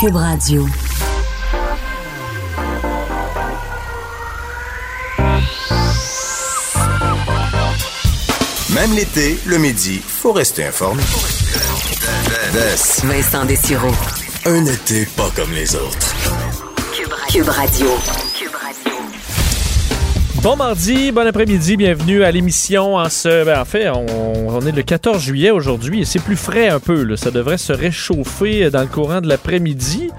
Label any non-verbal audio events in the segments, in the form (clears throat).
Cube Radio. Même l'été, le midi, faut rester informé. Vincent Dessureau. Un été pas comme les autres. Cube Radio. Bon mardi, bon après-midi, bienvenue à l'émission en ce... Ben, en fait, on, est le 14 juillet aujourd'hui et c'est plus frais un peu. Là. Ça devrait se réchauffer dans le courant de l'après-midi,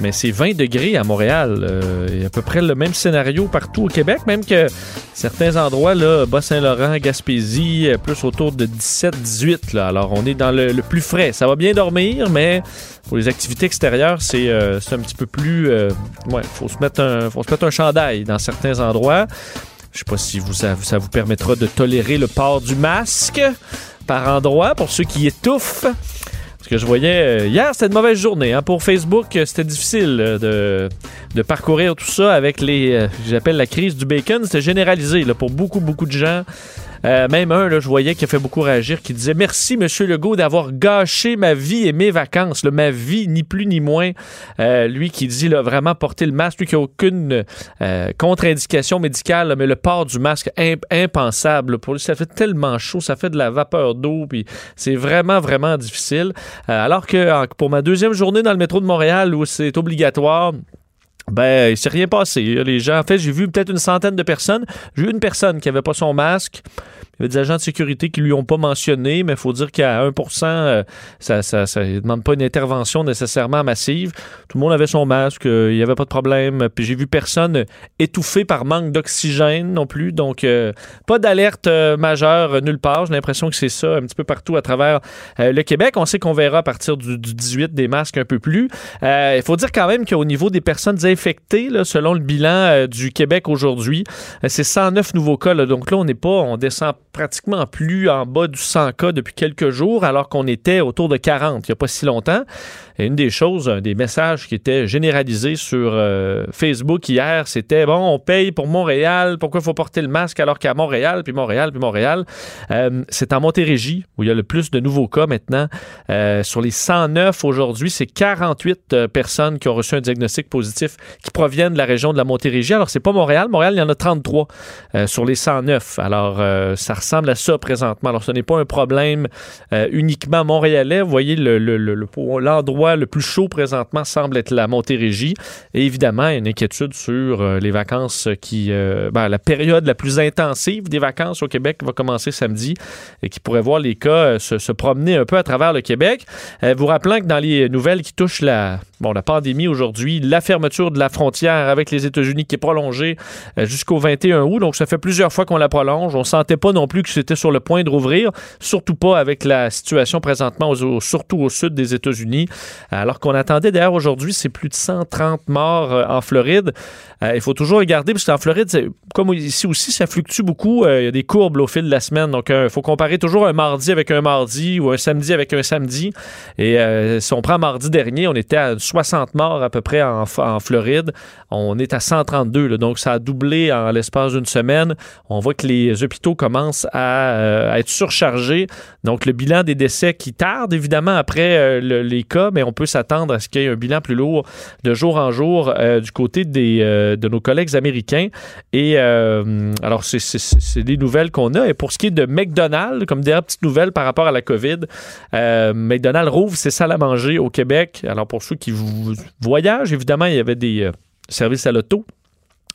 mais c'est 20 degrés à Montréal. Euh, et à peu près le même scénario partout au Québec, même que certains endroits, là, Bas-Saint-Laurent, Gaspésie, euh, plus autour de 17-18. Alors, on est dans le, plus frais. Ça va bien dormir, mais pour les activités extérieures, c'est euh, un petit peu plus... ouais, faut se mettre un, faut se mettre un chandail dans certains endroits. Je sais pas si vous, ça, vous permettra de tolérer le port du masque par endroit pour ceux qui étouffent. Parce que je voyais euh, hier, c'était une mauvaise journée. Hein. Pour Facebook, euh, c'était difficile euh, de, parcourir tout ça avec les, j'appelle la crise du bacon. C'était généralisé là, pour beaucoup, beaucoup de gens. Euh, même un, là, je voyais, qui a fait beaucoup réagir, qui disait Merci, Monsieur Legault, d'avoir gâché ma vie et mes vacances. ma vie, ni plus ni moins. Euh, lui qui dit là, vraiment porter le masque, lui qui n'a aucune euh, contre-indication médicale, mais le port du masque, impensable. Pour lui, ça fait tellement chaud, ça fait de la vapeur d'eau, puis c'est vraiment, vraiment difficile. alors que pour ma deuxième journée dans le métro de Montréal, où c'est obligatoire, ben, il s'est rien passé. Les gens, en fait, j'ai vu peut-être une centaine de personnes. J'ai vu une personne qui avait pas son masque. Il y avait des agents de sécurité qui lui ont pas mentionné, mais il faut dire qu'à 1% euh, ça ne demande pas une intervention nécessairement massive. Tout le monde avait son masque, euh, il n'y avait pas de problème. Puis j'ai vu personne étouffé par manque d'oxygène non plus. Donc, euh, pas d'alerte majeure nulle part. J'ai l'impression que c'est ça un petit peu partout à travers le Québec. On sait qu'on verra à partir du, 18 des masques un peu plus. Il faut dire quand même qu'au niveau des personnes infectées, selon le bilan du Québec aujourd'hui, c'est 109 nouveaux cas. Donc là, on n'est pas, on descend pratiquement plus en bas du 100 cas depuis quelques jours, alors qu'on était autour de 40 il n'y a pas si longtemps. Et une des choses, un des messages qui était généralisé sur euh, Facebook hier, c'était bon, on paye pour Montréal, pourquoi il faut porter le masque alors qu'à Montréal, puis Montréal, puis Montréal? Euh, c'est en Montérégie où il y a le plus de nouveaux cas maintenant. Euh, sur les 109 aujourd'hui, c'est 48 personnes qui ont reçu un diagnostic positif qui proviennent de la région de la Montérégie. Alors, c'est pas Montréal. Montréal, il y en a 33 sur les 109. Alors, ça ressemble à ça présentement. Alors, ce n'est pas un problème uniquement montréalais. Vous voyez l'endroit le plus chaud présentement semble être la Montérégie. Et évidemment, il y a une inquiétude sur euh, les vacances qui. Euh, ben, la période la plus intensive des vacances au Québec va commencer samedi et qui pourrait voir les cas euh, se, promener un peu à travers le Québec. vous rappelant que dans les nouvelles qui touchent la, bon, la pandémie aujourd'hui, la fermeture de la frontière avec les États-Unis qui est prolongée jusqu'au 21 août. Donc, ça fait plusieurs fois qu'on la prolonge. On sentait pas non plus que c'était sur le point de rouvrir, surtout pas avec la situation présentement, surtout au sud des États-Unis. Alors qu'on attendait d'ailleurs aujourd'hui, c'est plus de 130 morts euh, en Floride. Euh, il faut toujours regarder, parce qu'en Floride, comme ici aussi, ça fluctue beaucoup. Euh, il y a des courbes au fil de la semaine. Donc, il faut comparer toujours un mardi avec un mardi ou un samedi avec un samedi. Et si on prend mardi dernier, on était à 60 morts à peu près en, Floride. On est à 132. donc, ça a doublé en l'espace d'une semaine. On voit que les hôpitaux commencent à, être surchargés. Donc, le bilan des décès qui tarde, évidemment, après les cas, mais on peut s'attendre à ce qu'il y ait un bilan plus lourd de jour en jour euh, du côté des, euh, de nos collègues américains. Et euh, alors, c'est des nouvelles qu'on a. Et pour ce qui est de McDonald's, comme dernière petite nouvelle par rapport à la COVID, McDonald's rouvre ses salles à manger au Québec. Alors, pour ceux qui voyagent, évidemment, il y avait des services à l'auto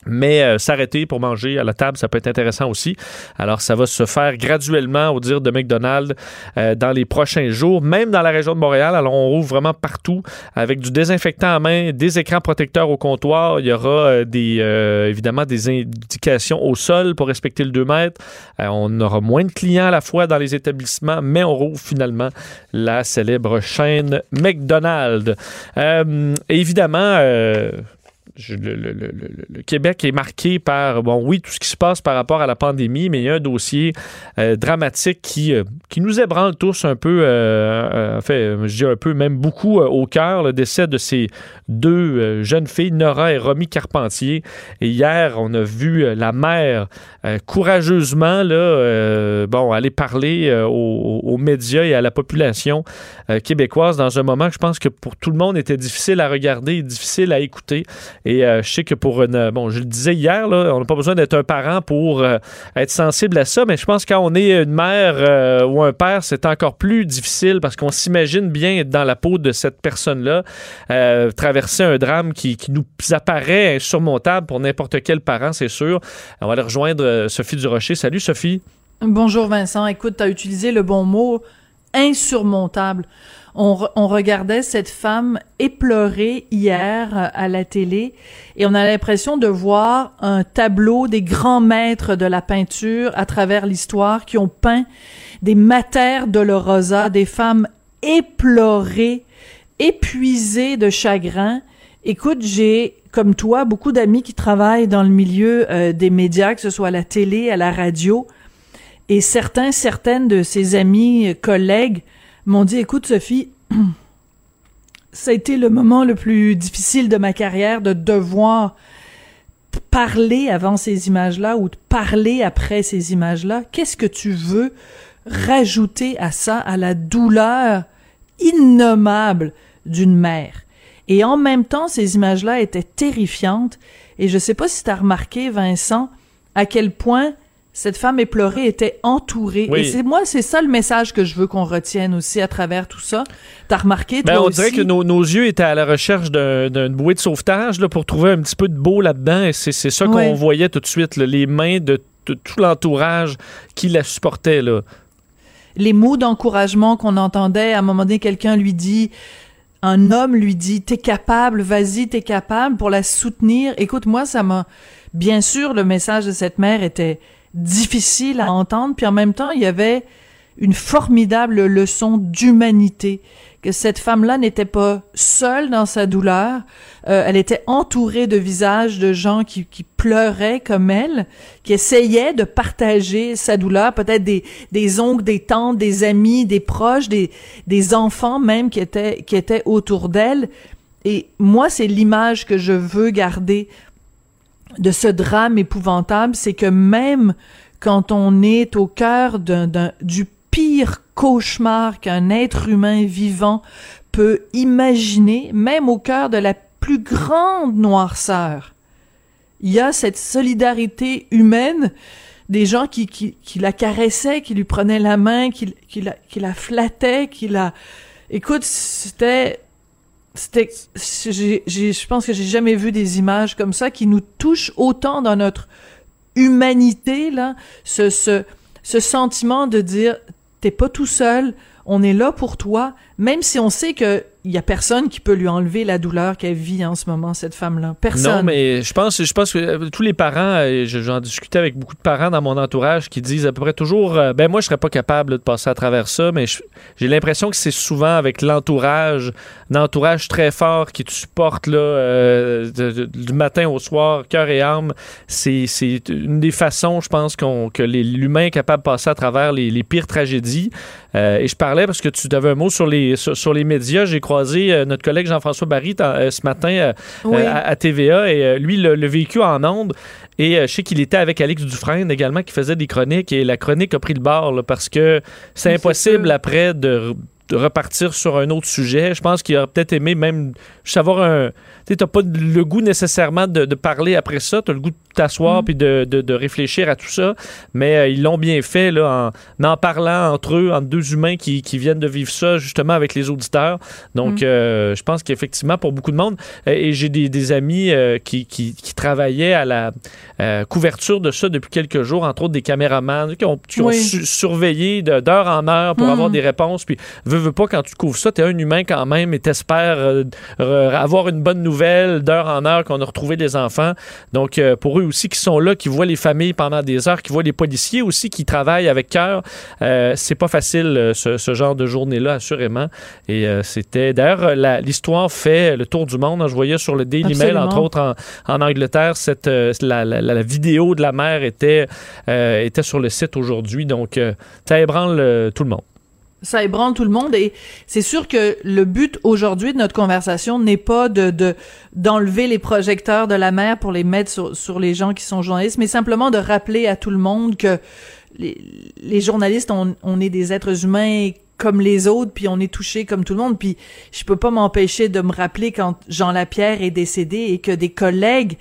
mais euh, s'arrêter pour manger à la table, ça peut être intéressant aussi. Alors, ça va se faire graduellement, au dire de McDonald's, euh, dans les prochains jours, même dans la région de Montréal. Alors, on rouvre vraiment partout avec du désinfectant à main, des écrans protecteurs au comptoir. Il y aura euh, évidemment des indications au sol pour respecter le 2 mètres. on aura moins de clients à la fois dans les établissements, mais on rouvre finalement la célèbre chaîne McDonald's. évidemment, le, Québec est marqué par, bon, oui, tout ce qui se passe par rapport à la pandémie, mais il y a un dossier euh, dramatique qui, euh, qui nous ébranle tous un peu, euh, euh, je dis un peu, même beaucoup au cœur, le décès de ces deux jeunes filles, Nora et Romy Carpentier. Et hier, on a vu la mère courageusement, là, bon, aller parler aux, aux médias et à la population québécoise dans un moment que je pense que pour tout le monde était difficile à regarder et difficile à écouter. Et euh, je sais que pour une. Bon, je le disais hier, on n'a pas besoin d'être un parent pour euh, être sensible à ça, mais je pense que quand on est une mère euh, ou un père, c'est encore plus difficile parce qu'on s'imagine bien être dans la peau de cette personne-là, traverser un drame qui, qui nous apparaît insurmontable pour n'importe quel parent, c'est sûr. On va aller rejoindre Sophie Durocher. Salut Sophie. Bonjour Vincent. Écoute, tu as utilisé le bon mot insurmontable. On, re- on regardait cette femme éplorée hier euh, à la télé et on a l'impression de voir un tableau des grands maîtres de la peinture à travers l'histoire qui ont peint des Mater Dolorosa, des femmes éplorées, épuisées de chagrin. Écoute, j'ai, comme toi, beaucoup d'amis qui travaillent dans le milieu euh, des médias, que ce soit à la télé, à la radio. Et certains, certaines de ses amis, euh, collègues m'ont dit, écoute Sophie, (clears throat) ça a été le moment le plus difficile de ma carrière de devoir parler avant ces images-là ou de parler après ces images-là. Qu'est-ce que tu veux rajouter à ça, à la douleur innommable d'une mère? Et en même temps, ces images-là étaient terrifiantes. Et je sais pas si tu as remarqué, Vincent, à quel point cette femme éplorée était entourée. Oui. Et c'est moi, c'est ça le message que je veux qu'on retienne aussi à travers tout ça. T'as remarqué, toi Ben, on aussi? dirait que nos, nos yeux étaient à la recherche d'un- d'une bouée de sauvetage là, pour trouver un petit peu de beau là-dedans. Et c'est ça qu'on voyait tout de suite, là, les mains de, de tout l'entourage qui la supportait. Là. les mots d'encouragement qu'on entendait, à un moment donné, quelqu'un lui dit, un homme lui dit, t'es capable, vas-y, t'es capable, pour la soutenir. Écoute, moi, ça m'a, bien sûr, le message de cette mère était difficile à entendre, puis en même temps, il y avait une formidable leçon d'humanité, que cette femme-là n'était pas seule dans sa douleur, euh, elle était entourée de visages de gens qui, qui pleuraient comme elle, qui essayaient de partager sa douleur, peut-être des, des oncles, des tantes, des amis, des proches, des, des enfants même qui étaient, qui étaient autour d'elle. Et moi, c'est l'image que je veux garder de ce drame épouvantable, c'est que même quand on est au cœur d'un, du pire cauchemar qu'un être humain vivant peut imaginer, même au cœur de la plus grande noirceur, il y a cette solidarité humaine des gens qui, qui, qui la caressaient, qui lui prenaient la main, qui, qui, la, qui la flattaient, qui la... Écoute, c'était... C'était... Je pense que j'ai jamais vu des images comme ça qui nous touchent autant dans notre humanité, là, ce, ce, ce sentiment de dire t'es pas tout seul, on est là pour toi, même si on sait que il y a personne qui peut lui enlever la douleur qu'elle vit en ce moment, cette femme-là. Personne. Non, mais je pense, je pense que euh, tous les parents, euh, je- j'en discutais avec beaucoup de parents dans mon entourage qui disent à peu près toujours euh, ben moi, je serais pas capable de passer à travers ça, mais j'ai l'impression que c'est souvent avec l'entourage, un entourage très fort qui te supporte là, du matin au soir, cœur et âme. C'est une des façons, je pense, que l'humain est capable de passer à travers les, les pires tragédies. Euh, et je parlais parce que tu avais un mot sur les, sur, sur les médias. J'ai croisé euh, notre collègue Jean-François Barry euh, ce matin Oui. à, à TVA et lui le, le vécu en ondes et je sais qu'il était avec Alex Dufresne également qui faisait des chroniques et la chronique a pris le bord là, parce que c'est impossible après de, de repartir sur un autre sujet. Je pense qu'il aurait peut-être aimé même juste avoir un... Tu n'as pas le goût nécessairement de, de parler après ça, tu as le goût de t'asseoir Mm. puis de, de- de réfléchir à tout ça, mais euh, ils l'ont bien fait là, en, en parlant entre eux, entre deux humains qui, qui viennent de vivre ça justement avec les auditeurs. Donc, Mm. euh, je pense qu'effectivement, pour beaucoup de monde, et j'ai des, des amis euh, qui, qui, qui travaillaient à la couverture de ça depuis quelques jours, entre autres des caméramans qui ont, qui ont Oui. su- surveillé d'heure en heure pour Mm. avoir des réponses. Puis, veux, veux pas, quand tu couvres ça, t'es un humain quand même et t'espères re- avoir une bonne nouvelle d'heure en heure qu'on a retrouvé des enfants. Donc, pour eux aussi qui sont là, qui voient les familles pendant des heures, qui voient les policiers aussi qui travaillent avec cœur. Euh, c'est pas facile ce, genre de journée-là, assurément. Et c'était d'ailleurs l'histoire fait le tour du monde. Hein. je voyais sur le Daily Mail, entre autres en, Angleterre, cette la, vidéo de la mère était était sur le site aujourd'hui. Donc ça ébranle tout le monde ça ébranle tout le monde et c'est sûr que le but aujourd'hui de notre conversation n'est pas de d'enlever les projecteurs de la mer pour les mettre sur, sur les gens qui sont journalistes, mais simplement de rappeler à tout le monde que les, les journalistes, on, on est des êtres humains comme les autres, puis on est touché comme tout le monde. Puis je peux pas m'empêcher de me rappeler quand Jean Lapierre est décédé et que des collègues,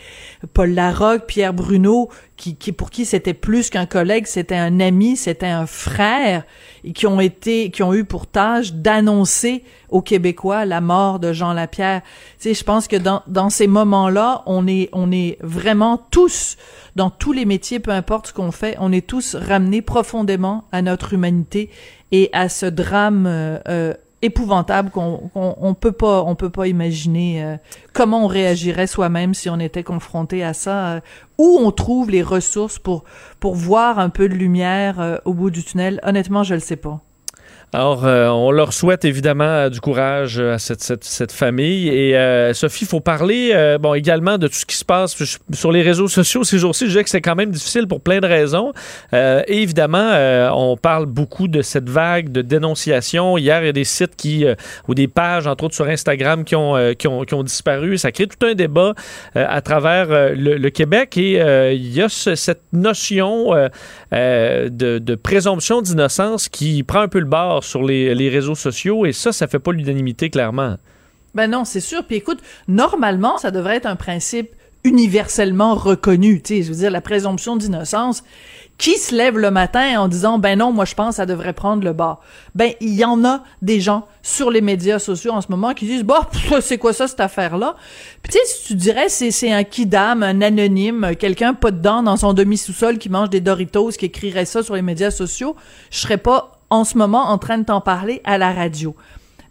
Paul Larocque, Pierre Bruno, qui, qui pour qui c'était plus qu'un collègue, c'était un ami, c'était un frère, et qui ont été, qui ont eu pour tâche d'annoncer aux Québécois la mort de Jean Lapierre. Tu sais, je pense que dans, dans ces moments-là, on est, on est vraiment tous, dans tous les métiers, peu importe ce qu'on fait, on est tous ramenés profondément à notre humanité et à ce drame euh, euh, épouvantable qu'on on, peut pas on peut pas imaginer euh, comment on réagirait soi-même si on était confronté à ça où on trouve les ressources pour pour voir un peu de lumière au bout du tunnel. Honnêtement je le sais pas alors, euh, on leur souhaite évidemment euh, du courage euh, à cette, cette, cette famille. Et Sophie, il faut parler bon, également de tout ce qui se passe sur les réseaux sociaux ces jours-ci. Je disais que c'est quand même difficile pour plein de raisons. et évidemment, on parle beaucoup de cette vague de dénonciation. Hier, il y a des sites qui, ou des pages, entre autres sur Instagram, qui ont, qui ont, qui ont disparu. Ça crée tout un débat à travers le, le, Québec. Et il y a cette notion de, de présomption d'innocence qui prend un peu le bord sur les, réseaux sociaux et ça, ça fait pas l'unanimité, clairement. Ben non, c'est sûr. Puis écoute, normalement, ça devrait être un principe universellement reconnu. Tu sais, je veux dire, la présomption d'innocence. Qui se lève le matin en disant, ben non, moi je pense que ça devrait prendre le bas. Ben, il y en a des gens sur les médias sociaux en ce moment qui disent, bah, c'est quoi ça, cette affaire-là? Puis tu sais, si tu dirais, c'est, c'est un kidam, un anonyme, quelqu'un pas dedans dans son demi-sous-sol qui mange des Doritos, qui écrirait ça sur les médias sociaux, je serais pas en ce moment en train de t'en parler à la radio.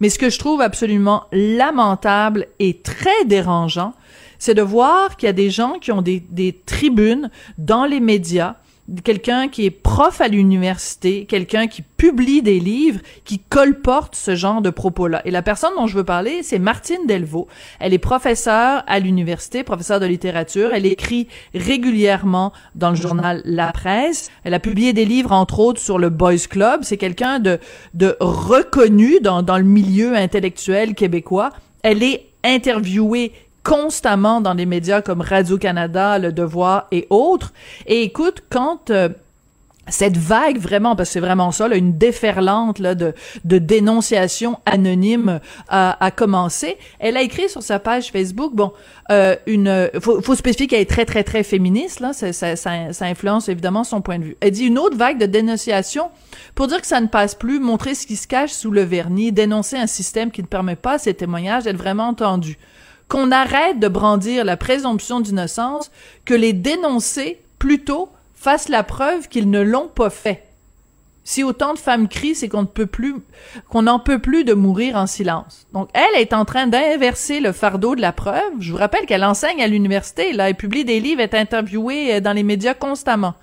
Mais ce que je trouve absolument lamentable et très dérangeant, c'est de voir qu'il y a des gens qui ont des, des tribunes dans les médias quelqu'un qui est prof à l'université, quelqu'un qui publie des livres, qui colporte ce genre de propos-là. Et la personne dont je veux parler, c'est Martine Delvaux. Elle est professeure à l'université, professeure de littérature. Elle écrit régulièrement dans le journal La Presse. Elle a publié des livres, entre autres, sur le Boys Club. C'est quelqu'un de, de reconnu dans, dans le milieu intellectuel québécois. Elle est interviewée constamment dans les médias comme Radio-Canada, Le Devoir et autres. Et écoute, quand euh, cette vague vraiment, parce que c'est vraiment ça, une déferlante là, de, de dénonciation anonyme a, a, commencé. Elle a écrit sur sa page Facebook, bon, euh, une, faut, faut spécifier qu'elle est très très très féministe, là, ça, influence évidemment son point de vue. Elle dit une autre vague de dénonciation pour dire que ça ne passe plus, montrer ce qui se cache sous le vernis, dénoncer un système qui ne permet pas ces témoignages d'être vraiment entendus qu'on arrête de brandir la présomption d'innocence, que les dénoncés, plutôt, fassent la preuve qu'ils ne l'ont pas fait. Si autant de femmes crient, c'est qu'on ne peut plus, qu'on n'en peut plus de mourir en silence. Donc, elle est en train d'inverser le fardeau de la preuve. Je vous rappelle qu'elle enseigne à l'université, là, elle publie des livres, est interviewée euh, dans les médias constamment.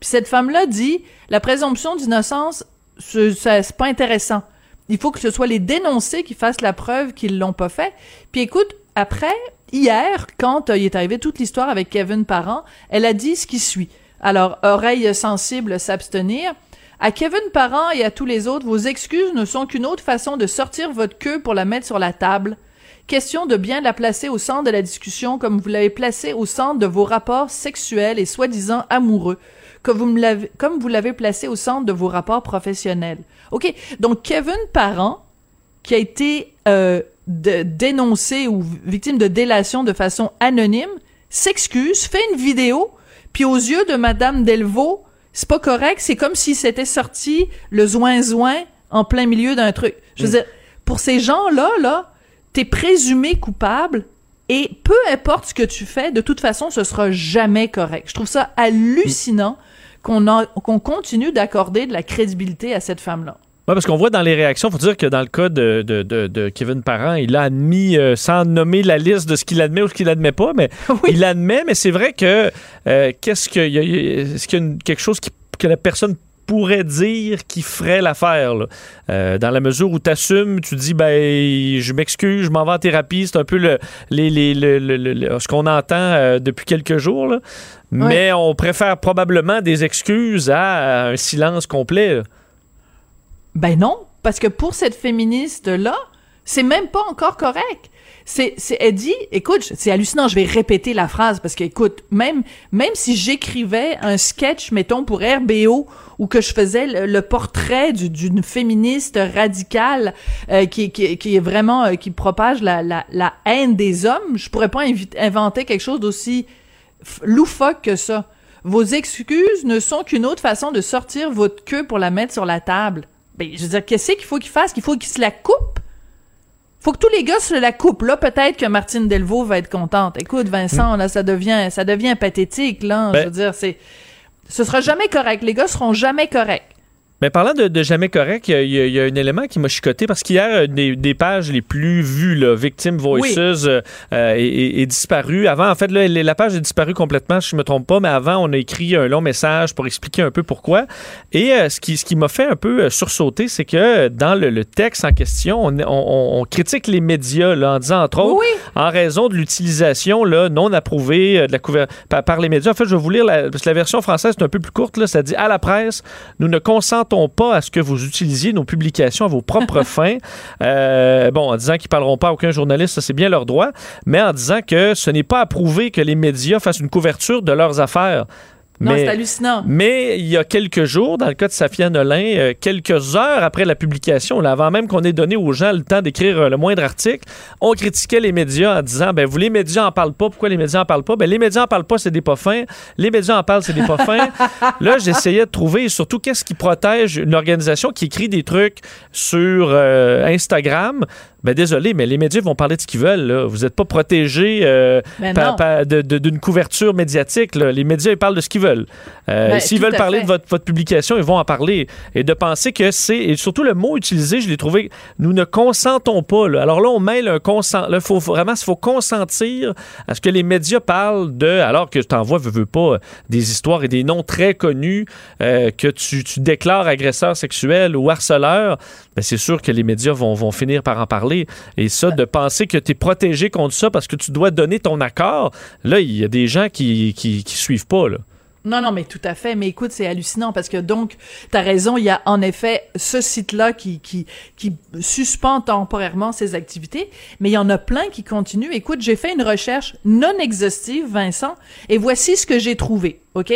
Puis cette femme-là dit, la présomption d'innocence, c'est pas intéressant. Il faut que ce soit les dénoncés qui fassent la preuve qu'ils l'ont pas fait. Puis écoute, après, hier, quand euh, il est arrivé toute l'histoire avec Kevin Parent, elle a dit ce qui suit. Alors, oreille sensible, s'abstenir. À Kevin Parent et à tous les autres, vos excuses ne sont qu'une autre façon de sortir votre queue pour la mettre sur la table. Question de bien la placer au centre de la discussion comme vous l'avez placée au centre de vos rapports sexuels et soi-disant amoureux, comme vous l'avez, comme vous l'avez placé au centre de vos rapports professionnels. OK, donc Kevin Parent, qui a été euh, de dénoncer ou victime de délation de façon anonyme, s'excuse, fait une vidéo, puis aux yeux de Madame Delvaux, c'est pas correct, c'est comme si c'était sorti le zoin-zoin en plein milieu d'un truc. Je veux mm. dire, pour ces gens-là, là, t'es présumé coupable et peu importe ce que tu fais, de toute façon, ce sera jamais correct. Je trouve ça hallucinant qu'on qu'on continue d'accorder de la crédibilité à cette femme-là. Oui, parce qu'on voit dans les réactions, il faut dire que dans le cas de, de, de, Kevin Parent, il a admis, euh, sans nommer la liste de ce qu'il admet ou ce qu'il admet pas, mais (laughs) il admet, mais c'est vrai que euh, qu'est-ce a, est-ce qu'il y a quelque chose qui, que la personne pourrait dire qui ferait l'affaire. Euh, dans la mesure où tu assumes, tu dis ben je m'excuse, je m'en vais en thérapie, c'est un peu le, les, les, le, ce qu'on entend depuis quelques jours. Mais on préfère probablement des excuses à, un silence complet. Ben non, parce que pour cette féministe-là, c'est même pas encore correct. C'est, c'est, elle dit, écoute, c'est hallucinant, je vais répéter la phrase parce que, écoute, même, même si j'écrivais un sketch, mettons, pour RBO, ou que je faisais le, portrait d'une féministe radicale euh, qui, qui, qui, est vraiment, euh, qui propage la, la, la, haine des hommes, je pourrais pas inventer quelque chose d'aussi loufoque que ça. Vos excuses ne sont qu'une autre façon de sortir votre queue pour la mettre sur la table. Ben, je veux dire, qu'est-ce qu'il faut qu'il fasse? Qu'il faut qu'il se la coupe? Faut que tous les gars se la coupent. Là, peut-être que Martine Delvaux va être contente. Écoute, Vincent, là, ça devient, ça devient pathétique, là. je ben veux dire, c'est, ce sera jamais correct. Les gars seront jamais corrects. Mais parlant de, jamais correct, il y, a un élément qui m'a chicoté parce qu'hier, des, des pages les plus vues, là, Victim Voices, euh, euh, est, disparu. Avant, en fait, là, la page est disparue complètement, si je me trompe pas, mais avant, on a écrit un long message pour expliquer un peu pourquoi. Et euh, ce qui, ce qui m'a fait un peu sursauter, c'est que dans le, texte en question, on, critique les médias là, en disant, entre autres, en raison de l'utilisation non approuvée de la par, par, les médias. En fait, je vais vous lire, la, parce que la version française est un peu plus courte, là, ça dit à la presse, nous ne consentons pas à ce que vous utilisiez nos publications à vos propres (laughs) fins. Euh, bon, en disant qu'ils parleront pas à aucun journaliste, ça c'est bien leur droit, mais en disant que ce n'est pas approuvé que les médias fassent une couverture de leurs affaires. Non, c'est hallucinant. Mais il y a quelques jours, dans le cas de Safia Nolin, euh, quelques heures après la publication, avant même qu'on ait donné aux gens le temps d'écrire euh, le moindre article, on critiquait les médias en disant ben vous les médias en parlent pas, pourquoi les médias en parlent pas? Ben les médias en parlent pas, c'est des pas fins. Les médias en parlent, c'est des pas fins. (laughs) Là, j'essayais de trouver surtout qu'est-ce qui protège une organisation qui écrit des trucs sur euh, Instagram ben désolé, mais les médias vont parler de ce qu'ils veulent. Vous n'êtes pas protégé euh, ben d'une couverture médiatique. Les médias, ils parlent de ce qu'ils veulent. Euh, ben, s'ils veulent parler de votre, votre, publication, ils vont en parler. Et de penser que c'est... Et surtout, le mot utilisé, je l'ai trouvé... Nous ne consentons pas. Alors là, on mêle un consent... Là, faut, vraiment, il faut consentir à ce que les médias parlent de... Alors que tu t'envoies, veux, veux pas, des histoires et des noms très connus euh, que tu, tu, déclares agresseur sexuel ou harceleur, ben c'est sûr que les médias vont, vont finir par en parler. Et ça, de penser que tu es protégé contre ça parce que tu dois donner ton accord, là, il y a des gens qui, qui, suivent pas. Non, non, mais tout à fait. Mais écoute, c'est hallucinant parce que donc, t'as raison, il y a en effet ce site-là qui, qui, qui suspend temporairement ses activités, mais il y en a plein qui continuent. Écoute, j'ai fait une recherche non exhaustive, Vincent, et voici ce que j'ai trouvé, OK?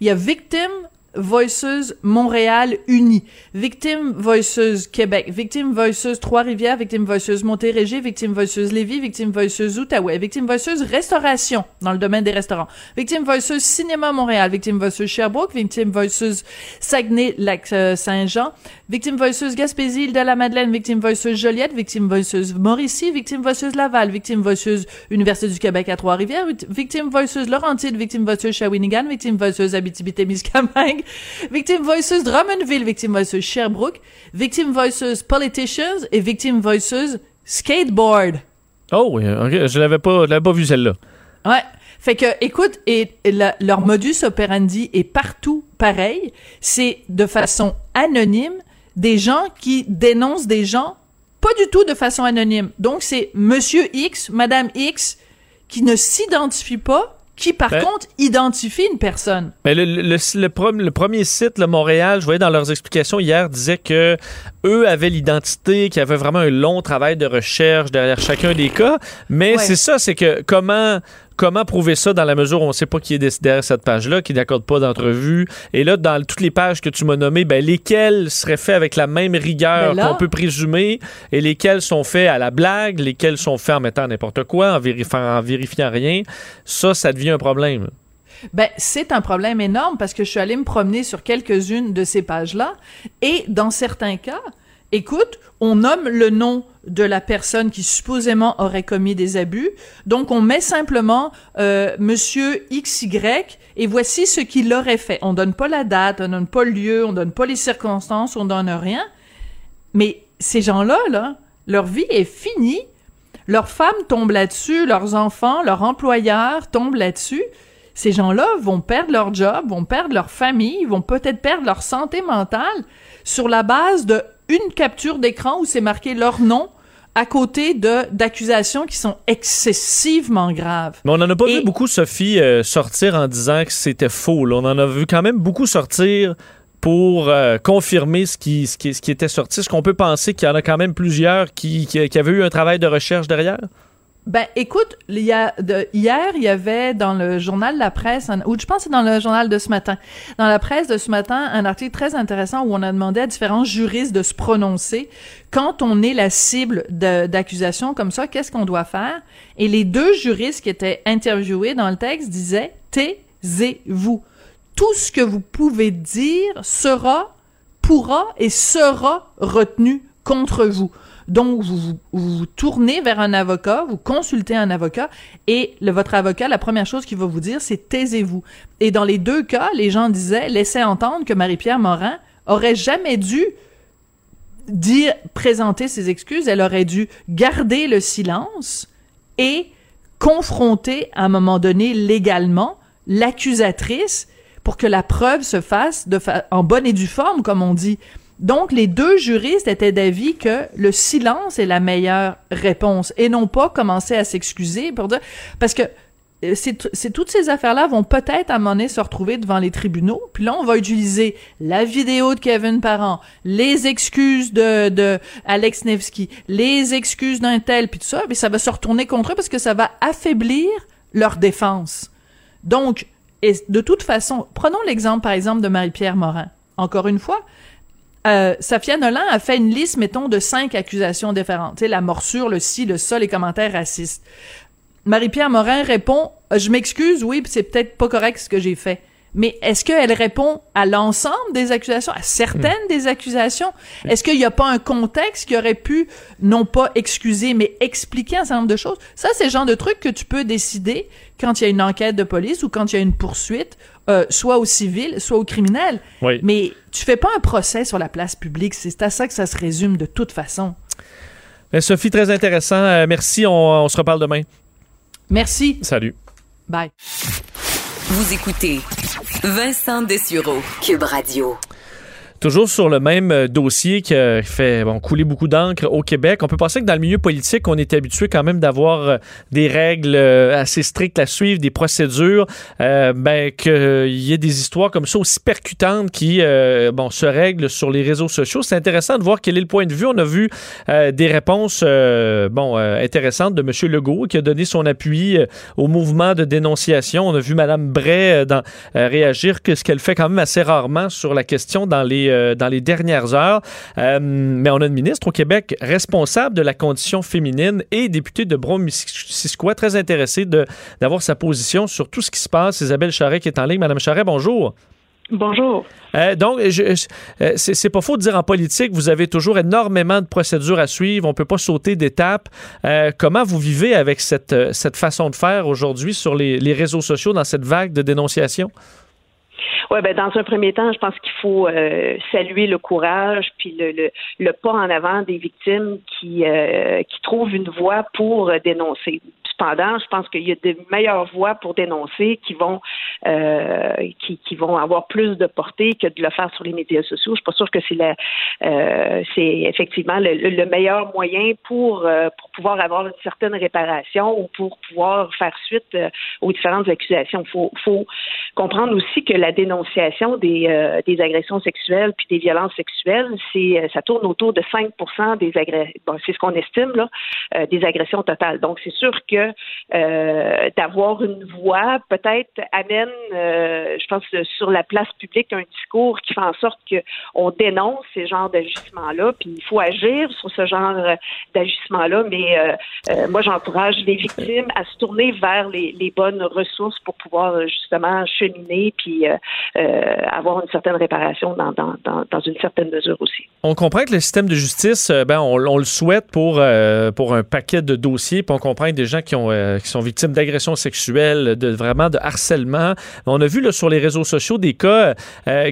Il y a Victim Voices Montréal Uni, Victim Voices Québec, Victim Voices Trois-Rivières, Victim Voices Montérégie, Victim Voices Lévis, Victim Voices Outaouais, Victim Voices Restauration dans le domaine des restaurants, Victim Voices Cinéma Montréal, Victim Voices Sherbrooke, Victim Voices Saguenay-Lac-Saint-Jean, Victim Voices Gaspésie, Île de la Madeleine, Victim Voices Joliette, Victim Voices Mauricie, Victim Voices Laval, Victim Voices Université du Québec à Trois-Rivières, Victim Voices Laurentide, Victim Voices Shawinigan, Victim Voices Abitibi-Témiscamingue, Victim Voices Drummondville, Victim Voices Sherbrooke, Victim Voices Politicians et Victim Voices Skateboard. Oh oui, je l'avais pas, l'avais pas vu celle-là. Ouais. Fait que, écoute, et, leur modus operandi est partout pareil. C'est de façon anonyme des gens qui dénoncent des gens pas du tout de façon anonyme. Donc, c'est Monsieur X, Madame X, qui ne s'identifie pas, qui par ben- contre identifie une personne. Mais le, le, le, premier site, le Montréal, je voyais dans leurs explications hier, disait que eux avaient l'identité, qu'il y avait vraiment un long travail de recherche derrière chacun des cas. Mais c'est ça, c'est que comment comment prouver ça dans la mesure où on ne sait pas qui est derrière cette page-là, qui n'accorde pas d'entrevue. Et là, dans toutes les pages que tu m'as nommées, ben, lesquelles seraient faites avec la même rigueur ben qu'on peut présumer et lesquelles sont faites à la blague, lesquelles sont faites en mettant n'importe quoi, en vérifiant, en vérifiant rien, ça, ça devient un problème. Ben, c'est un problème énorme parce que je suis allée me promener sur quelques-unes de ces pages-là et dans certains cas, écoute, on nomme le nom de la personne qui supposément aurait commis des abus. Donc, on met simplement euh, Monsieur XY et voici ce qu'il aurait fait. On donne pas la date, on donne pas le lieu, on donne pas les circonstances, on donne rien. Mais ces gens-là, là, leur vie est finie. Leurs femmes tombent là-dessus, leurs enfants, leurs employeurs tombent là-dessus. Ces gens-là vont perdre leur job, vont perdre leur famille, vont peut-être perdre leur santé mentale sur la base de une capture d'écran où c'est marqué leur nom à côté de d'accusations qui sont excessivement graves. Mais on n'en a pas vu beaucoup, Sophie, euh, sortir en disant que c'était faux. On en a vu quand même beaucoup sortir pour euh, confirmer ce qui, ce, qui, ce qui était sorti. Est-ce qu'on peut penser qu'il y en a quand même plusieurs qui, qui, qui avaient eu un travail de recherche derrière? Ben, écoute, de, hier, il y avait dans le journal La Presse, ou je pense que c'est dans le journal de ce matin, dans la presse de ce matin, un article très intéressant où on a demandé à différents juristes de se prononcer quand on est la cible d'accusations comme ça, qu'est-ce qu'on doit faire? Et les deux juristes qui étaient interviewés dans le texte disaient, taisez-vous. Tout ce que vous pouvez dire sera, pourra et sera retenu contre vous. Donc, vous, vous, tournez vers un avocat, vous consultez un avocat, et votre avocat, la première chose qu'il va vous dire, c'est taisez-vous. Et dans les deux cas, les gens disaient, laissez entendre que Marie-Pierre Morin aurait jamais dû dire, présenter ses excuses, elle aurait dû garder le silence et confronter à un moment donné légalement l'accusatrice pour que la preuve se fasse en bonne et due forme, comme on dit. Donc, les deux juristes étaient d'avis que le silence est la meilleure réponse et non pas commencer à s'excuser pour dire, parce que euh, c'est toutes ces affaires-là vont peut-être à un moment donné se retrouver devant les tribunaux. Puis là, on va utiliser la vidéo de Kevin Parent, les excuses de, de Alex Nevsky, les excuses d'un tel, puis tout ça. Mais ça va se retourner contre eux parce que ça va affaiblir leur défense. Donc, et de toute façon, prenons l'exemple, par exemple, de Marie-Pierre Morin. Encore une fois, euh, Safia Nolan a fait une liste, mettons, de cinq accusations différentes. Tu la morsure, le ci, le ça, les commentaires racistes. Marie-Pierre Morin répond euh, Je m'excuse, oui, c'est peut-être pas correct ce que j'ai fait. Mais est-ce qu'elle répond à l'ensemble des accusations, à certaines des accusations? Est-ce qu'il n'y a pas un contexte qui aurait pu, non pas excuser, mais expliquer un certain nombre de choses? Ça, c'est le genre de truc que tu peux décider quand il y a une enquête de police ou quand il y a une poursuite euh, soit au civil, soit au criminel. Mais tu fais pas un procès sur la place publique. C'est à ça que ça se résume de toute façon. Ben, Sophie, très intéressant. Euh, merci. On, on se reparle demain. Merci. Salut. Bye. Vous écoutez Vincent Dessureau, Cube Radio. Toujours sur le même euh, dossier qui fait bon, couler beaucoup d'encre au Québec, on peut penser que dans le milieu politique, on est habitué quand même d'avoir euh, des règles euh, assez strictes à suivre, des procédures, euh, ben, qu'il y ait des histoires comme ça aussi percutantes qui bon, se règlent sur les réseaux sociaux. C'est intéressant de voir quel est le point de vue. On a vu des réponses bon, intéressantes de M. Legault qui a donné son appui au mouvement de dénonciation. On a vu Mme Bray réagir, que ce qu'elle fait quand même assez rarement sur la question dans les euh, dans les dernières heures. Euh, mais on a une ministre au Québec responsable de la condition féminine et députée de Brome-Missisquoi, très intéressée d'avoir sa position sur tout ce qui se passe. Isabelle Charret qui est en ligne. Madame Charret, bonjour. Bonjour. Euh, donc, c'est pas faux de dire en politique, vous avez toujours énormément de procédures à suivre, on peut pas sauter d'étapes. comment vous vivez avec cette, cette façon de faire aujourd'hui sur les, les, réseaux sociaux dans cette vague de dénonciation? Oui, ben dans un premier temps, je pense qu'il faut euh, saluer le courage puis le, le, le, pas en avant des victimes qui euh, qui trouvent une voie pour dénoncer. Cependant, je pense qu'il y a de meilleures voies pour dénoncer qui vont euh, qui, vont avoir plus de portée que de le faire sur les médias sociaux. Je suis pas sûre que c'est la euh, c'est effectivement le, le, meilleur moyen pour euh, pour pouvoir avoir une certaine réparation ou pour pouvoir faire suite aux différentes accusations. Il faut, comprendre aussi que la dénonciation des, des agressions sexuelles puis des violences sexuelles, c'est ça tourne autour de 5% des agressions. Bon, c'est ce qu'on estime là, des agressions totales. Donc c'est sûr que euh, d'avoir une voix, peut-être amène, euh, je pense, sur la place publique un discours qui fait en sorte qu'on dénonce ces genres d'agissements-là, puis il faut agir sur ce genre d'agissement-là, mais euh, moi j'encourage les victimes à se tourner vers les, bonnes ressources pour pouvoir justement cheminer puis avoir une certaine réparation dans, dans, une certaine mesure aussi. On comprend que le système de justice, ben, on, le souhaite pour, pour un paquet de dossiers, puis on comprend que des gens qui ont sont, qui sont victimes d'agressions sexuelles, de vraiment de harcèlement. On a vu là, sur les réseaux sociaux des cas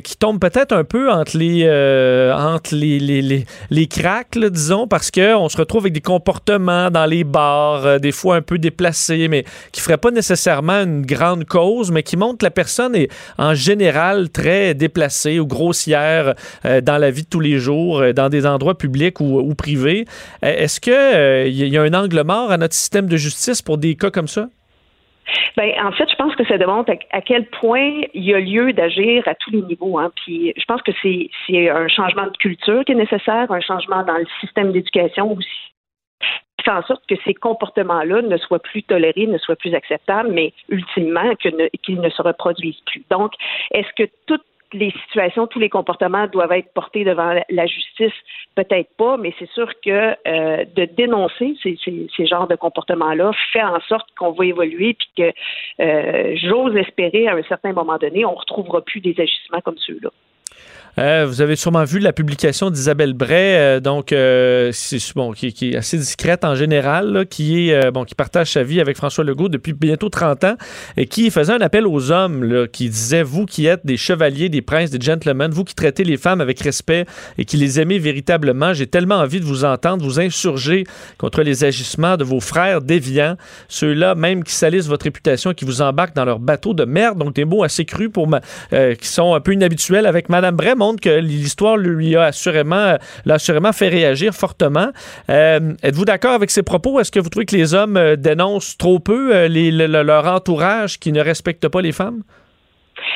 qui tombent peut-être un peu entre les entre les, les, les, les cracks, disons, parce qu'on se retrouve avec des comportements dans les bars, des fois un peu déplacés, mais qui ne feraient pas nécessairement une grande cause, mais qui montrent que la personne est en général très déplacée ou grossière dans la vie de tous les jours, dans des endroits publics ou, ou privés. Est-ce qu'il il y a un angle mort à notre système de justice pour des cas comme ça? Ben, en fait, je pense que ça démontre à, quel point il y a lieu d'agir à tous les niveaux. Hein. Puis, je pense que c'est, un changement de culture qui est nécessaire, un changement dans le système d'éducation aussi qui fait en sorte que ces comportements-là ne soient plus tolérés, ne soient plus acceptables, mais ultimement qu'ils ne se reproduisent plus. Donc, est-ce que toutes les situations, tous les comportements doivent être portés devant la justice, peut-être pas, mais c'est sûr que euh, de dénoncer ces, genres de comportements-là fait en sorte qu'on va évoluer, puis que euh, j'ose espérer à un certain moment donné, on retrouvera plus des agissements comme ceux-là. Euh, vous avez sûrement vu la publication d'Isabelle Bray, euh, donc euh, bon, qui, est assez discrète en général, qui est bon, qui partage sa vie avec François Legault depuis bientôt 30 ans et qui faisait un appel aux hommes, qui disait vous qui êtes des chevaliers, des princes, des gentlemen, vous qui traitez les femmes avec respect et qui les aimez véritablement, j'ai tellement envie de vous entendre, vous insurger contre les agissements de vos frères déviants, ceux-là même qui salissent votre réputation, qui vous embarquent dans leur bateau de merde, donc des mots assez crus pour qui sont un peu inhabituels avec Madame Bray montre que l'histoire lui a assurément, l'a assurément fait réagir fortement. Euh, êtes-vous d'accord avec ces propos? Est-ce que vous trouvez que les hommes euh, dénoncent trop peu euh, leur entourage qui ne respecte pas les femmes?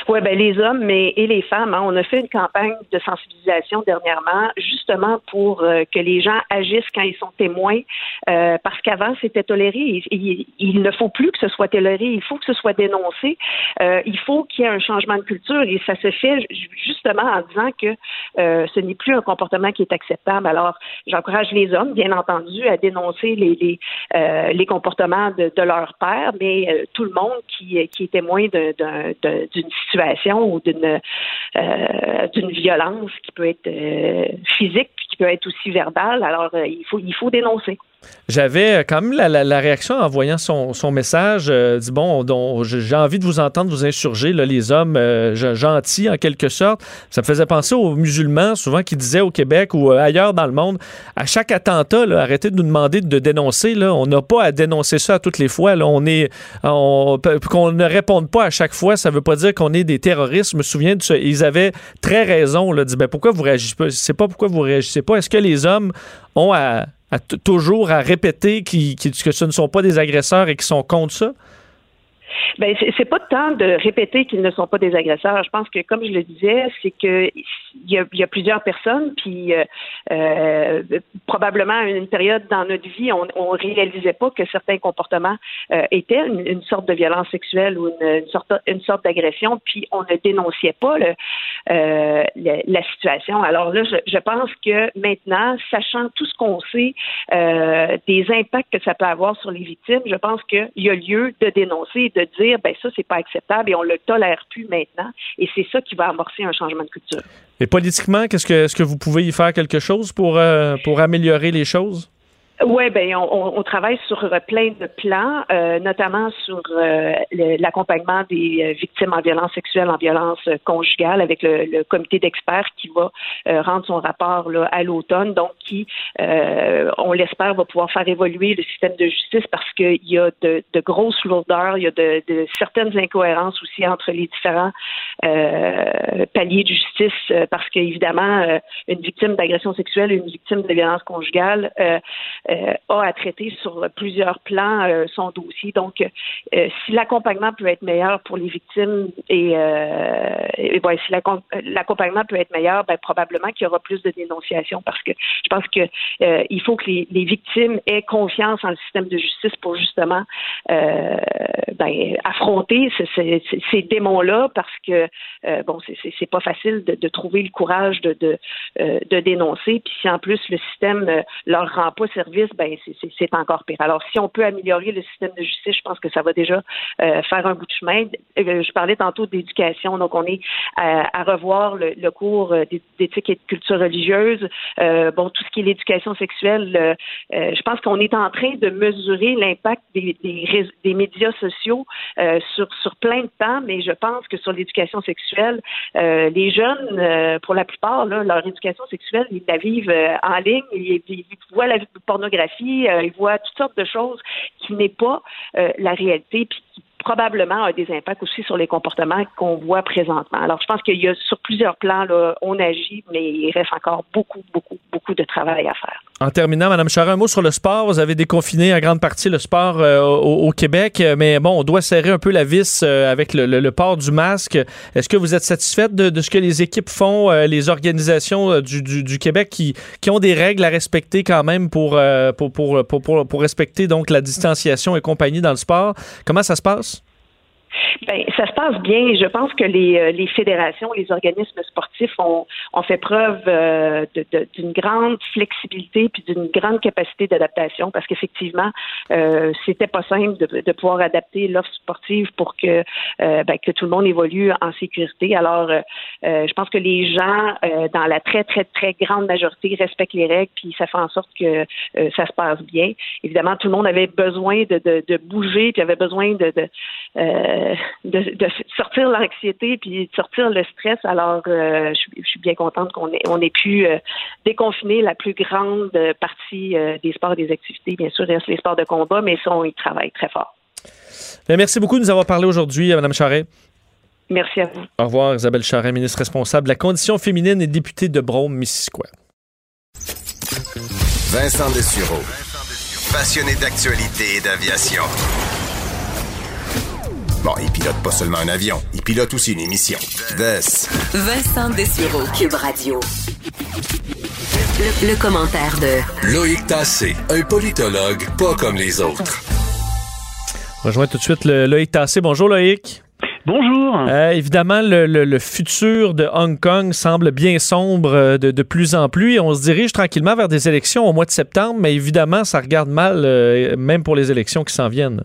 Oui, ben les hommes mais, et les femmes. Hein, on a fait une campagne de sensibilisation dernièrement, justement pour euh, que les gens agissent quand ils sont témoins, euh, parce qu'avant c'était toléré. Il, ne faut plus que ce soit toléré. Il faut que ce soit dénoncé. Euh, il faut qu'il y ait un changement de culture et ça se fait justement en disant que ce n'est plus un comportement qui est acceptable. Alors, j'encourage les hommes, bien entendu, à dénoncer les les, les comportements de, de, leur père, mais tout le monde qui, qui est témoin d'une situation ou d'une euh, d'une violence qui peut être euh, physique peut être aussi verbale. Alors euh, il faut il faut dénoncer. J'avais euh, quand même la, réaction en voyant son, message. Euh, dit bon, j'ai envie de vous entendre vous insurger, là, les hommes euh, gentils en quelque sorte. Ça me faisait penser aux musulmans, souvent qui disaient au Québec ou ailleurs dans le monde, à chaque attentat, arrêtez de nous demander de dénoncer. Là, on n'a pas à dénoncer ça à toutes les fois. Là, on est, qu'on ne réponde pas à chaque fois, ça ne veut pas dire qu'on est des terroristes. Je me souviens de ça. Ils avaient très raison. Là, dit ben pourquoi vous réagissez pas? C'est pas pourquoi vous réagissez Est-ce que les hommes ont toujours à répéter que ce ne sont pas des agresseurs et qu'ils sont contre ça? Ben c'est pas temps de répéter qu'ils ne sont pas des agresseurs. Je pense que, comme je le disais, c'est que il y a, plusieurs personnes, puis euh, euh, probablement à une période dans notre vie, on, on réalisait pas que certains comportements euh, étaient une, sorte de violence sexuelle ou une, sorte une sorte d'agression, puis on ne dénonçait pas la situation. Alors là, je, je, pense que maintenant, sachant tout ce qu'on sait des impacts que ça peut avoir sur les victimes, je pense qu'il y a lieu de dénoncer, de dire ben ça c'est pas acceptable et on le tolère plus maintenant et c'est ça qui va amorcer un changement de culture. Et politiquement, qu'est-ce que est-ce que vous pouvez y faire quelque chose pour euh, pour améliorer les choses? Oui, ben on, on, travaille sur euh, plein de plans, euh, notamment sur euh, l'accompagnement des euh, victimes en violence sexuelle, en violence conjugale, avec le, le comité d'experts qui va rendre son rapport là, à l'automne, donc qui, on l'espère, va pouvoir faire évoluer le système de justice parce qu'il y a de, de, grosses lourdeurs, il y a de, de, certaines incohérences aussi entre les différents paliers de justice, parce qu'évidemment, une victime d'agression sexuelle une victime de violence conjugale euh, a à traiter sur plusieurs plans euh, son dossier. Donc, euh, si l'accompagnement peut être meilleur pour les victimes et, et si l'accompagnement peut être meilleur, ben, probablement qu'il y aura plus de dénonciations parce que je pense que il faut que les, victimes aient confiance en le système de justice pour justement ben, affronter ces, démons-là parce que bon, c'est pas facile de, de, trouver le courage de, de, de dénoncer. Puis si en plus le système leur rend pas service services, ben c'est encore pire. Alors, si on peut améliorer le système de justice, je pense que ça va déjà euh, faire un bout de chemin. Euh, je parlais tantôt d'éducation, donc on est à, revoir le, cours d'éthique et de culture religieuse. bon, tout ce qui est l'éducation sexuelle, je pense qu'on est en train de mesurer l'impact des, médias sociaux sur, plein de temps, mais je pense que sur l'éducation sexuelle, les jeunes, pour la plupart, leur éducation sexuelle, ils la vivent en ligne, ils, ils voient la pornographie, ils voient toutes sortes de choses qui n'est pas euh, la réalité, puis qui probablement a des impacts aussi sur les comportements qu'on voit présentement. Alors, je pense qu'il y a sur plusieurs plans, là, on agit, mais il reste encore beaucoup, beaucoup, beaucoup de travail à faire. En terminant, Mme Charest, un mot sur le sport. Vous avez déconfiné en grande partie le sport euh, au, Québec, mais bon, on doit serrer un peu la vis euh, avec le, port du masque. Est-ce que vous êtes satisfaite de, ce que les équipes font, euh, les organisations du, Québec qui, ont des règles à respecter quand même pour, pour respecter donc la distanciation et compagnie dans le sport? Comment ça se passe? Ben, ça se passe bien. Je pense que les, euh, les fédérations, les organismes sportifs ont, ont fait preuve euh, d'une grande flexibilité puis d'une grande capacité d'adaptation parce qu'effectivement, euh, c'était pas simple de, de pouvoir adapter l'offre sportive pour que euh, ben, que tout le monde évolue en sécurité. Alors, je pense que les gens, dans la très très très grande majorité, respectent les règles puis ça fait en sorte que ça se passe bien. Évidemment, tout le monde avait besoin de, de, de bouger puis avait besoin de, de euh, de, sortir l'anxiété puis de sortir le stress. Alors, euh, je, suis bien contente qu'on ait, on ait pu euh, déconfiner la plus grande partie des sports et des activités. Bien sûr, il reste les sports de combat, mais ça, on y travaille très fort. merci beaucoup de nous avoir parlé aujourd'hui, Mme Charret. Merci à vous. Au revoir, Isabelle Charret, ministre responsable de la condition féminine et députée de Brome, Missisquoi. Vincent Dessureau, passionné d'actualité et d'aviation. Bon, il pilote pas seulement un avion, il pilote aussi une émission. Vincent Dessureau, Cube Radio. Le, commentaire de Loïc Tassé, un politologue pas comme les autres. On rejoint tout de suite le Loïc Tassé. Bonjour Loïc. Bonjour. Euh, évidemment, le, futur de Hong Kong semble bien sombre euh, de, plus en plus et on se dirige tranquillement vers des élections au mois de septembre, mais évidemment, ça regarde mal, euh, même pour les élections qui s'en viennent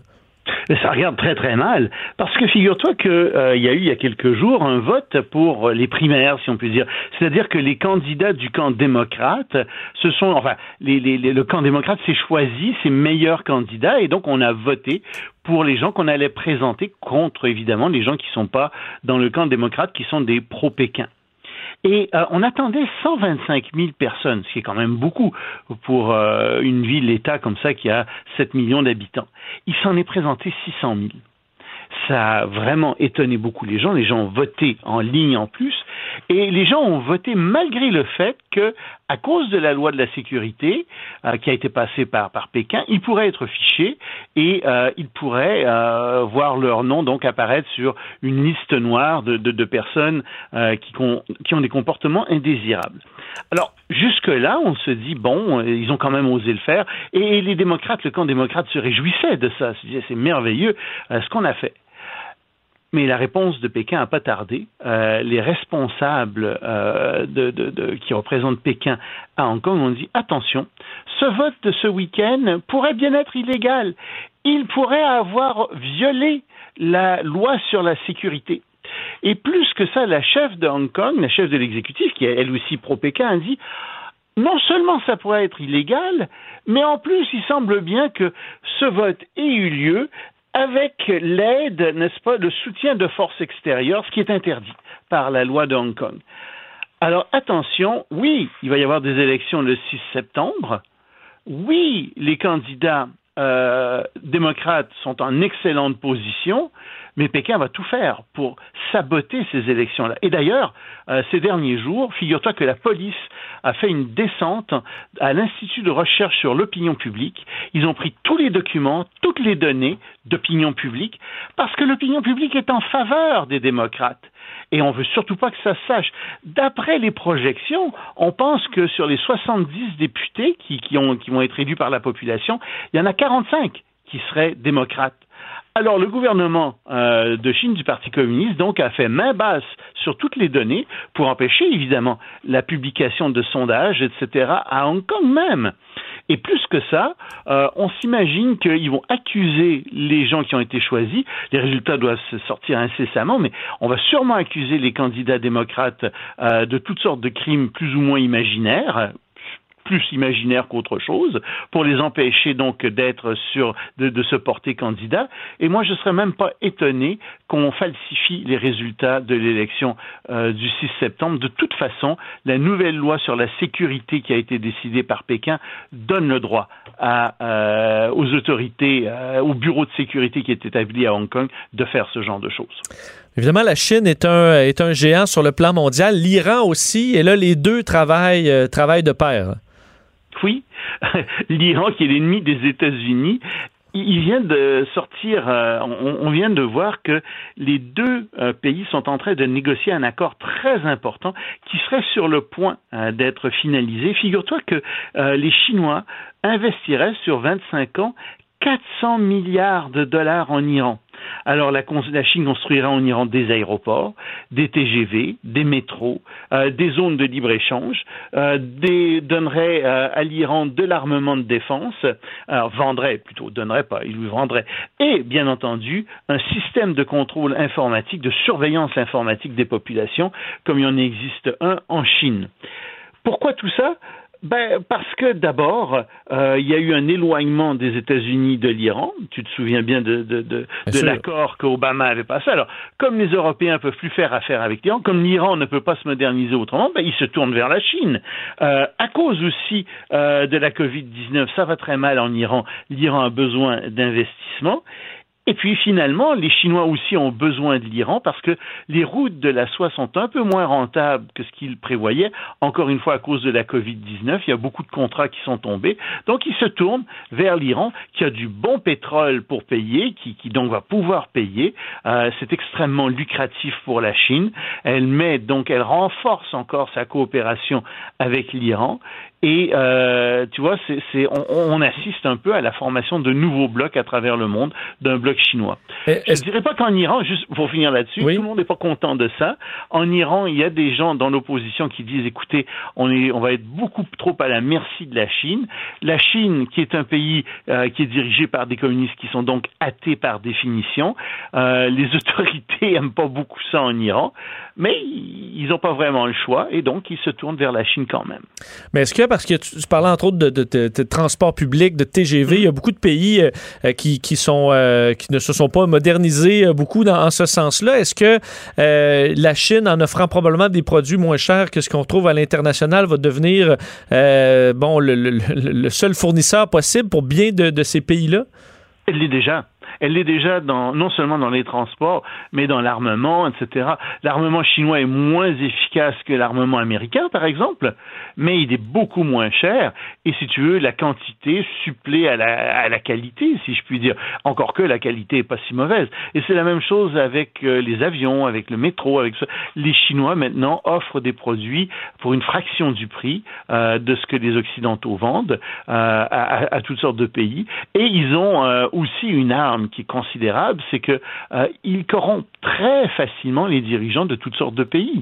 ça regarde très très mal, parce que figure-toi qu'il euh, y a eu il y a quelques jours un vote pour les primaires, si on peut dire. C'est-à-dire que les candidats du camp démocrate, ce sont, enfin, les, les, le camp démocrate s'est choisi ses meilleurs candidats, et donc on a voté pour les gens qu'on allait présenter contre, évidemment, les gens qui sont pas dans le camp démocrate, qui sont des pro-Pékin. Et euh, on attendait 125 000 personnes, ce qui est quand même beaucoup pour euh, une ville-État comme ça qui a 7 millions d'habitants. Il s'en est présenté 600 000 ça a vraiment étonné beaucoup les gens. Les gens ont voté en ligne en plus, et les gens ont voté malgré le fait que, à cause de la loi de la sécurité euh, qui a été passée par, par Pékin, ils pourraient être fichés et euh, ils pourraient euh, voir leur nom donc apparaître sur une liste noire de, de, personnes qui, qui ont des comportements indésirables. Alors, jusque-là, on se dit, bon, ils ont quand même osé le faire, et les démocrates, le camp démocrate se réjouissait de ça, c'est merveilleux ce qu'on a fait. Mais la réponse de Pékin n'a pas tardé. Euh, les responsables euh, de, de, qui représentent Pékin à Hong Kong ont dit attention, ce vote de ce week-end pourrait bien être illégal. Il pourrait avoir violé la loi sur la sécurité. Et plus que ça, la chef de Hong Kong, la chef de l'exécutif, qui est elle aussi pro-Pékin, a dit non seulement ça pourrait être illégal, mais en plus il semble bien que ce vote ait eu lieu avec l'aide, n'est-ce pas, le soutien de forces extérieures, ce qui est interdit par la loi de Hong Kong. Alors attention, oui, il va y avoir des élections le 6 septembre. Oui, les candidats euh, démocrates sont en excellente position, mais Pékin va tout faire pour saboter ces élections-là. Et d'ailleurs, euh, ces derniers jours, figure-toi que la police a fait une descente à l'Institut de recherche sur l'opinion publique. Ils ont pris tous les documents, toutes les données d'opinion publique, parce que l'opinion publique est en faveur des démocrates. Et on veut surtout pas que ça se sache. D'après les projections, on pense que sur les 70 députés qui, ont, vont être élus par la population, il y en a 45 qui seraient démocrates. Alors, le gouvernement euh, de Chine du Parti communiste donc a fait main basse sur toutes les données pour empêcher évidemment la publication de sondages, etc. à Hong Kong même. Et plus que ça, euh, on s'imagine qu'ils vont accuser les gens qui ont été choisis. Les résultats doivent se sortir incessamment, mais on va sûrement accuser les candidats démocrates euh, de toutes sortes de crimes plus ou moins imaginaires plus imaginaire qu'autre chose, pour les empêcher donc d'être sur, de, se porter candidat. Et moi, je serais même pas étonné qu'on falsifie les résultats de l'élection euh, du 6 septembre. De toute façon, la nouvelle loi sur la sécurité qui a été décidée par Pékin donne le droit euh, aux autorités, euh, au bureau de sécurité qui est établi à Hong Kong de faire ce genre de choses. Évidemment, la Chine est un, est un géant sur le plan mondial, l'Iran aussi, et là, les deux travaillent, travaillent de pair oui, (laughs) l'Iran qui est l'ennemi des États-Unis il vient de sortir, euh, on, vient de voir que les deux euh, pays sont en train de négocier un accord très important qui serait sur le point euh, d'être finalisé. Figure-toi que les Chinois investiraient sur 25 ans 400 milliards de dollars en Iran. Alors la, Chine construira en Iran des aéroports, des TGV, des métros, euh, des zones de libre-échange, euh, donnerait euh, à l'Iran de l'armement de défense, vendrait plutôt, donnerait pas, il lui vendrait, et bien entendu un système de contrôle informatique, de surveillance informatique des populations, comme il en existe un en Chine. Pourquoi tout ça? Ben, parce que d'abord, euh, il y a eu un éloignement des États-Unis de l'Iran. Tu te souviens bien de, de, de, de l'accord qu'Obama avait passé. Alors, comme les Européens ne peuvent plus faire affaire avec l'Iran, comme l'Iran ne peut pas se moderniser autrement, ben, ils se tournent vers la Chine. Euh, à cause aussi euh, de la COVID-19, ça va très mal en Iran. L'Iran a besoin d'investissement. Et puis finalement, les Chinois aussi ont besoin de l'Iran parce que les routes de la soie sont un peu moins rentables que ce qu'ils prévoyaient. Encore une fois, à cause de la Covid-19, il y a beaucoup de contrats qui sont tombés. Donc, ils se tournent vers l'Iran qui a du bon pétrole pour payer, qui, donc va pouvoir payer. Euh, c'est extrêmement lucratif pour la Chine. Elle met donc, elle renforce encore sa coopération avec l'Iran. Et euh, tu vois, c'est, on, on, assiste un peu à la formation de nouveaux blocs à travers le monde, d'un bloc chinois. Je ne dirais pas qu'en Iran, juste pour finir là-dessus, tout le monde n'est pas content de ça. En Iran, il y a des gens dans l'opposition qui disent, écoutez, on, est, on va être beaucoup trop à la merci de la Chine. La Chine, qui est un pays euh, qui est dirigé par des communistes qui sont donc athées par définition, euh, les (laughs) autorités aiment pas beaucoup ça en Iran, mais ils n'ont pas vraiment le choix et donc ils se tournent vers la Chine quand même. Mais est-ce que parce que tu, parlais entre autres de, de, transport public, de TGV. Il y a beaucoup de pays euh, euh, qui, euh, qui ne se sont pas modernisés beaucoup dans, en ce sens-là. Est-ce que la Chine, en offrant probablement des produits moins chers que ce qu'on trouve à l'international, va devenir bon, le, le, seul fournisseur possible pour bien de ces pays-là? Elle l'est déjà. Elle l'est déjà dans, non seulement dans les transports, mais dans l'armement, etc. L'armement chinois est moins efficace que l'armement américain, par exemple, mais il est beaucoup moins cher. Et si tu veux, la quantité supplée à la, à la qualité, si je puis dire. Encore que la qualité est pas si mauvaise. Et c'est la même chose avec euh, les avions, avec le métro, avec ça. Les Chinois maintenant offrent des produits pour une fraction du prix euh, de ce que les Occidentaux vendent euh, à, à, toutes sortes de pays. Et ils ont aussi une arme qui est considérable, c'est qu'ils euh, corrompent très facilement les dirigeants de toutes sortes de pays.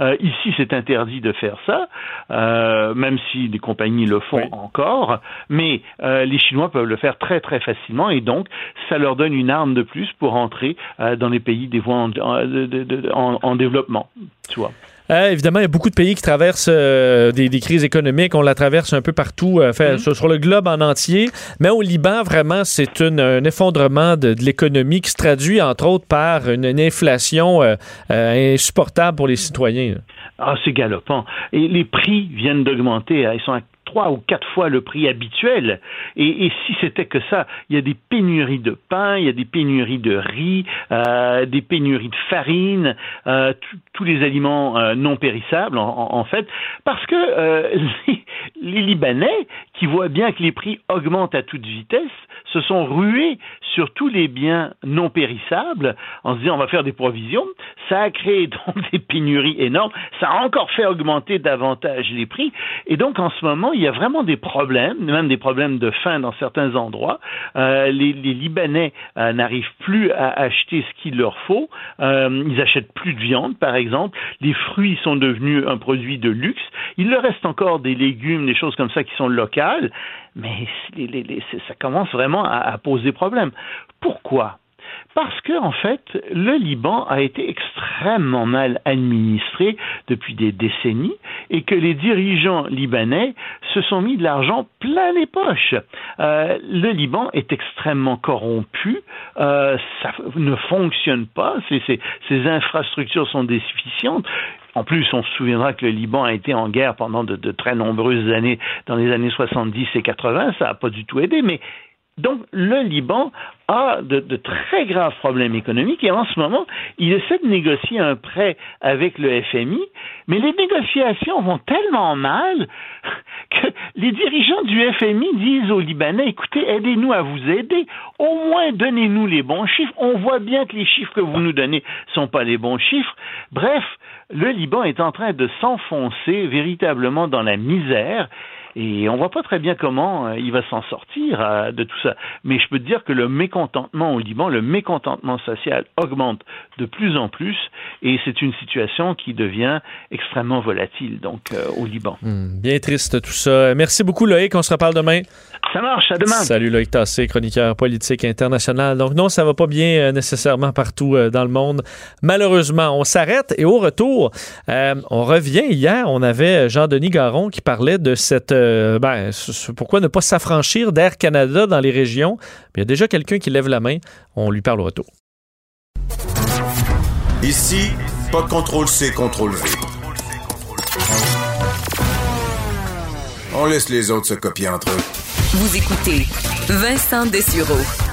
Euh, ici, c'est interdit de faire ça, euh, même si les compagnies le font encore, mais les Chinois peuvent le faire très très facilement et donc ça leur donne une arme de plus pour entrer dans les pays des voies en, en développement. Tu vois. Euh, évidemment, il y a beaucoup de pays qui traversent euh, des, crises économiques. On la traverse un peu partout, euh, fait, mm-hmm. sur, le globe en entier. Mais au Liban, vraiment, c'est un effondrement de, l'économie qui se traduit, entre autres, par une, inflation insupportable pour les citoyens. Ah, c'est galopant. Et les prix viennent d'augmenter. Ils sont à trois ou quatre fois le prix habituel. Et, si c'était que ça, il y a des pénuries de pain, il y a des pénuries de riz, euh, des pénuries de farine, euh, tous les aliments euh, non périssables en, fait, parce que (laughs) les, les Libanais, qui voient bien que les prix augmentent à toute vitesse, se sont rués sur tous les biens non périssables en se disant on va faire des provisions. Ça a créé (laughs) donc des pénuries énormes. Ça a encore fait augmenter davantage les prix. Et donc en ce moment, y a vraiment des problèmes, même des problèmes de faim dans certains endroits. Euh, les, Libanais euh, n'arrivent plus à acheter ce qu'il leur faut. Euh, ils achètent plus de viande, par exemple. Les fruits sont devenus un produit de luxe. Il leur reste encore des légumes, des choses comme ça qui sont locales, mais ça commence vraiment à, à poser problème. Pourquoi? Parce que, en fait, le Liban a été extrêmement mal administré depuis des décennies et que les dirigeants libanais se sont mis de l'argent plein les poches. Euh, le Liban est extrêmement corrompu, euh, ça ne fonctionne pas, ses, infrastructures sont déficientes. En plus, on se souviendra que le Liban a été en guerre pendant de, de très nombreuses années, dans les années 70 et 80, ça n'a pas du tout aidé, mais donc, le Liban a de, très graves problèmes économiques et en ce moment, il essaie de négocier un prêt avec le FMI, mais les négociations vont tellement mal (laughs) que les dirigeants du FMI disent aux Libanais, écoutez, aidez-nous à vous aider, au moins donnez-nous les bons chiffres. On voit bien que les chiffres que vous nous donnez ne sont pas les bons chiffres. Bref, le Liban est en train de s'enfoncer véritablement dans la misère et on voit pas très bien comment euh, il va s'en sortir euh, de tout ça. Mais je peux te dire que le mécontentement au Liban, le mécontentement social augmente de plus en plus et c'est une situation qui devient extrêmement volatile donc euh, au Liban. Hmm, bien triste tout ça. Merci beaucoup Loïc, on se reparle demain. Ça marche, à demain. Salut Loïc Tassé, chroniqueur politique international. Donc non, ça va pas bien nécessairement partout dans le monde. Malheureusement, on s'arrête et au retour, on revient. Hier, on avait Jean-Denis Garon qui parlait de cette euh, ben, pourquoi ne pas s'affranchir d'Air Canada dans les régions? Il y a déjà quelqu'un qui lève la main. On lui parle au retour. Ici, pas de contrôle C, contrôle V. On laisse les autres se copier entre eux. Vous écoutez Vincent Dessureau.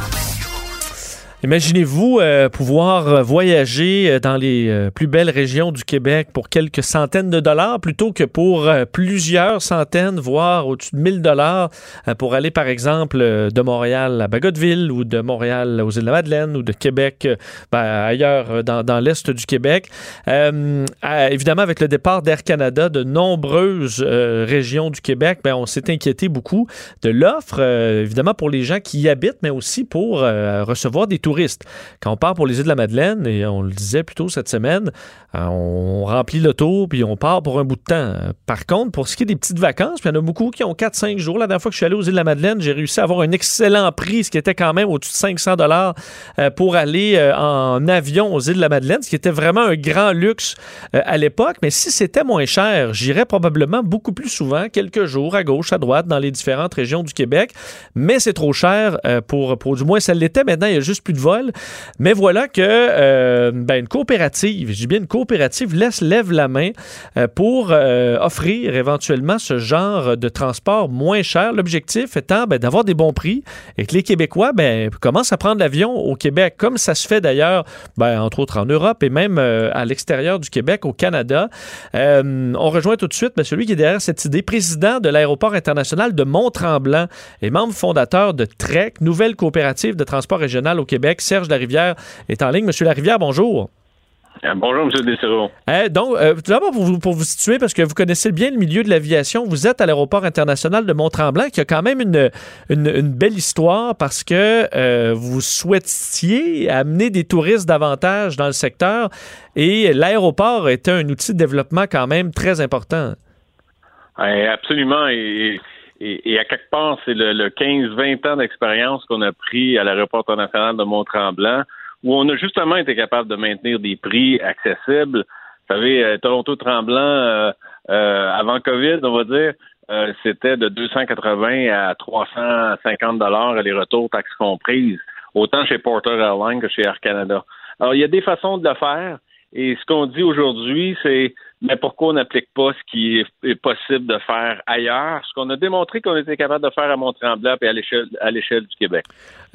Imaginez-vous euh, pouvoir euh, voyager euh, dans les plus belles régions du Québec pour quelques centaines de dollars plutôt que pour plusieurs centaines, voire au-dessus de 1000 dollars pour aller par exemple de Montréal à Bagotville ou de Montréal aux Îles-de-la-Madeleine ou de Québec ben, ailleurs dans, l'est du Québec. évidemment, avec le départ d'Air Canada de nombreuses régions du Québec, ben, on s'est inquiété beaucoup de l'offre, évidemment pour les gens qui y habitent, mais aussi pour recevoir des touristes. Quand on part pour les îles de la Madeleine, et on le disait plus tôt cette semaine, euh, on remplit l'auto puis on part pour un bout de temps. Par contre, pour ce qui est des petites vacances, il y en a beaucoup qui ont 4-5 jours. La dernière fois que je suis allé aux îles de la Madeleine, j'ai réussi à avoir un excellent prix, ce qui était quand même au-dessus de 500 dollars euh, pour aller euh, en avion aux îles de la Madeleine, ce qui était vraiment un grand luxe à l'époque. Mais si c'était moins cher, j'irais probablement beaucoup plus souvent, quelques jours à gauche, à droite, dans les différentes régions du Québec. Mais c'est trop cher pour, pour du moins ça l'était. Maintenant, il y a juste plus vol. Mais voilà que euh, ben, une coopérative, je dis bien une coopérative, laisse, lève la main euh, pour euh, offrir éventuellement ce genre de transport moins cher. L'objectif étant ben, d'avoir des bons prix et que les Québécois ben, commencent à prendre l'avion au Québec, comme ça se fait d'ailleurs, entre autres en Europe et même à l'extérieur du Québec, au Canada. on rejoint tout de suite celui qui est derrière cette idée, président de l'aéroport international de Mont-Tremblant et membre fondateur de TREC, nouvelle coopérative de transport régional au Québec. Serge Larivière est en ligne. Monsieur Larivière, bonjour. Euh, bonjour, M. Dessereau. Eh, donc, euh, tout d'abord, pour vous, pour vous situer, parce que vous connaissez bien le milieu de l'aviation, vous êtes à l'aéroport international de Mont-Tremblant, qui a quand même une, une, belle histoire parce que euh, vous souhaitiez amener des touristes davantage dans le secteur et l'aéroport était un outil de développement quand même très important. absolument. Et, et, à quelque part, c'est le, 15-20 ans d'expérience qu'on a pris à l'aéroport international de Mont-Tremblant, où on a justement été capable de maintenir des prix accessibles. Vous savez, euh, Toronto-Tremblant, euh, euh, avant COVID, on va dire, c'était de 280 à 350 dollars les retours taxes comprises, autant chez Porter Airlines que chez Air Canada. Alors, il y a des façons de le faire, et ce qu'on dit aujourd'hui, c'est mais pourquoi on n'applique pas ce qui est, possible de faire ailleurs, ce qu'on a démontré qu'on était capable de faire à Mont-Tremblant et à l'échelle du Québec.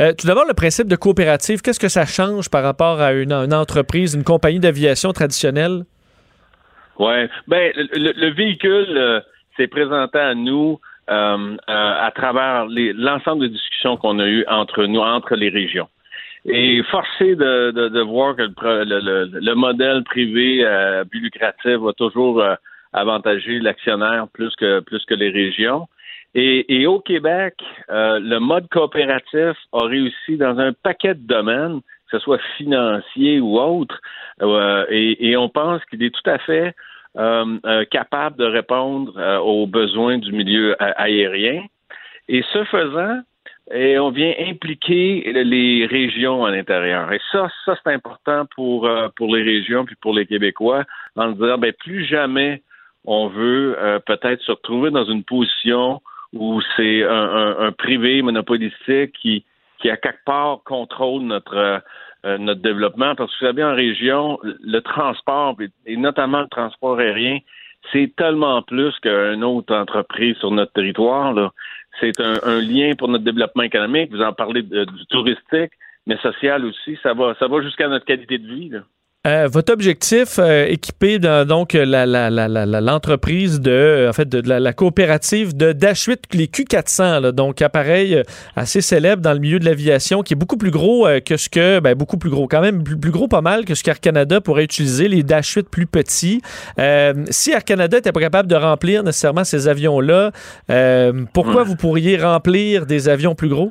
Euh, tout d'abord, le principe de coopérative, qu'est-ce que ça change par rapport à une, entreprise, une compagnie d'aviation traditionnelle? Oui, ben le, véhicule euh, s'est présenté à nous euh, à travers l'ensemble des discussions qu'on a eues entre nous, entre les régions et forcé de, de, de voir que le, le, modèle privé euh, plus lucratif va toujours euh, avantager l'actionnaire plus que plus que les régions. Et, et au Québec, euh, le mode coopératif a réussi dans un paquet de domaines, que ce soit financier ou autre, euh, et, et, on pense qu'il est tout à fait euh, euh capable de répondre aux besoins du milieu aérien. Et ce faisant, et on vient impliquer les régions à l'intérieur. Et ça, ça c'est important pour pour les régions puis pour les Québécois, en disant ben plus jamais on veut peut-être se retrouver dans une position où c'est un, un, privé monopolistique qui, qui, à quelque part, contrôle notre, euh, notre développement. Parce que vous savez, en région, le transport, et notamment le transport aérien, c'est tellement plus qu'une autre entreprise sur notre territoire. C'est un, un, lien pour notre développement économique. Vous en parlez du touristique, mais social aussi. Ça va, ça va jusqu'à notre qualité de vie. Là. Euh, votre objectif, euh, équipé donc l'entreprise de, euh, en fait, de, la, coopérative de Dash 8, les Q400, donc appareil assez célèbre dans le milieu de l'aviation, qui est beaucoup plus gros que ce que, ben, beaucoup plus gros, quand même plus, gros pas mal que ce qu'Air Canada pourrait utiliser, les Dash 8 plus petits. si Air Canada n'était pas capable de remplir nécessairement ces avions-là, pourquoi vous pourriez remplir des avions plus gros?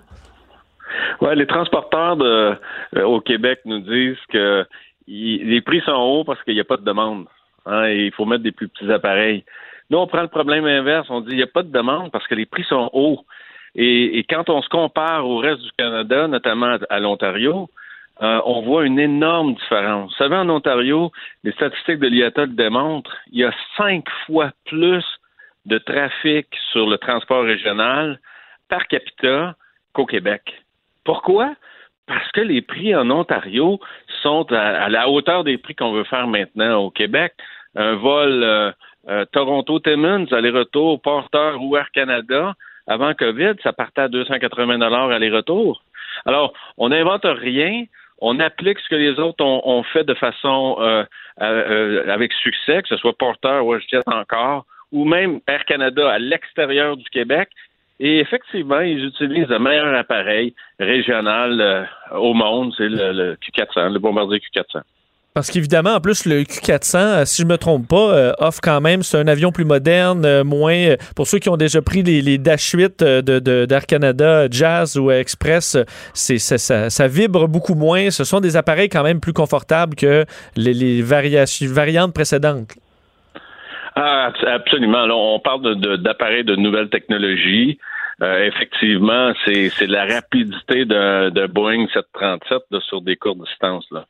Ouais, les transporteurs de, au Québec nous disent que les prix sont hauts parce qu'il n'y a pas de demande. Hein, il faut mettre des plus petits appareils. Nous, on prend le problème inverse. On dit il n'y a pas de demande parce que les prix sont hauts. Et, quand on se compare au reste du Canada, notamment à l'Ontario, euh, on voit une énorme différence. Vous savez, en Ontario, les statistiques de l'IATA le démontrent, il y a cinq fois plus de trafic sur le transport régional par capita qu'au Québec. Pourquoi? parce que les prix en Ontario sont à, la hauteur des prix qu'on veut faire maintenant au Québec. Un vol euh, euh, Toronto-Timmins, aller-retour, Porteur ou Air Canada, avant COVID, ça partait à 280 dollars aller-retour. Alors, on n'invente rien, on applique ce que les autres ont, fait de façon euh, avec succès, que ce soit Porteur ou WestJet encore, ou même Air Canada à l'extérieur du Québec, et effectivement, ils utilisent le meilleur appareil régional euh, au monde, c'est le, Q400, le bombardier Q400. Parce qu'évidemment, en plus, le Q400, euh, si je ne me trompe pas, euh, offre quand même, c'est un avion plus moderne, moins. Pour ceux qui ont déjà pris les, Dash 8 d'Air Canada, Jazz ou Express, c'est, ça, vibre beaucoup moins. Ce sont des appareils quand même plus confortables que les, variantes précédentes. Ah, absolument. on parle d'appareils de, nouvelles technologies. Euh, effectivement, c'est la rapidité de, Boeing 737 sur des courtes distances. Là.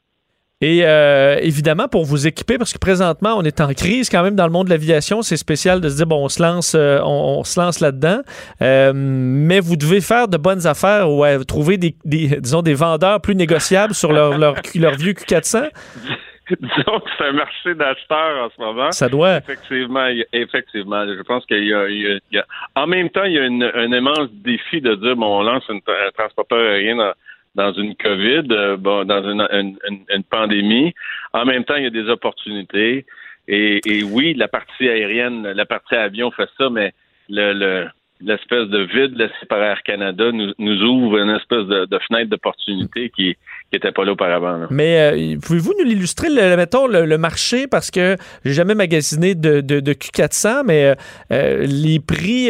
Et euh, évidemment, pour vous équiper, parce que présentement, on est en crise quand même dans le monde de l'aviation, c'est spécial de se dire, bon, on se lance, euh, on, se lance là-dedans. mais vous devez faire de bonnes affaires ou trouver des, disons, des vendeurs plus négociables sur leur, leur, leur vieux Q400. (laughs) (laughs) disons que c'est un marché d'acheteurs en ce moment. Ça doit. Effectivement, effectivement. Je pense qu'il y, a, en même temps, il y a un immense défi de dire, bon, on lance un transporteur aérien dans, dans une COVID, euh, bon, dans une, une, pandémie. En même temps, il y a des opportunités. Et, et oui, la partie aérienne, la partie avion fait ça, mais le, le l'espèce de vide laissé par Air Canada nous, nous ouvre une espèce de, fenêtre d'opportunité qui n'était pas là auparavant. Mais euh, pouvez-vous nous l'illustrer, le, mettons, le, marché, parce que j'ai jamais magasiné de, de, Q400, mais euh, euh, les prix,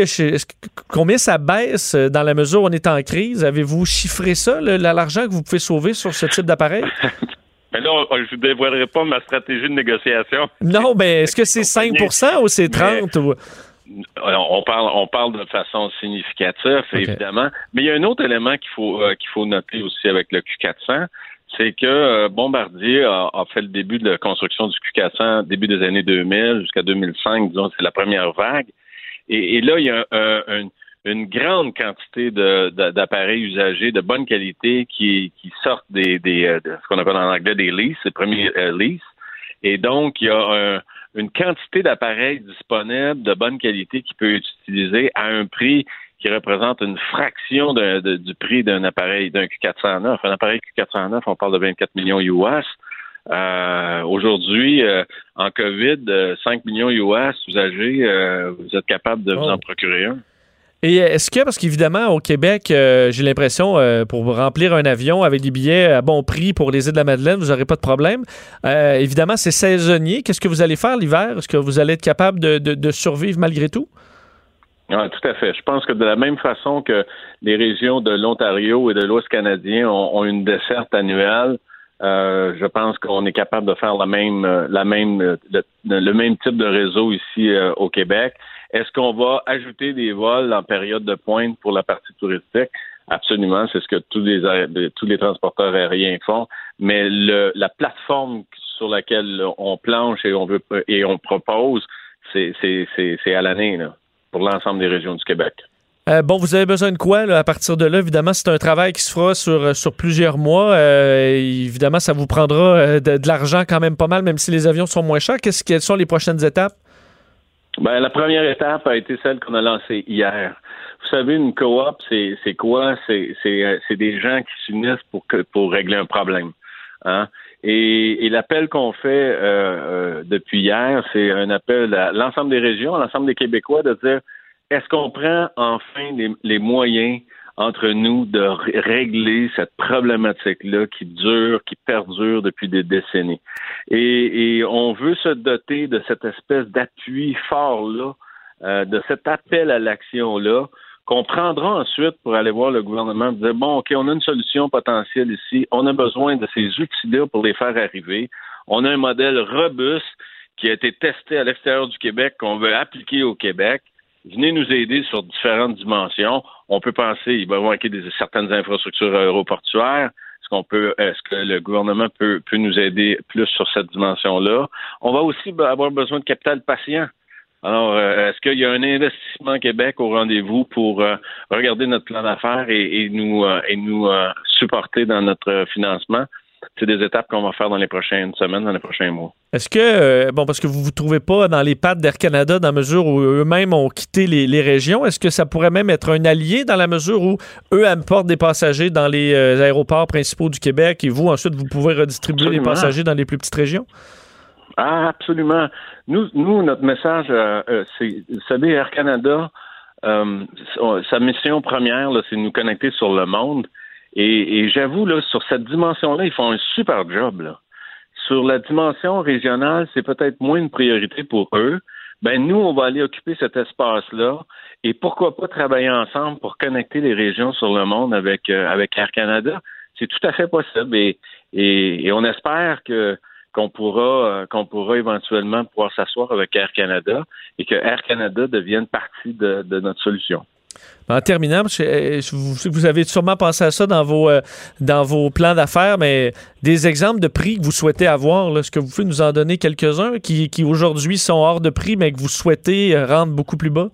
combien ça baisse dans la mesure où on est en crise? Avez-vous chiffré ça, l'argent que vous pouvez sauver sur ce type d'appareil? (laughs) Mais là, je ne dévoilerai pas ma stratégie de négociation. Non, mais est-ce que c'est (laughs) 5% ou c'est 30 ou on parle, on parle de façon significative, évidemment. Mais il y a un autre élément qu'il faut, euh, qu'il faut noter aussi avec le Q400, c'est que euh, Bombardier a, fait le début de la construction du Q400 début des années 2000 jusqu'à 2005, disons, c'est la première vague. Et, là, il y a une grande quantité d'appareils usagés de bonne qualité qui, sortent des, des euh, ce qu'on appelle en anglais des leases, les premiers leases. Et donc, il y a un une quantité d'appareils disponibles de bonne qualité qui peut être utilisé à un prix qui représente une fraction du prix d'un appareil, d'un Q409. Un appareil Q409, on parle de 24 millions US. Euh, Aujourd'hui, euh, en COVID, 5 euh, millions US usagés, vous êtes capable de vous en oh. procurer un. Et est-ce que, parce qu'évidemment, au Québec, euh, j'ai l'impression, euh, pour remplir un avion avec des billets à bon prix pour les îles de la Madeleine, vous n'aurez pas de problème. Euh, évidemment, c'est saisonnier. Qu'est-ce que vous allez faire l'hiver? Est-ce que vous allez être capable de, survivre malgré tout? Oui, tout à fait. Je pense que de la même façon que les régions de l'Ontario et de l'Ouest canadien ont, une desserte annuelle, euh, je pense qu'on est capable de faire la même, la même, le, même type de réseau ici euh, au Québec. Est-ce qu'on va ajouter des vols en période de pointe pour la partie touristique? Absolument, c'est ce que tous les tous les transporteurs aériens font. Mais la plateforme sur laquelle on planche et on veut et on propose, c'est à l'année pour l'ensemble des régions du Québec. Euh, bon, vous avez besoin de quoi à partir de là? Évidemment, c'est un travail qui se fera sur, sur plusieurs mois. Euh, évidemment, ça vous prendra euh, de, l'argent quand même pas mal, même si les avions sont moins chers. Quelles sont les prochaines étapes? Ben, la première étape a été celle qu'on a lancée hier. Vous savez, une coop, c'est, quoi? C'est, c'est, des gens qui s'unissent pour, que, pour régler un problème. Hein? Et, l'appel qu'on fait euh, euh, depuis hier, c'est un appel à l'ensemble des régions, à l'ensemble des Québécois de dire est-ce qu'on prend enfin les, moyens entre nous de régler cette problématique-là qui dure, qui perdure depuis des décennies. Et, on veut se doter de cette espèce d'appui fort-là, euh, de cet appel à l'action-là, qu'on prendra ensuite pour aller voir le gouvernement, dire bon, OK, on a une solution potentielle ici, on a besoin de ces outils-là pour les faire arriver. On a un modèle robuste qui a été testé à l'extérieur du Québec, qu'on veut appliquer au Québec. Venez nous aider sur différentes dimensions. On peut penser, il va manquer des, certaines infrastructures aéroportuaires. Est-ce qu'on peut, est-ce que le gouvernement peut, peut nous aider plus sur cette dimension-là? On va aussi avoir besoin de capital patient. Alors, euh, est-ce qu'il y a un investissement Québec au rendez-vous pour euh, regarder notre plan d'affaires et, nous, euh, et nous supporter dans notre financement? C'est des étapes qu'on va faire dans les prochaines semaines, dans les prochains mois. Est-ce que, bon, parce que vous ne vous trouvez pas dans les pattes d'Air Canada dans la mesure où eux-mêmes ont quitté les, régions, est-ce que ça pourrait même être un allié dans la mesure où eux apportent des passagers dans les aéroports principaux du Québec et vous, ensuite, vous pouvez redistribuer les passagers dans les plus petites régions? Ah, absolument. Nous, nous notre message, euh, euh, c'est, vous savez, Air Canada, euh, sa mission première, c'est de nous connecter sur le monde. Et, j'avoue, là, sur cette dimension-là, ils font un super job. Là. Sur la dimension régionale, c'est peut-être moins une priorité pour eux. Ben nous, on va aller occuper cet espace-là et pourquoi pas travailler ensemble pour connecter les régions sur le monde avec avec Air Canada. C'est tout à fait possible et, et on espère que qu'on pourra euh, qu'on pourra éventuellement pouvoir s'asseoir avec Air Canada et que Air Canada devienne partie de, notre solution. En terminant, euh, vous avez sûrement pensé à ça dans vos, euh, dans vos plans d'affaires, mais des exemples de prix que vous souhaitez avoir, est-ce que vous pouvez nous en donner quelques-uns qui, qui aujourd'hui sont hors de prix, mais que vous souhaitez rendre beaucoup plus bas?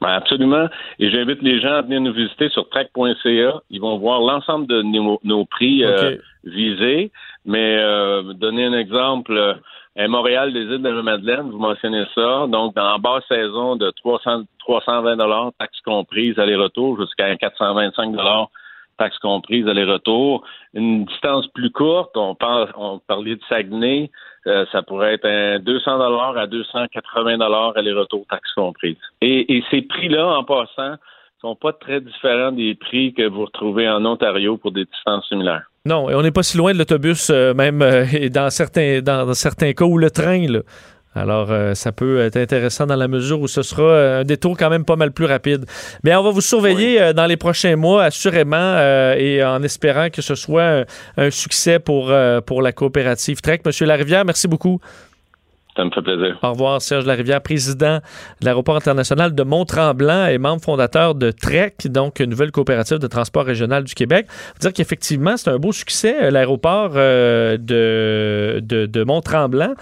Ben, absolument. Et j'invite les gens à venir nous visiter sur track.ca. Ils vont voir l'ensemble de nos, prix visés. Mais euh, donner un exemple, Montréal, des îles de la Madeleine, vous mentionnez ça. Donc, en basse saison de 300, 320 dollars, taxes comprises, aller-retour, jusqu'à 425 dollars, taxes comprises, aller-retour. Une distance plus courte, on, parle, on parlait de Saguenay, euh, ça pourrait être un 200 dollars à 280 dollars aller-retour, taxes comprises. Et, et ces prix-là, en passant, sont pas très différents des prix que vous retrouvez en Ontario pour des distances similaires. Non, et on n'est pas si loin de l'autobus, euh, même euh, et dans certains dans certains cas ou le train. Là. Alors, euh, ça peut être intéressant dans la mesure où ce sera un détour quand même pas mal plus rapide. Mais on va vous surveiller dans les prochains mois, assurément, et en espérant que ce soit un, succès pour, pour la coopérative Trek. Monsieur Larivière, merci beaucoup. Ça me fait plaisir. Au revoir, Serge Larivière, président de l'aéroport international de Mont-Tremblant et membre fondateur de TREC, donc une nouvelle coopérative de transport régional du Québec. Faut dire qu'effectivement, c'est un beau succès, euh, l'aéroport euh, de, de, Mont-Tremblant.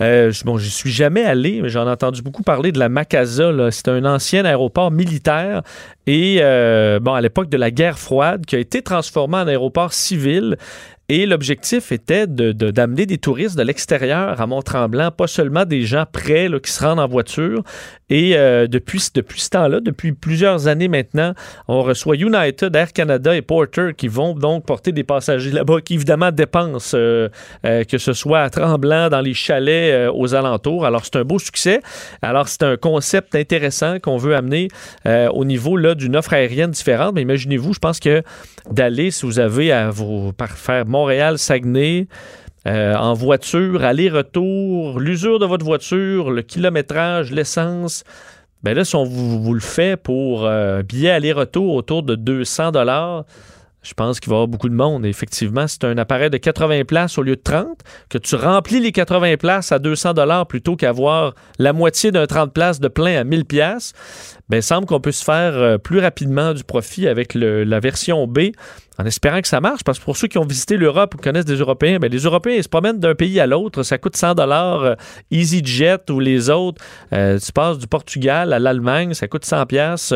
Euh, bon, je suis jamais allé, mais j'en ai entendu beaucoup parler de la Macasa. C'est un ancien aéroport militaire et bon à l'époque de la guerre froide qui a été transformé en aéroport civil et l'objectif était d'amener de, des touristes de l'extérieur à Mont-Tremblant, pas seulement des gens prêts qui se rendent en voiture. Et euh, depuis, depuis ce temps-là, depuis plusieurs années maintenant, on reçoit United, Air Canada et Porter qui vont donc porter des passagers là-bas, qui évidemment dépensent, euh, euh, que ce soit à Tremblant, dans les chalets aux alentours. Alors c'est un beau succès. Alors c'est un concept intéressant qu'on veut amener au niveau d'une offre aérienne différente. Mais imaginez-vous, je pense que d'aller, si vous avez à vous faire Montréal-Saguenay. Euh, en voiture, aller-retour, l'usure de votre voiture, le kilométrage, l'essence, Ben là, si on vous, le fait pour euh, billet aller-retour autour de 200 dollars, je pense qu'il va y avoir beaucoup de monde. Et effectivement, c'est un appareil de 80 places au lieu de 30, que tu remplis les 80 places à 200 dollars plutôt qu'avoir la moitié d'un 30 places de plein à 1000 pièces. Ben, il semble qu'on peut se faire euh, plus rapidement du profit avec la version B en espérant que ça marche, parce que pour ceux qui ont visité l'Europe ou connaissent des Européens, ben les Européens, ils se promènent d'un pays à l'autre. Ça coûte 100 dollars. EasyJet ou les autres, euh, tu passes du Portugal à l'Allemagne, ça coûte 100 pièces.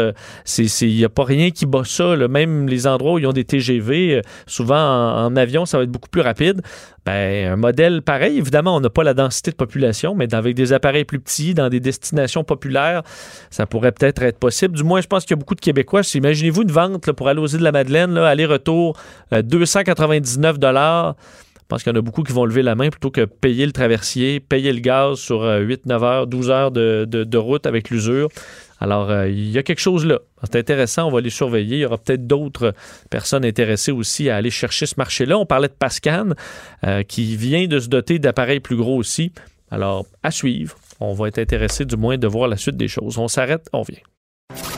Il n'y a pas rien qui bat ça. Même les endroits où ils ont des TGV, euh, souvent en, en avion, ça va être beaucoup plus rapide. Ben, un modèle pareil, évidemment, on n'a pas la densité de population, mais avec des appareils plus petits, dans des destinations populaires, ça pourrait peut-être être possible. Du moins, je pense qu'il y a beaucoup de Québécois. Imaginez-vous une vente pour aller aux îles de la Madeleine, aller-retour, euh, 299 dollars. Je pense qu'il y en a beaucoup qui vont lever la main plutôt que payer le traversier, payer le gaz sur euh, 8, 9 heures, 12 heures de route avec l'usure. Alors, euh, il y a quelque chose là. C'est intéressant, on va les surveiller. Il y aura peut-être d'autres personnes intéressées aussi à aller chercher ce marché-là. On parlait de Pascan, euh, qui vient de se doter d'appareils plus gros aussi. Alors, à suivre. On va être intéressé du moins de voir la suite des choses. On s'arrête, on vient.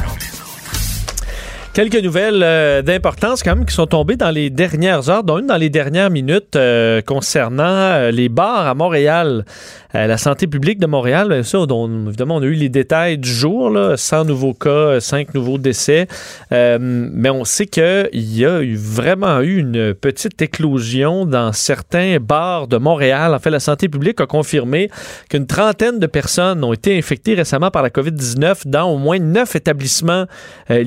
Quelques nouvelles euh, d'importance quand même qui sont tombées dans les dernières heures, dont une dans les dernières minutes euh, concernant euh, les bars à Montréal. La santé publique de Montréal, bien sûr, dont évidemment on a eu les détails du jour, là, 100 nouveaux cas, 5 nouveaux décès. Mais on sait qu'il y a eu vraiment eu une petite éclosion dans certains bars de Montréal. En fait, la santé publique a confirmé qu'une trentaine de personnes ont été infectées récemment par la COVID-19 dans au moins neuf établissements euh,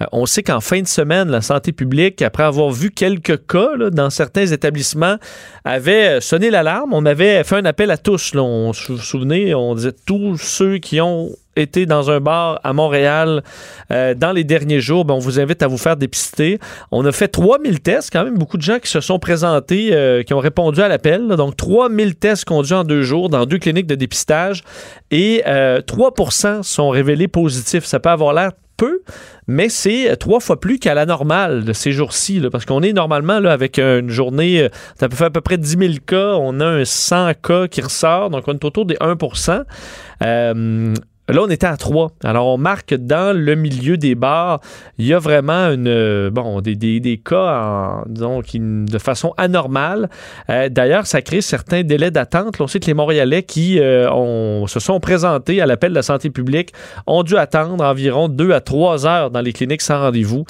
Euh, on sait qu'en fin de semaine, la santé publique, après avoir vu quelques cas dans certains établissements, avait sonné l'alarme. On avait fait un appel à tous. Se vous souvenez, on disait tous ceux qui ont été dans un bar à Montréal euh, dans les derniers jours, ben, on vous invite à vous faire dépister. On a fait 3000 tests, quand même beaucoup de gens qui se sont présentés, euh, qui ont répondu à l'appel. Donc 3000 tests conduits en deux jours dans deux cliniques de dépistage et euh, 3% sont révélés positifs. Ça peut avoir l'air peu, mais c'est trois fois plus qu'à la normale de ces jours-ci, parce qu'on est normalement là, avec une journée, euh, ça peut faire à peu près 10 000 cas, on a un 100 cas qui ressort, donc on est autour des 1 Euh, Là, on était à 3. Alors, on marque dans le milieu des bars, il y a vraiment une, euh, bon, des, des, des cas, de façon anormale. Euh, D'ailleurs, ça crée certains délais d'attente. On sait que les Montréalais qui euh, se sont présentés à l'appel de la santé publique ont dû attendre environ 2 à 3 heures dans les cliniques sans rendez-vous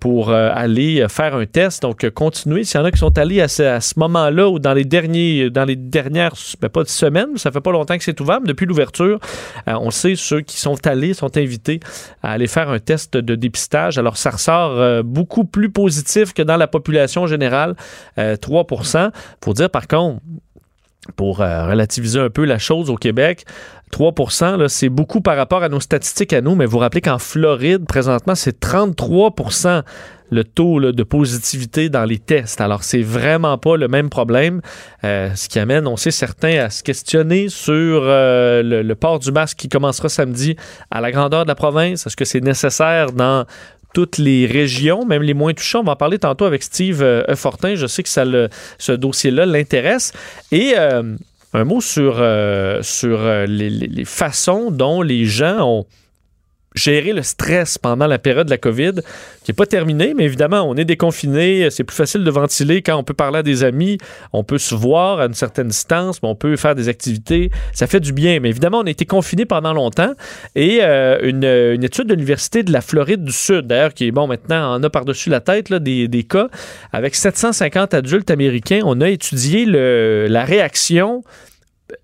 pour aller faire un test. Donc, continuez. S'il y en a qui sont allés à ce, moment-là ou dans les derniers, dans les dernières, ben, semaines, ça fait pas longtemps que c'est ouvert, mais depuis l'ouverture, on sait ceux qui sont allés sont invités à aller faire un test de dépistage. Alors, ça ressort euh, beaucoup plus positif que dans la population générale, euh, 3% Faut dire, par contre, pour euh, relativiser un peu la chose au Québec, 3% là, c'est beaucoup par rapport à nos statistiques à nous, mais vous rappelez qu'en Floride, présentement, c'est 33% le taux de positivité dans les tests. Alors, c'est vraiment pas le même problème, euh, ce qui amène, on sait, certains à se questionner sur euh, le, port du masque qui commencera samedi à la grandeur de la province. Est-ce que c'est nécessaire dans toutes les régions, même les moins touchées. On va en parler tantôt avec Steve euh, Fortin. Je sais que ça ce dossier-là l'intéresse. Et un mot sur, euh, sur euh, les, façons dont les gens ont gérer le stress pendant la période de la COVID, qui n'est pas terminée, mais évidemment, on est déconfiné, c'est plus facile de ventiler quand on peut parler à des amis, on peut se voir à une certaine distance, mais on peut faire des activités, ça fait du bien. Mais évidemment, on a été confiné pendant longtemps et euh, une, étude de l'Université de la Floride du Sud, d'ailleurs, qui est, bon, maintenant, on a par-dessus la tête là, des, cas, avec 750 adultes américains, on a étudié la réaction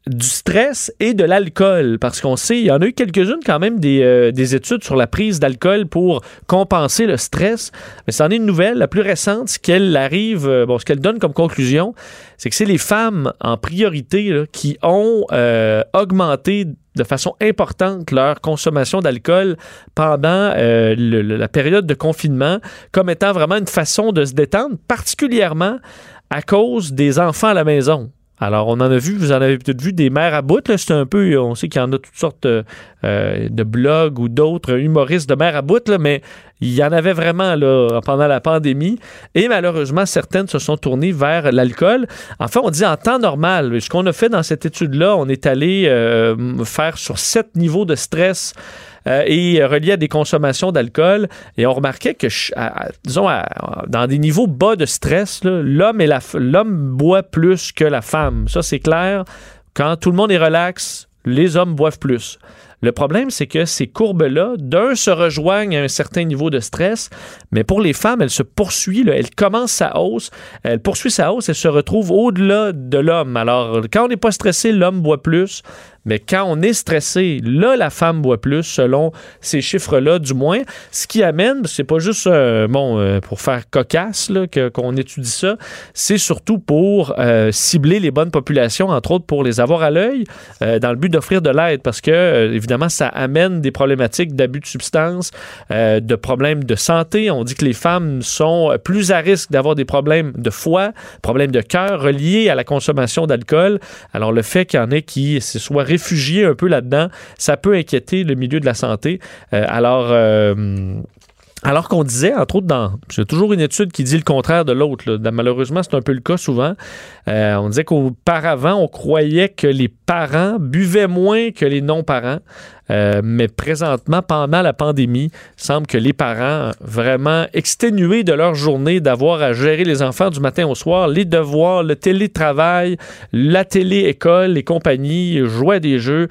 du stress et de l'alcool, parce qu'on sait, il y en a eu quelques-unes quand même des, euh, des études sur la prise d'alcool pour compenser le stress, mais c'en est une nouvelle, la plus récente, ce qu'elle arrive, euh, bon, ce qu'elle donne comme conclusion, c'est que c'est les femmes en priorité qui ont euh, augmenté de façon importante leur consommation d'alcool pendant la période de confinement comme étant vraiment une façon de se détendre, particulièrement à cause des enfants à la maison. Alors, on en a vu, vous en avez peut-être vu des mères à bout. C'est un peu, on sait qu'il y en a toutes sortes euh, de blogs ou d'autres humoristes de mères à bout, mais il y en avait vraiment là, pendant la pandémie. Et malheureusement, certaines se sont tournées vers l'alcool. Enfin, on dit en temps normal. Ce qu'on a fait dans cette étude-là, on est allé euh, faire sur sept niveaux de stress. Euh, et relié à des consommations d'alcool. Et on remarquait que, disons, dans des niveaux bas de stress, l'homme et l'homme boit plus que la femme. Ça, c'est clair. Quand tout le monde est relax, les hommes boivent plus. Le problème, c'est que ces courbes-là, d'un, se rejoignent à un certain niveau de stress, mais pour les femmes, elle se poursuit, là, elle commence sa hausse, elle poursuit sa hausse, elle se retrouve au-delà de l'homme. Alors, quand on n'est pas stressé, l'homme boit plus, mais quand on est stressé, là, la femme boit plus, selon ces chiffres-là, du moins. Ce qui amène, c'est pas juste euh, bon euh, pour faire cocasse là, qu'on étudie ça, c'est surtout pour euh, cibler les bonnes populations, entre autres pour les avoir à l'œil, dans le but d'offrir de l'aide, parce que évidemment, ça amène des problématiques d'abus de substances, de problèmes de santé. On dit que les femmes sont plus à risque d'avoir des problèmes de foie, problèmes de cœur reliés à la consommation d'alcool. Alors le fait qu'il y en ait qui se soient réfugiés un peu là-dedans, ça peut inquiéter le milieu de la santé. Euh, alors, euh, alors qu'on disait, entre autres, dans. J'ai toujours une étude qui dit le contraire de l'autre. Malheureusement, c'est un peu le cas souvent. Euh, on disait qu'auparavant, on croyait que les parents buvaient moins que les non-parents. Euh, mais présentement, pendant la pandémie, il semble que les parents, vraiment exténués de leur journée, d'avoir à gérer les enfants du matin au soir, les devoirs, le télétravail, la télé-école, les compagnies, jouer à des jeux,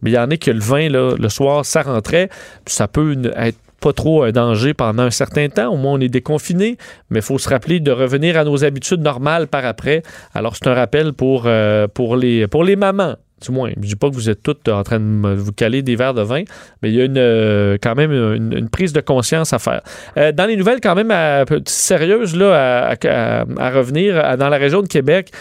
mais il y en a que le vin, le soir, ça rentrait. Ça peut être pas trop un danger pendant un certain temps. Au moins, on est déconfiné, mais il faut se rappeler de revenir à nos habitudes normales par après. Alors, c'est un rappel pour, euh, pour, les, pour les mamans. Du moins, je ne dis pas que vous êtes toutes en train de vous caler des verres de vin, mais il y a une, euh, quand même une, prise de conscience à faire. Euh, dans les nouvelles quand même sérieuses là, à, revenir, dans la région de Québec,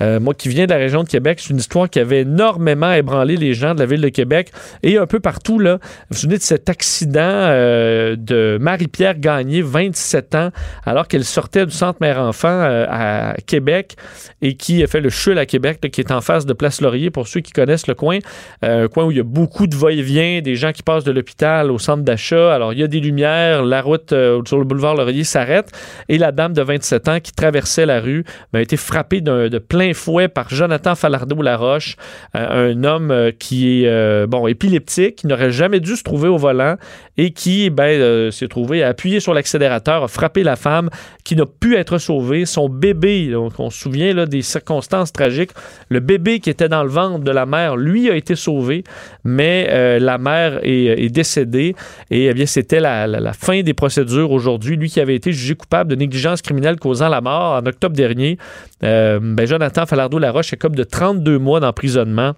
euh, moi qui viens de la région de Québec, c'est une histoire qui avait énormément ébranlé les gens de la ville de Québec et un peu partout. Là. Vous vous souvenez de cet accident euh, de Marie-Pierre Gagné, 27 ans, alors qu'elle sortait du centre mère-enfant euh, à Québec et qui a fait le chul à Québec, qui est en face de Place Laurier, pour ceux qui connaissent le coin. un coin où il y a beaucoup de va-et-vient, des gens qui passent de l'hôpital au centre d'achat. Alors, il y a des lumières, la route sur le boulevard Laurier s'arrête et la dame de 27 ans qui traversait la rue ben, a été frappée de plein fouet par Jonathan Falardeau-Laroche, euh, un homme euh, qui est euh, bon épileptique, qui n'aurait jamais dû se trouver au volant et qui ben, s'est trouvé à appuyer sur l'accélérateur, a frappé la femme qui n'a pu être sauvée. Son bébé, donc on se souvient là, des circonstances tragiques, le bébé qui était dans le ventre de la mère, lui a été sauvé, mais la mère est, décédée et eh bien c'était la, la, fin des procédures aujourd'hui. Lui qui avait été jugé coupable de négligence criminelle causant la mort en octobre dernier, ben Jonathan Jonathan Falardeau-Laroche est comme de 32 mois d'emprisonnement.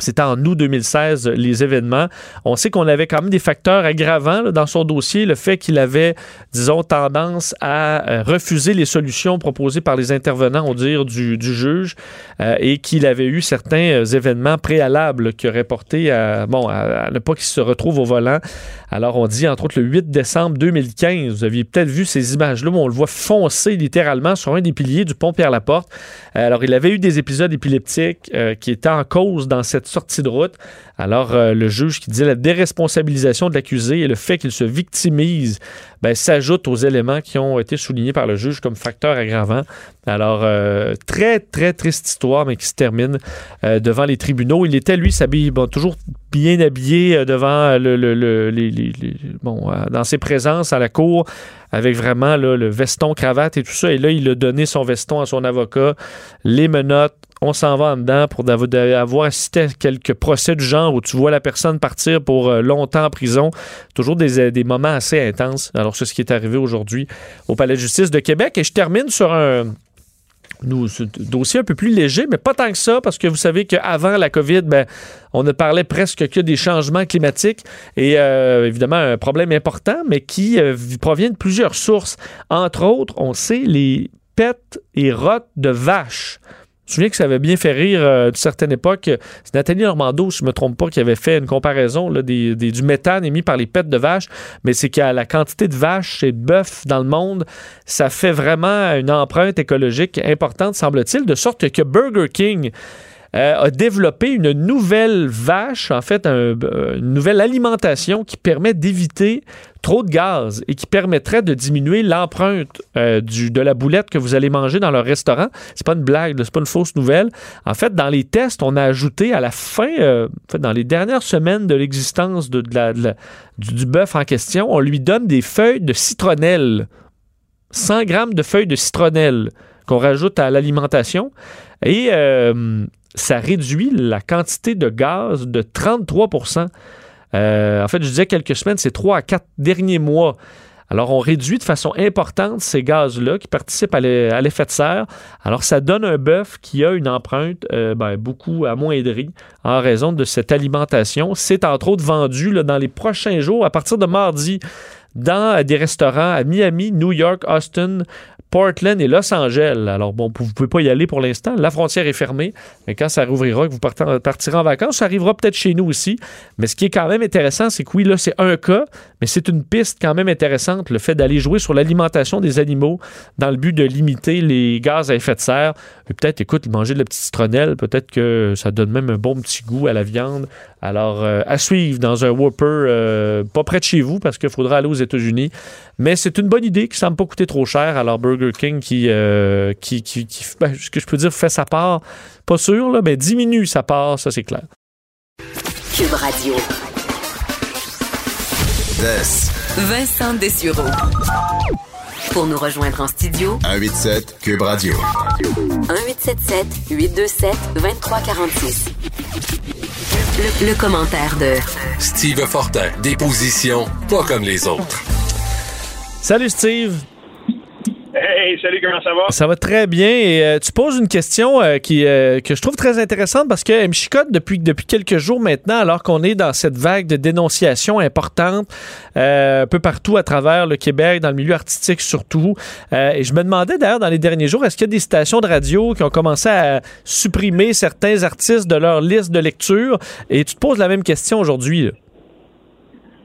C'était en août 2016, les événements. On sait qu'on avait quand même des facteurs aggravants dans son dossier. Le fait qu'il avait, disons, tendance à euh, refuser les solutions proposées par les intervenants, on dire, du, juge, euh, et qu'il avait eu certains euh, événements préalables qui auraient porté à, bon, à, ne pas qu'il se retrouve au volant. Alors, on dit, entre autres, le 8 décembre 2015, vous aviez peut-être vu ces images-là où on le voit foncer littéralement sur un des piliers du pont Pierre-Laporte. Alors, il avait eu des épisodes épileptiques qui étaient en cause dans cette sortie de route. Alors, euh, le juge qui dit la déresponsabilisation de l'accusé et le fait qu'il se victimise ben, s'ajoute aux éléments qui ont été soulignés par le juge comme facteur aggravant. Alors, euh, très, très triste histoire, mais qui se termine euh, devant les tribunaux. Il était, lui, s'habille, bon, toujours bien habillé devant le, le, les, bon, dans ses présences à la cour, avec vraiment le veston, cravate et tout ça. Et là, il a donné son veston à son avocat, les menottes, on s'en va en dedans pour avoir assisté à quelques procès du genre où tu vois la personne partir pour euh, longtemps en prison. Toujours des, euh, des moments assez intenses. Alors, c'est ce qui est arrivé aujourd'hui au Palais de justice de Québec. Et je termine sur un, dossier un peu plus léger, mais pas tant que ça, parce que vous savez qu'avant la COVID, ben, on ne parlait presque que des changements climatiques et euh, évidemment un problème important, mais qui provient de plusieurs sources. Entre autres, on sait les pets et rottes de vaches Je me souviens que ça avait bien fait rire euh, d'une certaine époque. C'est Nathalie Normando, si je ne me trompe pas, qui avait fait une comparaison là, du méthane émis par les pets de vaches. Mais c'est qu'à la quantité de vaches et de bœufs dans le monde, ça fait vraiment une empreinte écologique importante, semble-t-il, de sorte que Burger King euh, a développé une nouvelle vache, en fait, euh, une nouvelle alimentation qui permet d'éviter trop de gaz et qui permettrait de diminuer l'empreinte euh, de la boulette que vous allez manger dans leur restaurant. C'est pas une blague, c'est pas une fausse nouvelle. En fait, dans les tests, on a ajouté à la fin, en fait, dans les dernières semaines de l'existence de, de du, bœuf en question, on lui donne des feuilles de citronnelle. 100 grammes de feuilles de citronnelle qu'on rajoute à l'alimentation. Et ça réduit la quantité de gaz de 33% Euh, En fait, je disais quelques semaines, c'est 3 à 4 derniers mois. Alors, on réduit de façon importante ces gaz-là qui participent à l'e- à l'effet de serre. Alors, ça donne un bœuf qui a une empreinte euh, ben, beaucoup amoindrie en raison de cette alimentation. C'est entre autres vendu dans les prochains jours, à partir de mardi, dans euh, des restaurants à Miami, New York, Austin, Portland et Los Angeles. Alors, bon, vous ne pouvez pas y aller pour l'instant. La frontière est fermée. Mais quand ça rouvrira, que vous partez- partirez en vacances, ça arrivera peut-être chez nous aussi. Mais ce qui est quand même intéressant, c'est que oui, là, c'est un cas, mais c'est une piste quand même intéressante, le fait d'aller jouer sur l'alimentation des animaux dans le but de limiter les gaz à effet de serre. Et peut-être, écoute, manger de la petite citronnelle, peut-être que ça donne même un bon petit goût à la viande. Alors, euh, à suivre dans un Whopper, euh, pas près de chez vous, parce qu'il faudra aller aux États-Unis. Mais c'est une bonne idée qui ne semble pas coûter trop cher. Alors, Burger King qui, euh, qui, qui, qui- ben, ce que je peux dire, fait sa part. Pas sûr, là, mais diminue sa part, ça c'est clair. Cube Radio. Vincent Dessureau. Pour nous rejoindre en studio, 187 Cube Radio. 1877 827 2346. Le, le commentaire de Steve Fortin, des positions pas comme les autres. Salut Steve. Hey, salut, comment ça va? Ça va très bien. Et euh, tu poses une question euh, qui, euh, que je trouve très intéressante parce qu'elle me chicote depuis, depuis quelques jours maintenant, alors qu'on est dans cette vague de dénonciation importante euh, un peu partout à travers le Québec, dans le milieu artistique surtout. Euh, et je me demandais d'ailleurs dans les derniers jours, est-ce qu'il y a des stations de radio qui ont commencé à supprimer certains artistes de leur liste de lecture? Et tu te poses la même question aujourd'hui.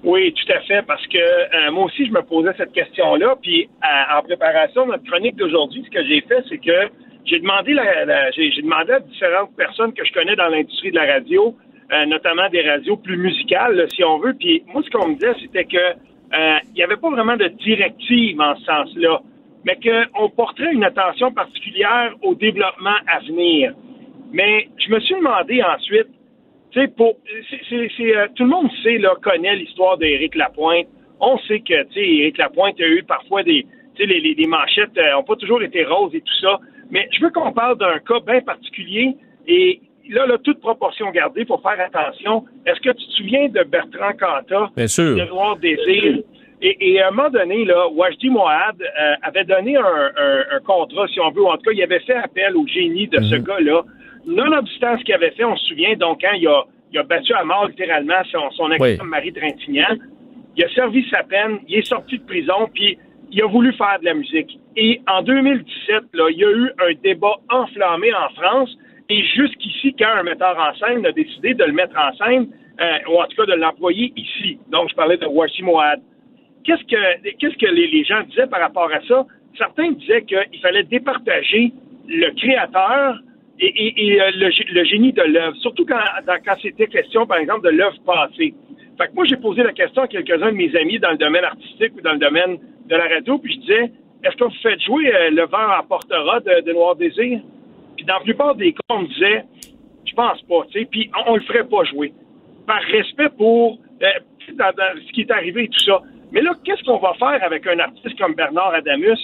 Oui, tout à fait, parce que euh, moi aussi, je me posais cette question-là. Puis, euh, en préparation de notre chronique d'aujourd'hui, ce que j'ai fait, c'est que j'ai demandé, la, la- j'ai, j'ai demandé à différentes personnes que je connais dans l'industrie de la radio, euh, notamment des radios plus musicales, là, si on veut. Puis, moi, ce qu'on me disait, c'était que euh, il n'y avait pas vraiment de directive en ce sens-là, mais qu'on porterait une attention particulière au développement à venir. Mais je me suis demandé ensuite, tu sais, pour, c'est, c'est- c'est, euh, tout le monde sait, là, connaît l'histoire d'Éric Lapointe. On sait que, tu sais, Éric Lapointe a eu parfois des, tu sais, les, les, les manchettes n'ont pas toujours été roses et tout ça. Mais je veux qu'on parle d'un cas bien particulier et là, là, toute proportion gardée, faut faire attention. Est-ce que tu te souviens de Bertrand Cantat? Bien sûr. Edouard Désir. Et, et à un moment donné, là, Wajdi Moad euh, avait donné un, un- un contrat, si on veut, ou en tout cas, il avait fait appel au génie de ce gars-là. Nonobstant ce qu'il avait fait, on se souvient, donc, quand il a, il a battu à mort littéralement son, son ex-femme Oui. Marie Trintignant, il a servi sa peine, il est sorti de prison, puis il a voulu faire de la musique. Et en 2017, là, il y a eu un débat enflammé en France, et jusqu'ici, quand un metteur en scène a décidé de le mettre en scène, euh, ou en tout cas de l'employer ici, donc je parlais de Washi Moad, qu'est-ce que qu'est-ce que les, les gens disaient par rapport à ça? Certains disaient qu'il fallait départager le créateur et, euh, le, gé- le génie de l'œuvre, surtout quand, c'était question, par exemple, de l'œuvre passée. Fait que moi, j'ai posé la question à quelques-uns de mes amis dans le domaine artistique ou dans le domaine de la radio, puis je disais, est-ce qu'on vous fait jouer euh, Le vent emportera de, de Noir Désir? Puis dans la plupart des cas, on me disait, je pense pas, tu sais, puis on, on le ferait pas jouer. Par respect pour euh, ce qui est arrivé et tout ça. Mais là, qu'est-ce qu'on va faire avec un artiste comme Bernard Adamus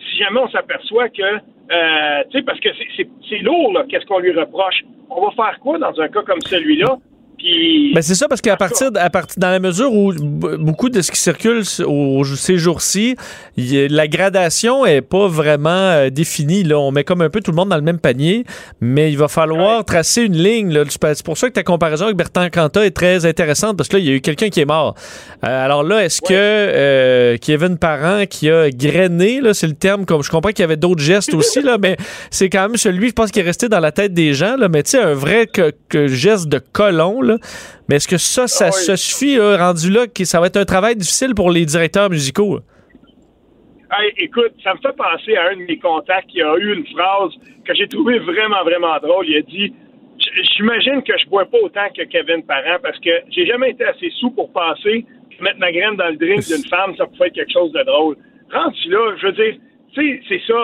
si jamais on s'aperçoit que, euh, tu sais, parce que c'est- lourd, qu'est-ce qu'on lui reproche. On va faire quoi dans un cas comme celui-là? Puis, Ben c'est ça parce qu'à partir, à partir dans la mesure où beaucoup de ce qui circule au, ces jours-ci, la gradation est pas vraiment euh, définie. Là, on met comme un peu tout le monde dans le même panier, mais il va falloir tracer une ligne. là. C'est pour ça que ta comparaison avec Bertrand Cantat est très intéressante parce que là, il y a eu quelqu'un qui est mort. Euh, alors là, est-ce que euh, Kevin Parent qui a grainé, là, c'est le terme, comme je comprends qu'il y avait d'autres gestes aussi, là, mais c'est quand même celui, je pense, qui est resté dans la tête des gens. Là, mais tu sais, un vrai que, que geste de colon, là. Mais est-ce que ça, ça, Ah oui. suffit, rendu là, que ça va être un travail difficile pour les directeurs musicaux? là? Hey, écoute, ça me fait penser à un de mes contacts qui a eu une phrase que j'ai trouvée vraiment, vraiment drôle. Il a dit J'imagine que je bois pas autant que Kevin Parent parce que j'ai jamais été assez sous pour penser que mettre ma graine dans le drink d'une femme, ça pouvait être quelque chose de drôle. Rendu là, je veux dire, tu sais, c'est ça.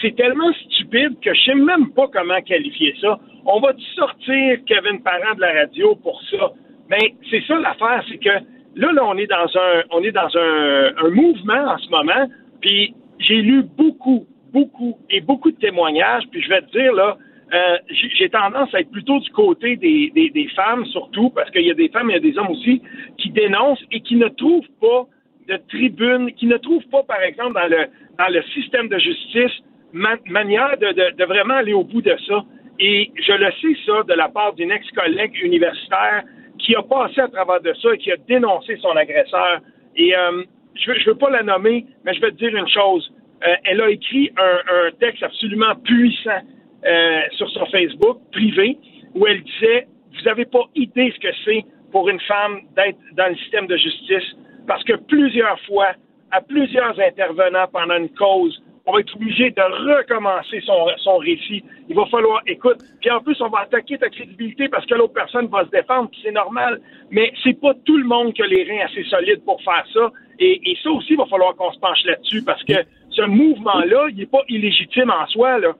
C'est tellement stupide que je sais même pas comment qualifier ça. On va sortir Kevin Parent de la radio pour ça. Mais c'est ça l'affaire, c'est que là, là, on est dans un, on est dans un, mouvement en ce moment. Puis j'ai lu beaucoup, beaucoup et beaucoup de témoignages. Puis je vais te dire là, euh, j'ai tendance à être plutôt du côté des, des, femmes surtout, parce qu'il y a des femmes, il y a des hommes aussi qui dénoncent et qui ne trouvent pas de tribune, qui ne trouvent pas, par exemple, dans le dans le système de justice, ma- manière de, de vraiment aller au bout de ça. Et je le sais ça de la part d'une ex-collègue universitaire qui a passé à travers de ça et qui a dénoncé son agresseur. Et euh, je ne veux pas la nommer, mais je vais te dire une chose. Euh, elle a écrit un, un texte absolument puissant euh, sur son Facebook privé où elle disait Vous n'avez pas idée ce que c'est pour une femme d'être dans le système de justice parce que plusieurs fois, à plusieurs intervenants pendant une cause, on va être obligé de recommencer son, son récit. Il va falloir, écoute, puis en plus, on va attaquer ta crédibilité parce que l'autre personne va se défendre, puis c'est normal. Mais c'est pas tout le monde qui a les reins assez solides pour faire ça. Et, ça aussi, il va falloir qu'on se penche là-dessus parce que ce mouvement-là, il n'est pas illégitime en soi, là.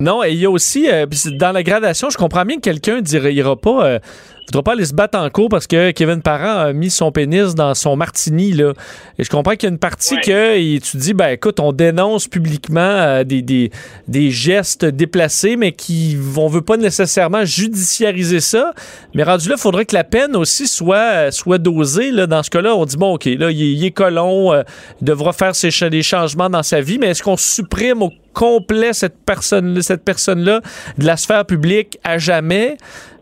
Non, et il y a aussi, euh, dans la gradation, je comprends bien que quelqu'un dira, ira pas, euh, voudra pas aller se battre en cours parce que Kevin Parent a mis son pénis dans son martini, là. Et je comprends qu'il y a une partie Ouais. que tu dis, ben écoute, on dénonce publiquement euh, des, des, des gestes déplacés, mais qui, on veut pas nécessairement judiciariser ça. Mais rendu là, il faudrait que la peine aussi soit, euh, soit dosée, là. Dans ce cas-là, on dit, bon, OK, là, il est, il est colon, euh, il devra faire ses, des changements dans sa vie, mais est-ce qu'on supprime au complet cette personne cette personne-là de la sphère publique à jamais?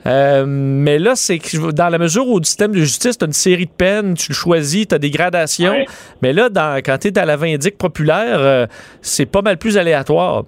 Euh, mais là, c'est que dans la mesure où du système de justice, tu as une série de peines, tu le choisis, tu as des gradations. Ouais. Mais là, dans, quand tu es à la vindicte populaire, euh, c'est pas mal plus aléatoire.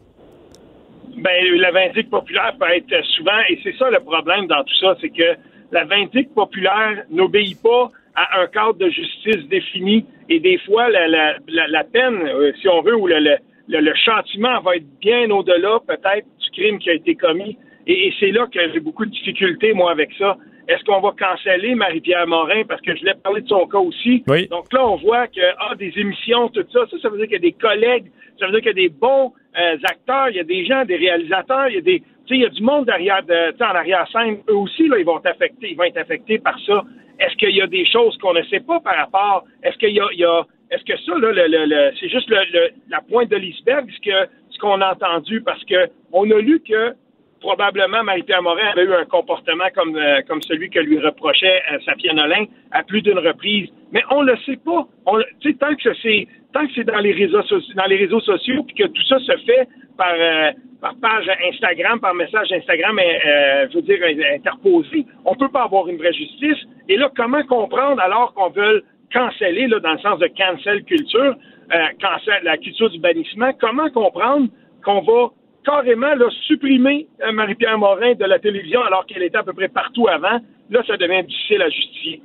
Ben, la vindicte populaire peut être souvent, et c'est ça le problème dans tout ça, c'est que la vindicte populaire n'obéit pas à un cadre de justice défini, et des fois, la, la, la, la peine, euh, si on veut, ou le, le, le, le châtiment va être bien au-delà, peut-être, du crime qui a été commis. Et, et c'est là que j'ai beaucoup de difficultés, moi, avec ça. Est-ce qu'on va canceller Marie-Pierre Morin? Parce que je voulais parler de son cas aussi. Oui. Donc là, on voit que ah, des émissions, tout ça, ça, ça veut dire qu'il y a des collègues, ça veut dire qu'il y a des bons euh, acteurs, il y a des gens, des réalisateurs, il y a des. Tu sais, il y a du monde derrière de, tu sais, en arrière-scène. Eux aussi, là, ils vont être affectés, ils vont être affectés par ça. Est-ce qu'il y a des choses qu'on ne sait pas par rapport? Est-ce qu'il y a, il y a- est-ce que ça, là, le, le- le- c'est juste le, la pointe de l'iceberg, ce que ce qu'on a entendu, parce que on a lu que probablement Marie-Pierre Morin avait eu un comportement comme, euh, comme celui que lui reprochait euh, Nolin à plus d'une reprise. Mais on le sait pas. On, tant que c'est tant que c'est dans les réseaux sociaux, dans les réseaux sociaux, puis que tout ça se fait par euh, par page Instagram, par message Instagram, euh, je veux dire euh, interposé, on peut pas avoir une vraie justice. Et là, comment comprendre alors qu'on veut canceller, là, dans le sens de cancel culture, euh, cancel la culture du bannissement, comment comprendre qu'on va carrément là, supprimer euh, Marie-Pierre Morin de la télévision alors qu'elle était à peu près partout avant? Là, ça devient difficile à justifier.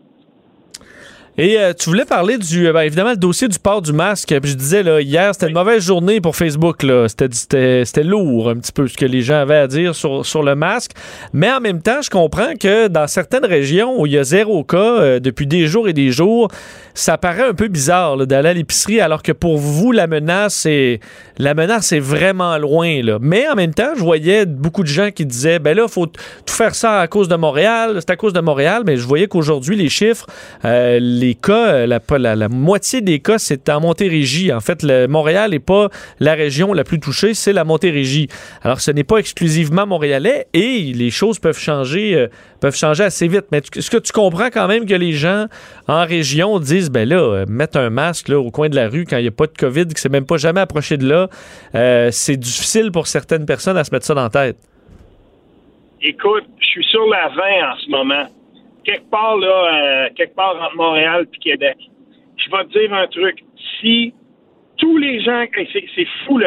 Et euh, tu voulais parler du, euh, ben, évidemment, le dossier du port du masque. Puis je disais, là, hier, c'était une mauvaise journée pour Facebook. Là. C'était, c'était, c'était lourd un petit peu ce que les gens avaient à dire sur, sur le masque. Mais en même temps, je comprends que dans certaines régions où il y a zéro cas euh, depuis des jours et des jours, ça paraît un peu bizarre là, d'aller à l'épicerie alors que pour vous, la menace est, la menace est vraiment loin. Là. Mais en même temps, je voyais beaucoup de gens qui disaient, ben là, faut tout faire ça à cause de Montréal. C'est à cause de Montréal. Mais je voyais qu'aujourd'hui, les chiffres, euh, les cas, la, la, moitié des cas, c'est en Montérégie. En fait, le, Montréal n'est pas la région la plus touchée, c'est la Montérégie. Alors, ce n'est pas exclusivement montréalais et les choses peuvent changer, euh, peuvent changer assez vite. Mais est-ce que tu comprends quand même que les gens en région disent, ben là, euh, mettre un masque là, au coin de la rue quand il n'y a pas de COVID, que c'est même pas jamais approché de là, euh, c'est difficile pour certaines personnes à se mettre ça dans la tête. Écoute, je suis sur la 20 en ce moment. Quelque part, là, quelque part entre Montréal et Québec. Je vais te dire un truc. Si tous les gens, c'est fou,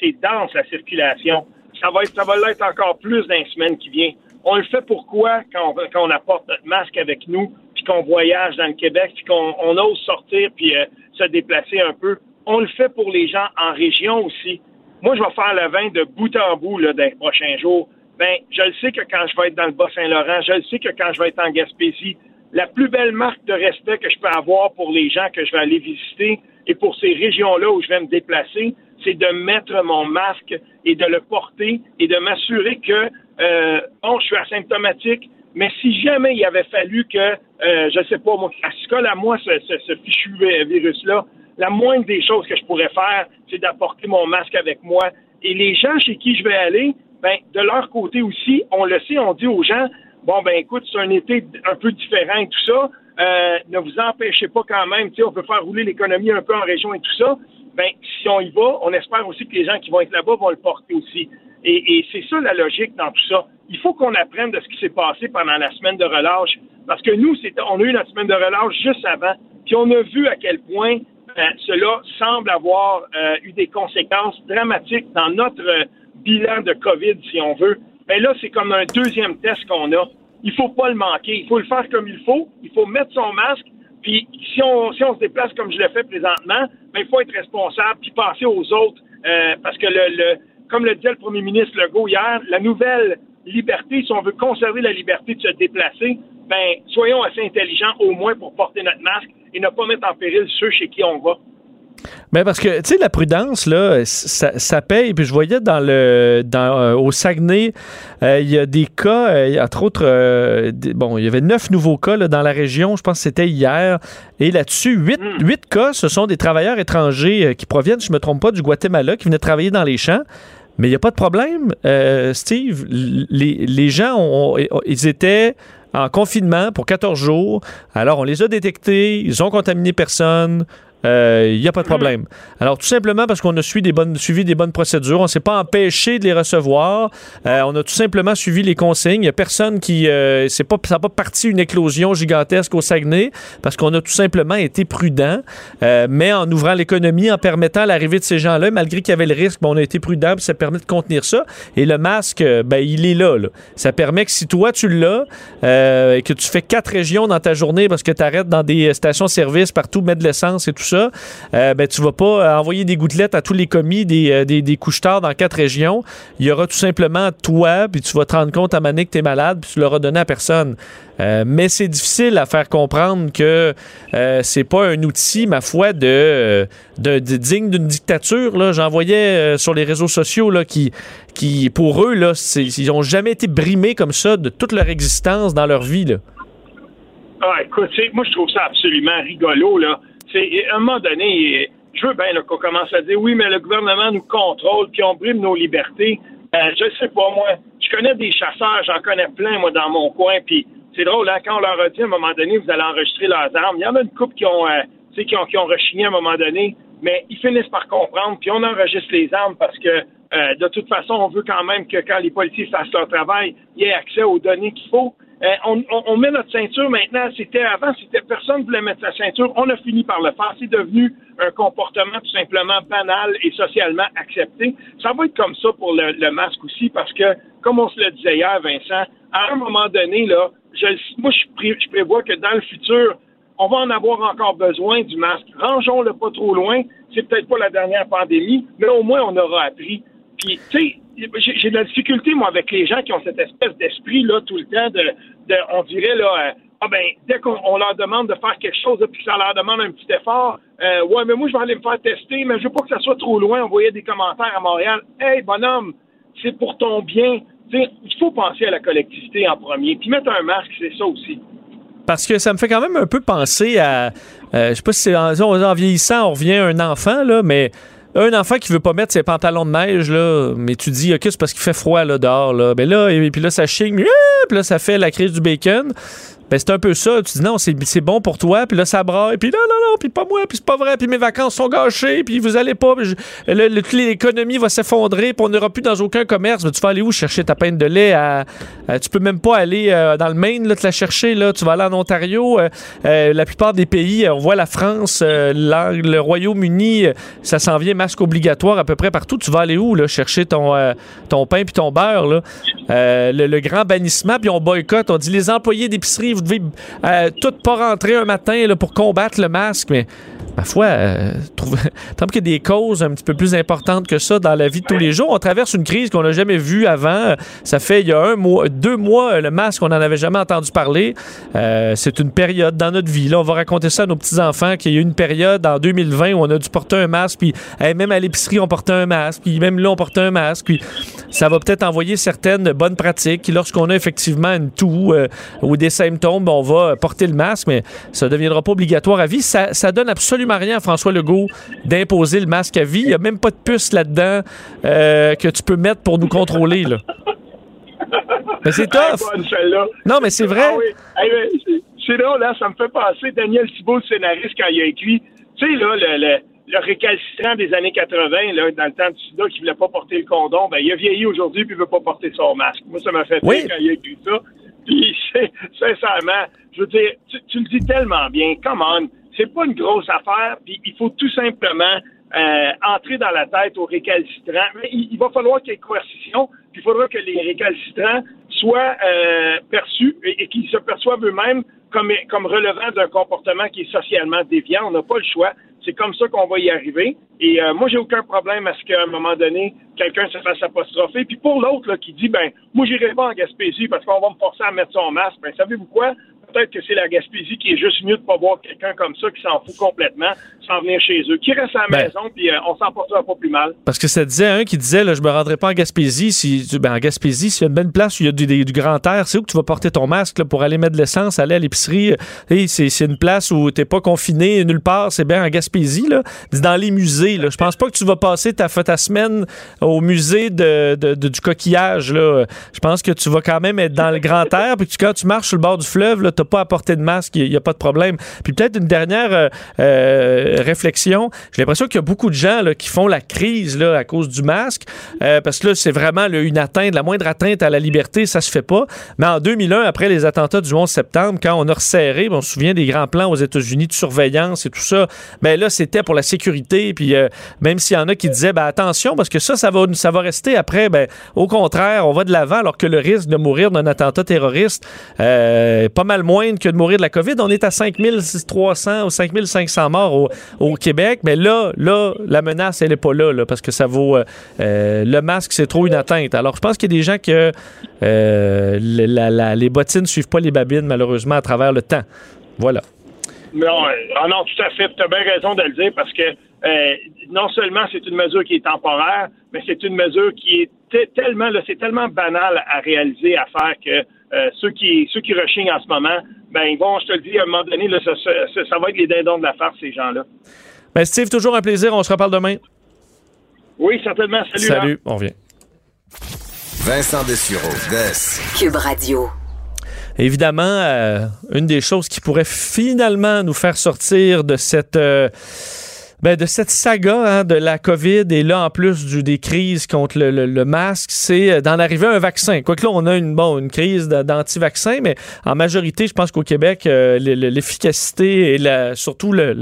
c'est dense la circulation. Ça va, l'être encore plus dans les semaines qui viennent. On le fait pourquoi quand quand on apporte notre masque avec nous, puis qu'on voyage dans le Québec, puis qu'on on ose sortir puis euh, se déplacer un peu? On le fait pour les gens en région aussi. Moi, je vais faire le vin de bout en bout là, dans les prochains jours. Ben, je le sais que quand je vais être dans le Bas-Saint-Laurent, je le sais que quand je vais être en Gaspésie, la plus belle marque de respect que je peux avoir pour les gens que je vais aller visiter et pour ces régions-là où je vais me déplacer, c'est de mettre mon masque et de le porter et de m'assurer que, euh, bon, je suis asymptomatique, mais si jamais il avait fallu que, euh, je sais pas, moi, se colle à moi ce, ce fichu virus-là, la moindre des choses que je pourrais faire, c'est d'apporter mon masque avec moi. Et les gens chez qui je vais aller, ben, de leur côté aussi, on le sait, on dit aux gens, bon, ben écoute, c'est un été un peu différent et tout ça, euh, ne vous empêchez pas quand même, tu sais, on peut faire rouler l'économie un peu en région et tout ça, ben si on y va, on espère aussi que les gens qui vont être là-bas vont le porter aussi. Et, et c'est ça la logique dans tout ça. Il faut qu'on apprenne de ce qui s'est passé pendant la semaine de relâche, parce que nous, on a eu notre semaine de relâche juste avant, puis on a vu à quel point euh, cela semble avoir euh, eu des conséquences dramatiques dans notre bilan de COVID, si on veut. Mais là, c'est comme un deuxième test qu'on a. Il faut pas le manquer. Il faut le faire comme il faut. Il faut mettre son masque. Puis si on, si on se déplace comme je le fais présentement, ben, il faut être responsable puis passer aux autres. Euh, parce que le, le, comme le disait le premier ministre Legault hier, la nouvelle liberté, si on veut conserver la liberté de se déplacer, ben soyons assez intelligents au moins pour porter notre masque et ne pas mettre en péril ceux chez qui on va. Ben parce que, tu sais, la prudence, là, ça, ça, paye. Puis je voyais dans le, dans, euh, au Saguenay, euh, il y a des cas, euh, entre autres, bon, il y avait neuf nouveaux cas là, dans la région, je pense que c'était hier. Et là-dessus, huit, hmm. huit cas, ce sont des travailleurs étrangers qui proviennent, je me trompe pas, du Guatemala, qui venaient travailler dans les champs. Mais il n'y a pas de problème, Steve. Les, les gens, ont, ils étaient en confinement pour 14 jours. Alors, on les a détectés, ils ont contaminé personne il euh, n'y a pas de problème. Alors, tout simplement parce qu'on a suivi des bonnes, suivi des bonnes procédures, on ne s'est pas empêché de les recevoir. Euh, on a tout simplement suivi les consignes. Il n'y a personne qui. Euh, pas, ça n'a pas parti une éclosion gigantesque au Saguenay parce qu'on a tout simplement été prudent. mais en ouvrant l'économie, en permettant l'arrivée de ces gens-là, malgré qu'il y avait le risque, on a été prudent, ça permet de contenir ça. Et le masque, ben, il est là, Ça permet que si toi, tu l'as et que tu fais quatre régions dans ta journée parce que tu arrêtes dans des stations-service partout, mettre de l'essence et tout ça, ça, euh, ben, tu vas pas euh, envoyer des gouttelettes à tous les commis des, euh, des, dans quatre régions. Il y aura tout simplement toi, puis tu vas te rendre compte à Mané que tu es malade, puis tu l'auras donné à personne. mais c'est difficile à faire comprendre que c'est pas un outil, ma foi, de, de, digne d'une dictature. J'en voyais sur les réseaux sociaux là, qui, qui, pour eux, là, ils ont jamais été brimés comme ça de toute leur existence dans leur vie. Ah, écoute, moi, je trouve ça absolument rigolo. Là à un moment donné, je veux bien qu'on commence à dire oui, mais le gouvernement nous contrôle, puis on brime nos libertés. Je euh, je sais pas, moi. Je connais des chasseurs, j'en connais plein, moi, dans mon coin, puis c'est drôle, hein, quand on leur a dit à un moment donné, vous allez enregistrer leurs armes, il y en a une couple qui ont, euh, qui ont, qui ont rechigné à un moment donné, mais ils finissent par comprendre, puis on enregistre les armes parce que euh, de toute façon, on veut quand même que quand les policiers fassent leur travail, il y ait accès aux données qu'il faut. Euh, on, on, met notre ceinture maintenant. C'était avant, c'était personne ne voulait mettre sa ceinture. On a fini par le faire. C'est devenu un comportement tout simplement banal et socialement accepté. Ça va être comme ça pour le, masque aussi, parce que, comme on se le disait hier, Vincent, à un moment donné, là, je, moi, je, je prévois que dans le futur, on va en avoir encore besoin du masque. Rangeons-le pas trop loin. C'est peut-être pas la dernière pandémie, mais au moins on aura appris. Puis, tu sais, j'ai de la difficulté, moi, avec les gens qui ont cette espèce d'esprit, là, tout le temps, de, on dirait, là, euh, ah ben, dès qu'on leur demande de faire quelque chose, puis ça leur demande un petit effort, euh, ouais, mais moi, je vais aller me faire tester, mais je veux pas que ça soit trop loin. On voyait des commentaires à Montréal. Hey, bonhomme, c'est pour ton bien. il faut penser à la collectivité en premier. Puis mettre un masque, c'est ça aussi. parce que ça me fait quand même un peu penser à. euh, je sais pas si c'est en, en vieillissant, on revient à un enfant, là, mais un enfant qui veut pas mettre ses pantalons de neige, là, mais tu dis, OK, c'est parce qu'il fait froid là, dehors. Là. Ben là, et, puis là, ça chigne, puis là, ça fait la crise du bacon. Ben, c'est un peu ça. Tu dis non, c'est bon pour toi, puis là, ça braille, puis là, non, non, puis pas moi, puis c'est pas vrai, puis mes vacances sont gâchées, puis vous allez pas, l'économie va s'effondrer, puis on n'ira plus dans aucun commerce. Tu vas aller où chercher ta peine de lait? Tu peux même pas aller euh, dans le Maine, là, te la chercher, là. Tu vas aller en Ontario. euh, euh, la plupart des pays, on voit la France, le Royaume-Uni, ça s'en vient masque obligatoire à peu près partout. Tu vas aller où, là, chercher ton, ton pain puis ton beurre, là? Le, le grand bannissement, puis on boycotte. On dit les employés d'épicerie, devez euh, tout pas rentrer un matin pour combattre le masque, mais ma foi, tant qu'il y a des causes un petit peu plus importantes que ça dans la vie de tous les jours, on traverse une crise qu'on n'a jamais vue avant. Ça fait il y a un mois, deux mois, le masque, on n'en avait jamais entendu parler. Euh, c'est une période dans notre vie. Là, on va raconter ça à nos petits-enfants qu'il y a eu une période en 2020 où on a dû porter un masque, puis même à l'épicerie, on portait un masque, puis même là, on portait un masque, puis ça va peut-être envoyer certaines bonnes pratiques. Lorsqu'on a effectivement une toux euh, ou des symptômes, on va porter le masque, mais ça ne deviendra pas obligatoire à vie. Ça donne absolument rien à François Legault d'imposer le masque à vie. Il n'y a même pas de puce là-dedans euh, que tu peux mettre pour nous contrôler. Là. Mais c'est (laughs) Ah, tough. Non, mais c'est vrai. Ah oui. C'est- drôle, là, ça me fait penser Daniel Thibault, le scénariste, quand il a écrit, tu sais, là, le, le, le récalcitrant des années 80, là, dans le temps du sida, qui voulait pas porter le condom, ben, il a vieilli aujourd'hui puis il veut pas porter son masque. Moi, ça m'a fait Oui. quand il a écrit ça. Puis, (laughs) sincèrement, je veux dire, tu, tu le dis tellement bien, come on, c'est pas une grosse affaire, puis il faut tout simplement euh, entrer dans la tête aux récalcitrants. Mais il, il va falloir qu'il y ait coercition, puis il faudra que les récalcitrants soient euh, perçus et, qu'ils se perçoivent eux-mêmes comme, comme relevant d'un comportement qui est socialement déviant. On n'a pas le choix. C'est comme ça qu'on va y arriver. Et euh, moi, j'ai aucun problème à ce qu'à un moment donné, quelqu'un se fasse apostropher. Puis pour l'autre qui dit, ben, moi, j'irai pas en Gaspésie parce qu'on va me forcer à mettre son masque. Ben, savez-vous quoi? Peut-être que c'est la Gaspésie qui est juste mieux de pas voir quelqu'un comme ça qui s'en fout complètement, sans venir chez eux, qui reste à la Ben. maison, puis euh, on s'en portera pas plus mal. Parce que ça disait un qui disait là, je me rendrai pas en Gaspésie si ben, en Gaspésie s'il y a une bonne place où il y a du, des- du grand air, c'est où que tu vas porter ton masque là, pour aller mettre de l'essence, aller à l'épicerie. Hey, c'est une place où t'es pas confiné nulle part, c'est bien en Gaspésie là. Dans les musées là, je pense pas que tu vas passer ta, ta semaine au musée de, de- de- du coquillage là. Je pense que tu vas quand même être dans le grand air puis que quand tu marches sur le bord du fleuve là, pas porter de masque, il y, a pas de problème. Puis peut-être une dernière euh, euh, réflexion, j'ai l'impression qu'il y a beaucoup de gens là, qui font la crise là, à cause du masque, euh, parce que là, c'est vraiment une atteinte, la moindre atteinte à la liberté, ça se fait pas. Mais en 2001, après les attentats du 11 septembre, quand on a resserré, ben, on se souvient des grands plans aux États-Unis de surveillance et tout ça, mais là, c'était pour la sécurité, puis même s'il y en a qui disaient, ben, attention, parce que ça, ça va, ça va rester après, ben, au contraire, on va de l'avant, alors que le risque de mourir d'un attentat terroriste est pas mal moindre que de mourir de la COVID. On est à 5300 ou 5500 morts au, Québec, mais là, là, la menace, elle n'est pas là, parce que ça vaut. euh, euh, le masque, c'est trop une atteinte. Alors, je pense qu'il y a des gens que euh, les bottines ne suivent pas les babines, malheureusement, à travers le temps. Voilà. Non, ah non, tout à fait. Tu as bien raison de le dire parce que non seulement c'est une mesure qui est temporaire, mais c'est une mesure qui est te- tellement, c'est tellement banal à réaliser, à faire que euh, ceux qui ceux qui rechignent en ce moment, ben ils vont, je te le dis, à un moment donné, là, ça, ça- ça va être les dindons de la farce, ces gens-là. Ben, Steve, toujours un plaisir. On se reparle demain. Oui, certainement. Salut. Salut, on revient. Vincent Dessureau, Des. Cube Radio. Évidemment, euh, une des choses qui pourrait finalement nous faire sortir de cette euh, ben, de cette saga hein, de la COVID et là en plus du, des crises contre le, le- le masque, c'est euh, d'en arriver à un vaccin. Quoique là, on a une bon une crise d'anti-vaccin, mais en majorité, je pense qu'au Québec, euh, le- le- l'efficacité et la, surtout le,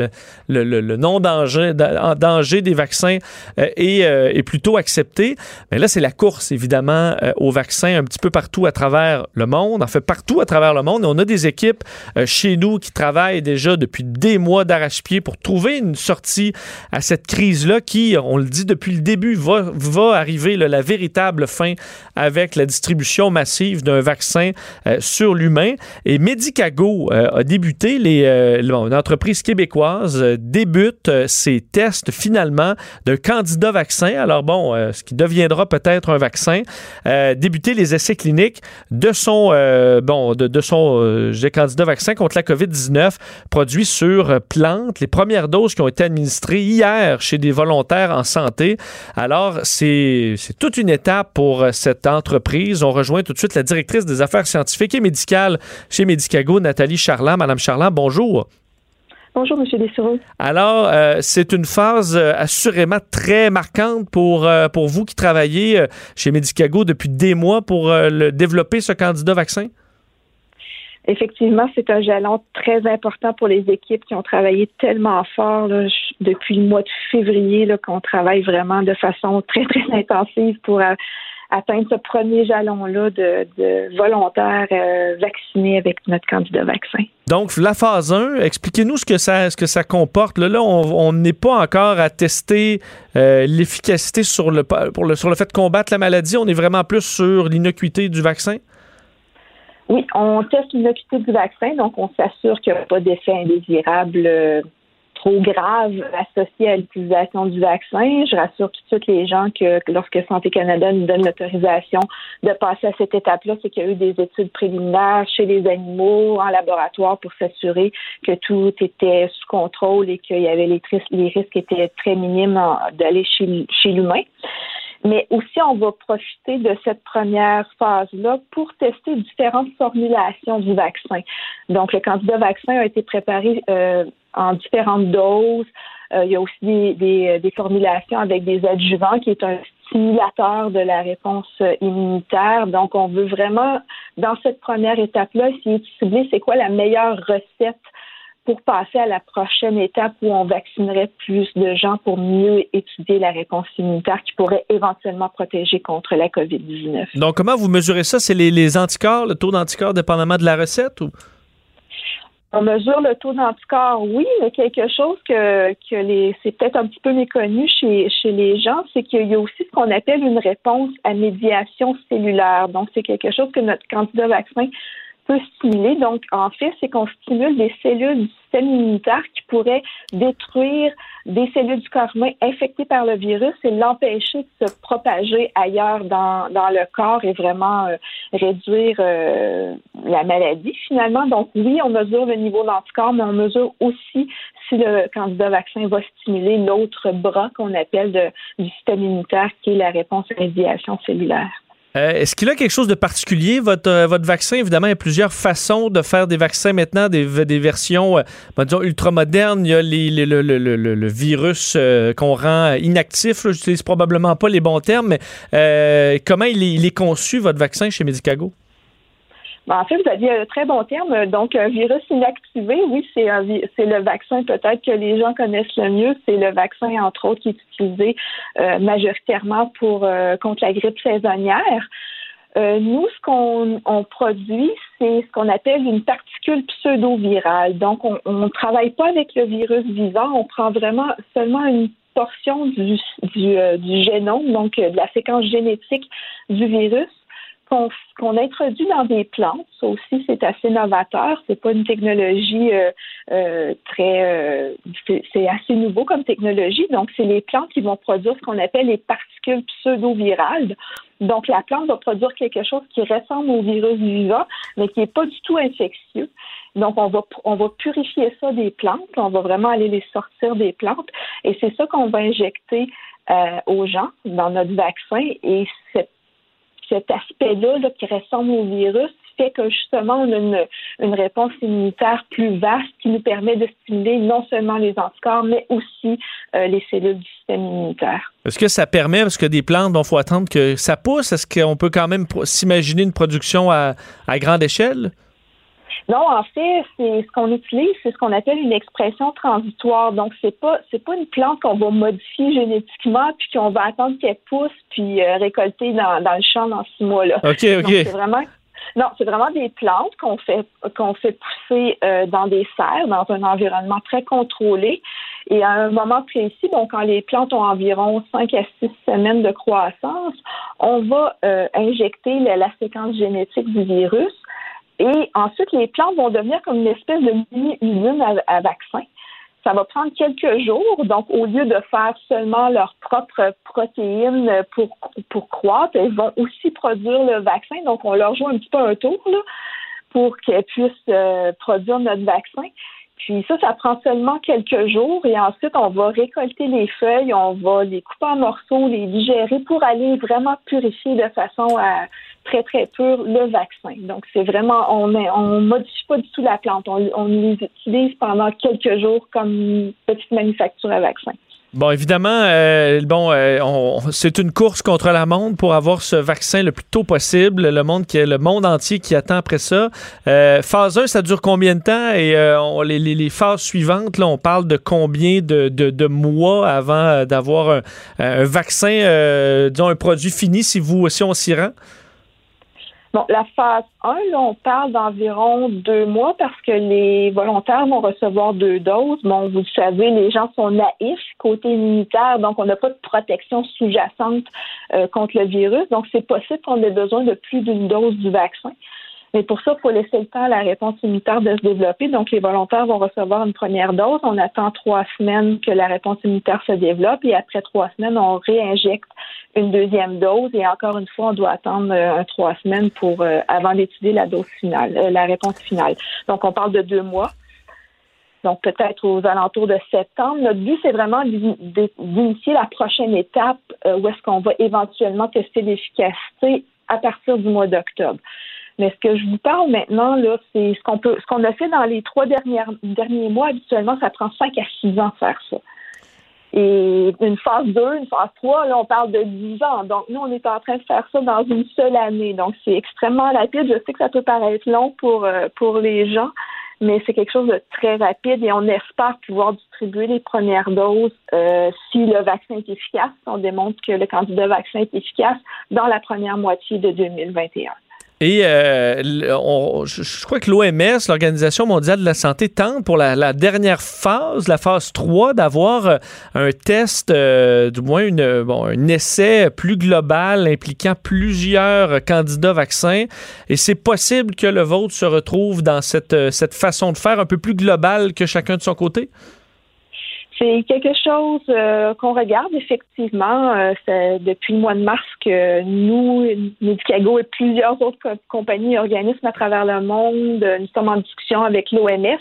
le, non-danger danger des vaccins euh, est, euh, est plutôt accepté. Mais là, c'est la course, évidemment, aux vaccins un petit peu partout à travers le monde. En fait, partout à travers le monde. On a des équipes chez nous qui travaillent déjà depuis des mois d'arrache-pied pour trouver une sortie à cette crise-là qui, on le dit depuis le début, va, va arriver la véritable fin avec la distribution massive d'un vaccin euh, sur l'humain. Et Medicago euh, a débuté, les, euh, une entreprise québécoise débute ses tests finalement d'un candidat vaccin. Alors bon, ce qui deviendra peut-être un vaccin, débuter les essais cliniques de son, bon, de, de son candidat vaccin contre la COVID-19 produit sur plantes. Les premières doses qui ont été administrées hier chez des volontaires en santé. Alors, c'est toute une étape pour cette entreprise. On rejoint tout de suite la directrice des affaires scientifiques et médicales chez Medicago, Nathalie Charland. Madame Charland, bonjour. Bonjour, M. Dessureau. Alors, euh, c'est une phase euh, assurément très marquante pour, euh, pour vous qui travaillez chez Medicago depuis des mois pour le, développer ce candidat vaccin? Effectivement, c'est un jalon très important pour les équipes qui ont travaillé tellement fort depuis le mois de février, qu'on travaille vraiment de façon (laughs) très, très intensive pour atteindre ce premier jalon-là de, volontaires euh, vaccinés avec notre candidat vaccin. Donc, la phase 1, expliquez-nous ce que ça, ce que ça comporte. Là, on n'est pas encore à tester euh, l'efficacité sur le, pour le, sur le fait de combattre la maladie. On est vraiment plus sur l'innocuité du vaccin? Oui, on teste l'innocuité du vaccin, donc on s'assure qu'il n'y a pas d'effet indésirable euh, trop grave associé à l'utilisation du vaccin. Je rassure tout de suite les gens que lorsque Santé Canada nous donne l'autorisation de passer à cette étape-là, c'est qu'il y a eu des études préliminaires chez les animaux, en laboratoire, pour s'assurer que tout était sous contrôle et qu'il y avait les, les risques étaient très minimes d'aller chez, chez l'humain. Mais aussi, on va profiter de cette première phase-là pour tester différentes formulations du vaccin. Donc, le candidat vaccin a été préparé euh, en différentes doses. Euh, il y a aussi des, des, formulations avec des adjuvants qui est un stimulateur de la réponse immunitaire. Donc, on veut vraiment, dans cette première étape-là, essayer de cibler c'est quoi la meilleure recette pour passer à la prochaine étape où on vaccinerait plus de gens pour mieux étudier la réponse immunitaire qui pourrait éventuellement protéger contre la COVID-19. Donc, comment vous mesurez ça? C'est les, anticorps, le taux d'anticorps dépendamment de la recette ou? On mesure le taux d'anticorps, oui, mais quelque chose que, que les, c'est peut-être un petit peu méconnu chez, chez les gens, c'est qu'il y a aussi ce qu'on appelle une réponse à médiation cellulaire. Donc, c'est quelque chose que notre candidat vaccin stimuler. Donc, en fait, c'est qu'on stimule des cellules du système immunitaire qui pourraient détruire des cellules du corps humain infectées par le virus et l'empêcher de se propager ailleurs dans, le corps et vraiment euh, réduire euh, la maladie finalement. Donc, oui, on mesure le niveau d'anticorps, mais on mesure aussi si le candidat vaccin va stimuler l'autre bras qu'on appelle de, du système immunitaire qui est la réponse à médiation cellulaire. Euh, est-ce qu'il a quelque chose de particulier, votre, euh, votre vaccin? Évidemment, il y a plusieurs façons de faire des vaccins maintenant, des, des versions, euh, disons, ultramodernes. Il y a le, le, le, le, virus qu'on rend inactif. J'utilise probablement pas les bons termes, mais comment il est conçu, votre vaccin, chez Medicago? Ben, en fait, vous aviez un très bon terme. Donc, un virus inactivé, oui, c'est le vaccin peut-être que les gens connaissent le mieux. C'est le vaccin, entre autres, qui est utilisé euh, majoritairement pour euh, contre la grippe saisonnière. Euh, nous, ce qu'on on produit, c'est ce qu'on appelle une particule pseudo-virale. Donc, on ne travaille pas avec le virus vivant, on prend vraiment seulement une portion du, du, du génome, donc de la séquence génétique du virus qu'on introduit dans des plantes. Ça aussi, c'est assez novateur. C'est pas une technologie euh, euh, très, euh, c'est assez nouveau comme technologie. Donc, c'est les plantes qui vont produire ce qu'on appelle les particules pseudo-virales. Donc, la plante va produire quelque chose qui ressemble au virus vivant, mais qui n'est pas du tout infectieux. Donc, on va, on va purifier ça des plantes. On va vraiment aller les sortir des plantes. Et c'est ça qu'on va injecter aux gens dans notre vaccin. Et cette cet aspect-là qui ressemble au virus fait que justement, on a une, réponse immunitaire plus vaste qui nous permet de stimuler non seulement les anticorps, mais aussi euh, les cellules du système immunitaire. Est-ce que ça permet, parce que des plantes, il faut attendre que ça pousse, est-ce qu'on peut quand même s'imaginer une production à grande échelle? Non, en fait, c'est ce qu'on utilise, c'est ce qu'on appelle une expression transitoire. Donc, c'est pas c'est pas une plante qu'on va modifier génétiquement puis qu'on va attendre qu'elle pousse puis euh, récolter dans, dans, le champ dans six mois là. Ok, ok. C'est vraiment non, c'est vraiment des plantes qu'on fait qu'on fait pousser euh, dans des serres, dans un environnement très contrôlé. Et à un moment précis, donc quand les plantes ont environ 5 à 6 semaines de croissance, on va euh, injecter la, séquence génétique du virus. Et ensuite, les plantes vont devenir comme une espèce de mini-usine à, vaccin. Ça va prendre quelques jours. Donc, au lieu de faire seulement leurs propres protéines pour, pour croître, elles vont aussi produire le vaccin. Donc, on leur joue un petit peu un tour là, pour qu'elles puissent euh, produire notre vaccin. Puis ça, ça prend seulement quelques jours et ensuite on va récolter les feuilles, on va les couper en morceaux, les digérer pour aller vraiment purifier de façon à, très très pure le vaccin. Donc c'est vraiment on on modifie pas du tout la plante, on, les utilise pendant quelques jours comme petite manufacture à vaccin. Bon, évidemment, euh, bon, euh, c'est une course contre la montre pour avoir ce vaccin le plus tôt possible. Le monde qui le monde entier qui attend après ça. Euh, phase 1, ça dure combien de temps? Et les, phases suivantes, là, on parle de combien de, mois avant d'avoir un, un, vaccin, disons un produit fini si vous si on s'y rend? Bon, la phase 1, là, on parle d'environ deux mois parce que les volontaires vont recevoir deux doses. Bon, vous le savez, les gens sont naïfs côté immunitaire, donc on n'a pas de protection sous-jacente euh, contre le virus. Donc, c'est possible qu'on ait besoin de plus d'une dose du vaccin. Mais pour ça, il faut laisser le temps à la réponse immunitaire de se développer. Donc, les volontaires vont recevoir une première dose. On attend trois semaines que la réponse immunitaire se développe et après trois semaines, on réinjecte une deuxième dose. Et encore une fois, on doit attendre euh, trois semaines pour euh, avant d'étudier la dose finale, euh, la réponse finale. Donc, on parle de deux mois. Donc, peut-être aux alentours de septembre. Notre but, c'est vraiment d'initier la prochaine étape où est-ce qu'on va éventuellement tester l'efficacité à partir du mois d'octobre. Mais ce que je vous parle maintenant, là, c'est ce qu'on peut, ce qu'on a fait dans les trois dernières, derniers mois. Habituellement, ça prend cinq à six ans de faire ça. Et une phase 2, une phase 3, là, on parle de 10 ans. Donc, nous, on est en train de faire ça dans une seule année. Donc, c'est extrêmement rapide. Je sais que ça peut paraître long pour, euh, pour les gens, mais c'est quelque chose de très rapide et on espère pouvoir distribuer les premières doses euh, si le vaccin est efficace. On démontre que le candidat vaccin est efficace dans la première moitié de 2021. Et euh, je, crois que l'OMS, l'Organisation mondiale de la santé, tente pour la, dernière phase, la phase 3, d'avoir euh, un test, euh, du moins une, bon, un essai plus global impliquant plusieurs candidats vaccins. Et c'est possible que le vôtre se retrouve dans cette, cette façon de faire un peu plus globale que chacun de son côté? C'est quelque chose euh, qu'on regarde effectivement. Euh, depuis le mois de mars que nous, Medicago et plusieurs autres compagnies et organismes à travers le monde, nous sommes en discussion avec l'OMS.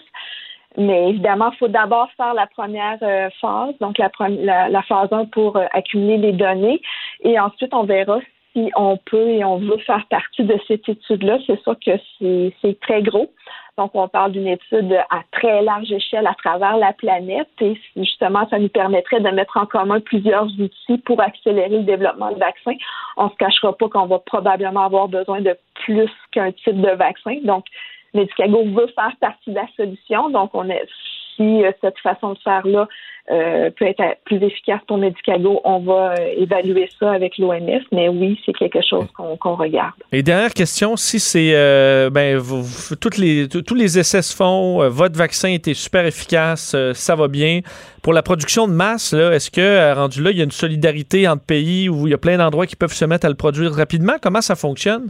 Mais évidemment, il faut d'abord faire la première euh, phase, donc la, la, phase 1 pour accumuler les données. Et ensuite, on verra si on peut et on veut faire partie de cette étude-là. C'est sûr que c'est très gros. Donc, on parle d'une étude à très large échelle à travers la planète et justement, ça nous permettrait de mettre en commun plusieurs outils pour accélérer le développement de vaccins. On ne se cachera pas qu'on va probablement avoir besoin de plus qu'un type de vaccin. Donc, Medicago veut faire partie de la solution. Donc, on est, si euh, cette façon de faire-là euh, peut être plus efficace pour Medicago, on va euh, évaluer ça avec l'OMS, mais oui, c'est quelque chose qu'on regarde. Et dernière question, si c'est euh, ben, toutes les, tous les essais se font, votre vaccin était super efficace, ça va bien. Pour la production de masse, est-ce que rendu là, il y a une solidarité entre pays où il y a plein d'endroits qui peuvent se mettre à le produire rapidement? Comment ça fonctionne?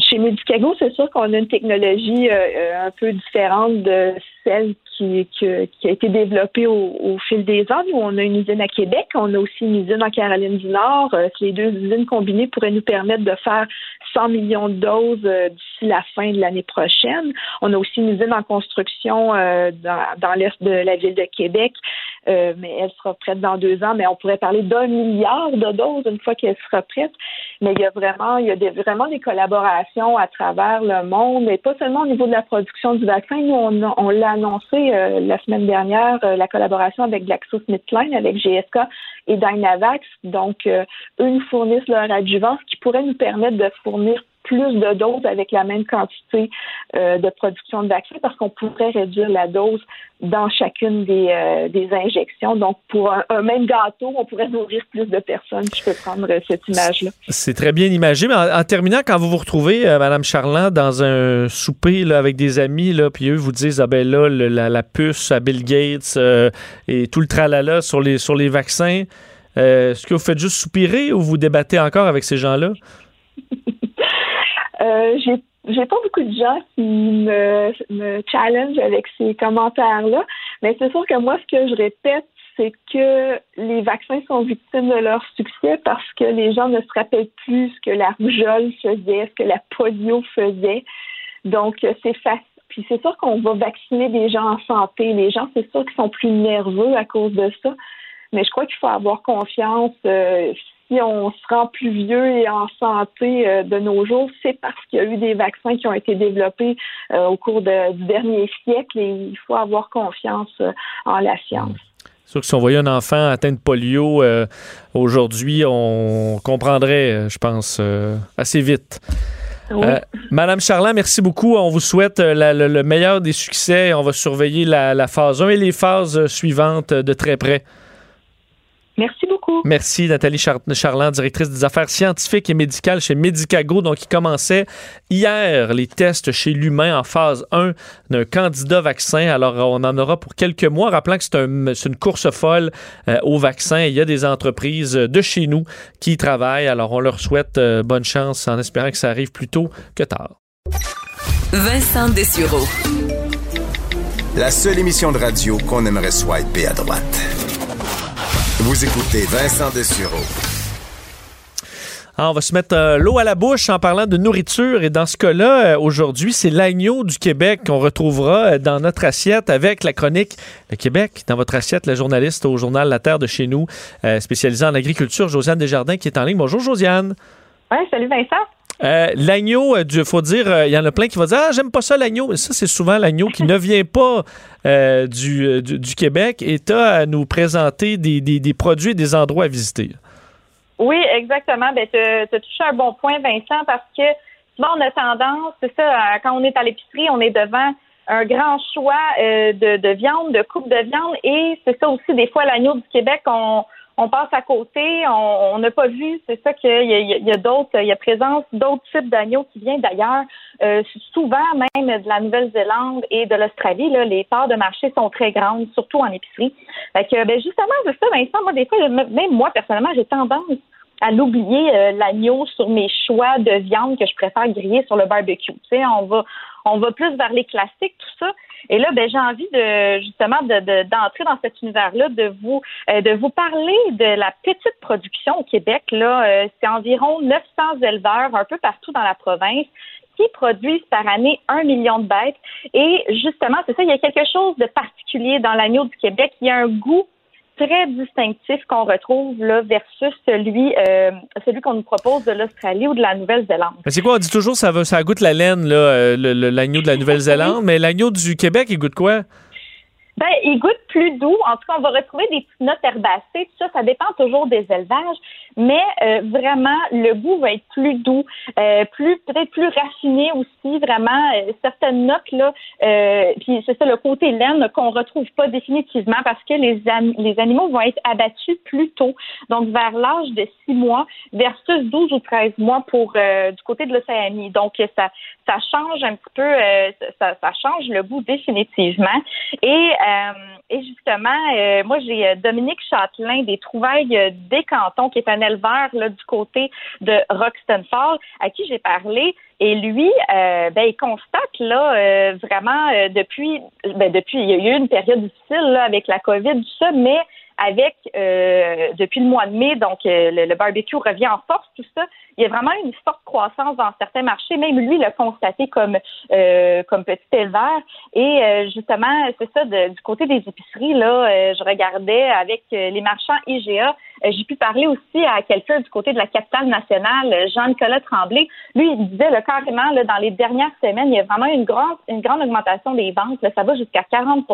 chez Medicago, c'est sûr qu'on a une technologie un peu différente de celle qui, qui, a été développée au, fil des ans. Nous, on a une usine à Québec, on a aussi une usine en Caroline du Nord. Euh, les deux usines combinées pourraient nous permettre de faire 100 millions de doses euh, d'ici la fin de l'année prochaine. On a aussi une usine en construction euh, dans, l'est de la ville de Québec, mais elle sera prête dans deux ans. Mais on pourrait parler d'un milliard de doses une fois qu'elle sera prête. Mais il y a vraiment, il y a des, vraiment des collaborations à travers le monde, et pas seulement au niveau de la production du vaccin. Nous, on, on l'a annoncé euh, la semaine dernière euh, la collaboration avec GlaxoSmithKline, avec GSK et Dynavax. Donc, euh, eux nous fournissent leur adjuvant, ce qui pourrait nous permettre de fournir plus de doses avec la même quantité euh, de production de vaccins parce qu'on pourrait réduire la dose dans chacune des, euh, des injections. Donc, pour un, même gâteau, on pourrait nourrir plus de personnes. Je peux prendre cette image-là. C'est très bien imagé. Mais en, terminant, quand vous vous retrouvez, euh, Madame Charland, dans un souper là, avec des amis, là, puis eux vous disent, ah ben là, la, puce à Bill Gates et tout le tralala sur les, sur les vaccins, est-ce que vous faites juste soupirer ou vous débattez encore avec ces gens-là? (laughs) Euh, j'ai pas beaucoup de gens qui me, me challenge avec ces commentaires-là, mais c'est sûr que moi, ce que je répète, c'est que les vaccins sont victimes de leur succès parce que les gens ne se rappellent plus ce que la rougeole faisait, ce que la polio faisait. Donc, c'est facile. Puis c'est sûr qu'on va vacciner des gens en santé. Les gens, c'est sûr qu'ils sont plus nerveux à cause de ça. Mais je crois qu'il faut avoir confiance. Euh, si on se rend plus vieux et en santé euh, de nos jours, c'est parce qu'il y a eu des vaccins qui ont été développés euh, au cours du dernier siècle et il faut avoir confiance euh, en la science. C'est sûr que si on voyait un enfant atteint de polio aujourd'hui, on comprendrait, je pense, assez vite. Madame Charland, merci beaucoup. On vous souhaite le meilleur des succès. On va surveiller la phase 1 et les phases suivantes de très près. Merci beaucoup. Merci Nathalie Charland, directrice des affaires scientifiques et médicales chez Medicago. Donc, il commençait hier les tests chez l'humain en phase 1 d'un candidat vaccin. Alors, on en aura pour quelques mois. Rappelant que c'est une course folle euh, au vaccin. Il y a des entreprises de chez nous qui y travaillent. Alors, on leur souhaite euh, bonne chance en espérant que ça arrive plus tôt que tard. Vincent Dessureau. La seule émission de radio qu'on aimerait swiper à droite. Vous écoutez Vincent Dessureau. Ah, on va se mettre euh, l'eau à la bouche en parlant de nourriture. Et dans ce cas-là, euh, aujourd'hui, c'est l'agneau du Québec qu'on retrouvera euh, dans notre assiette avec la chronique Le Québec. Dans votre assiette, la journaliste au journal La Terre de chez nous, spécialisée en agriculture, Josiane Desjardins, qui est en ligne. Bonjour, Josiane. Oui, salut Vincent. Euh, l'agneau, il euh, faut dire, il euh, y en a plein qui vont dire Ah, j'aime pas ça l'agneau. Mais ça, c'est souvent l'agneau qui ne vient pas du, du, Québec et tu à nous présenter des, des, produits et des endroits à visiter. Oui, exactement. Ben, tu as touché un bon point, Vincent, parce que souvent, on a tendance, c'est ça, quand on est à l'épicerie, on est devant un grand choix de, de viande, de coupe de viande, et c'est ça aussi, des fois, l'agneau du Québec, on on passe à côté, on n'a pas vu, c'est ça qu'il y a, a d'autres, il y a présence d'autres types d'agneaux qui viennent d'ailleurs, euh, souvent même de la Nouvelle-Zélande et de l'Australie. Là, les parts de marché sont très grandes, surtout en épicerie. Fait que, ben justement, c'est ça, Vincent, moi, des fois, même moi, personnellement, j'ai tendance à l'oublier euh, l'agneau sur mes choix de viande que je préfère griller sur le barbecue. Tu sais, on va on va plus vers les classiques, tout ça. Et là, ben, j'ai envie de justement d'entrer dans cet univers-là, de vous euh, de vous parler de la petite production au Québec. Là, euh, c'est environ 900 éleveurs un peu partout dans la province qui produisent par année un million de bêtes. Et justement, c'est ça, il y a quelque chose de particulier dans l'agneau du Québec. Il y a un goût très distinctif qu'on retrouve là versus celui euh, celui qu'on nous propose de l'Australie ou de la Nouvelle-Zélande. C'est quoi on dit toujours ça ça goûte la laine là euh, l'agneau de la Nouvelle-Zélande, mais l'agneau du Québec il goûte quoi? Ben, il goûte plus doux. En tout cas, on va retrouver des petites notes herbacées. Tout ça, ça dépend toujours des élevages. Mais euh, vraiment, le goût va être plus doux, euh, plus peut-être plus raffiné aussi. Vraiment, euh, certaines notes là. puis c'est ça le côté laine qu'on retrouve pas définitivement parce que les, les animaux vont être abattus plus tôt, donc vers l'âge de 6 mois versus 12 ou 13 mois pour du côté de l'Océanie. Donc ça ça change un petit peu, ça, ça change le goût définitivement. Et euh, et justement, euh, moi, j'ai euh, Dominique Châtelain des Trouvailles des Cantons, qui est un éleveur là, du côté de Roxton Falls, à qui j'ai parlé. Et lui, ben, il constate là vraiment depuis, ben, depuis, il y a eu une période difficile là, avec la COVID, tout ça, mais avec depuis le mois de mai, donc le, le, barbecue revient en force, tout ça. Il y a vraiment une forte croissance dans certains marchés. Même lui l'a constaté comme euh, comme petit éleveur. Et euh, justement, c'est ça du côté des épiceries là. Euh, je regardais avec les marchands IGA j'ai pu parler aussi à quelqu'un du côté de la capitale nationale, Jean-Nicolas Tremblay. Lui, il disait là, carrément, là, dans les dernières semaines, il y a vraiment une grande, une grande augmentation des ventes. Là, ça va jusqu'à 40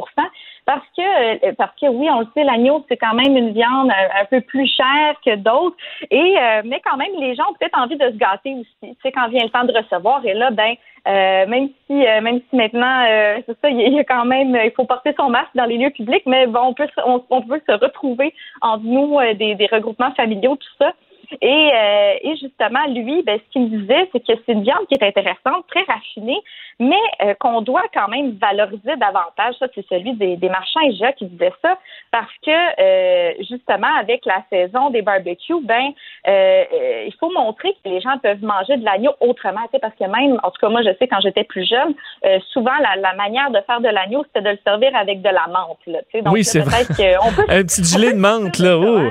parce que, parce que oui, on le sait, l'agneau, c'est quand même une viande un, peu plus chère que d'autres. Et, mais quand même, les gens ont peut-être envie de se gâter aussi. Tu sais, quand vient le temps de recevoir, et là, ben, euh, même si euh, même si maintenant euh, c'est ça, il y, a quand même il faut porter son masque dans les lieux publics, mais bon, on peut on, on peut se retrouver entre nous des, des regroupements familiaux, tout ça. Et, euh, et justement, lui, ben, ce qu'il me disait, c'est que c'est une viande qui est intéressante, très raffinée, mais euh, qu'on doit quand même valoriser davantage. Ça, c'est celui des, des marchands et qui disait ça, parce que euh, justement, avec la saison des barbecues, ben, il faut montrer que les gens peuvent manger de l'agneau autrement. Parce que même, en tout cas, moi, je sais quand j'étais plus jeune, souvent la, la, manière de faire de l'agneau, c'était de le servir avec de la menthe. Là, Donc, oui, c'est vrai. (laughs) Un petit gilet de menthe, (laughs) là. Oh.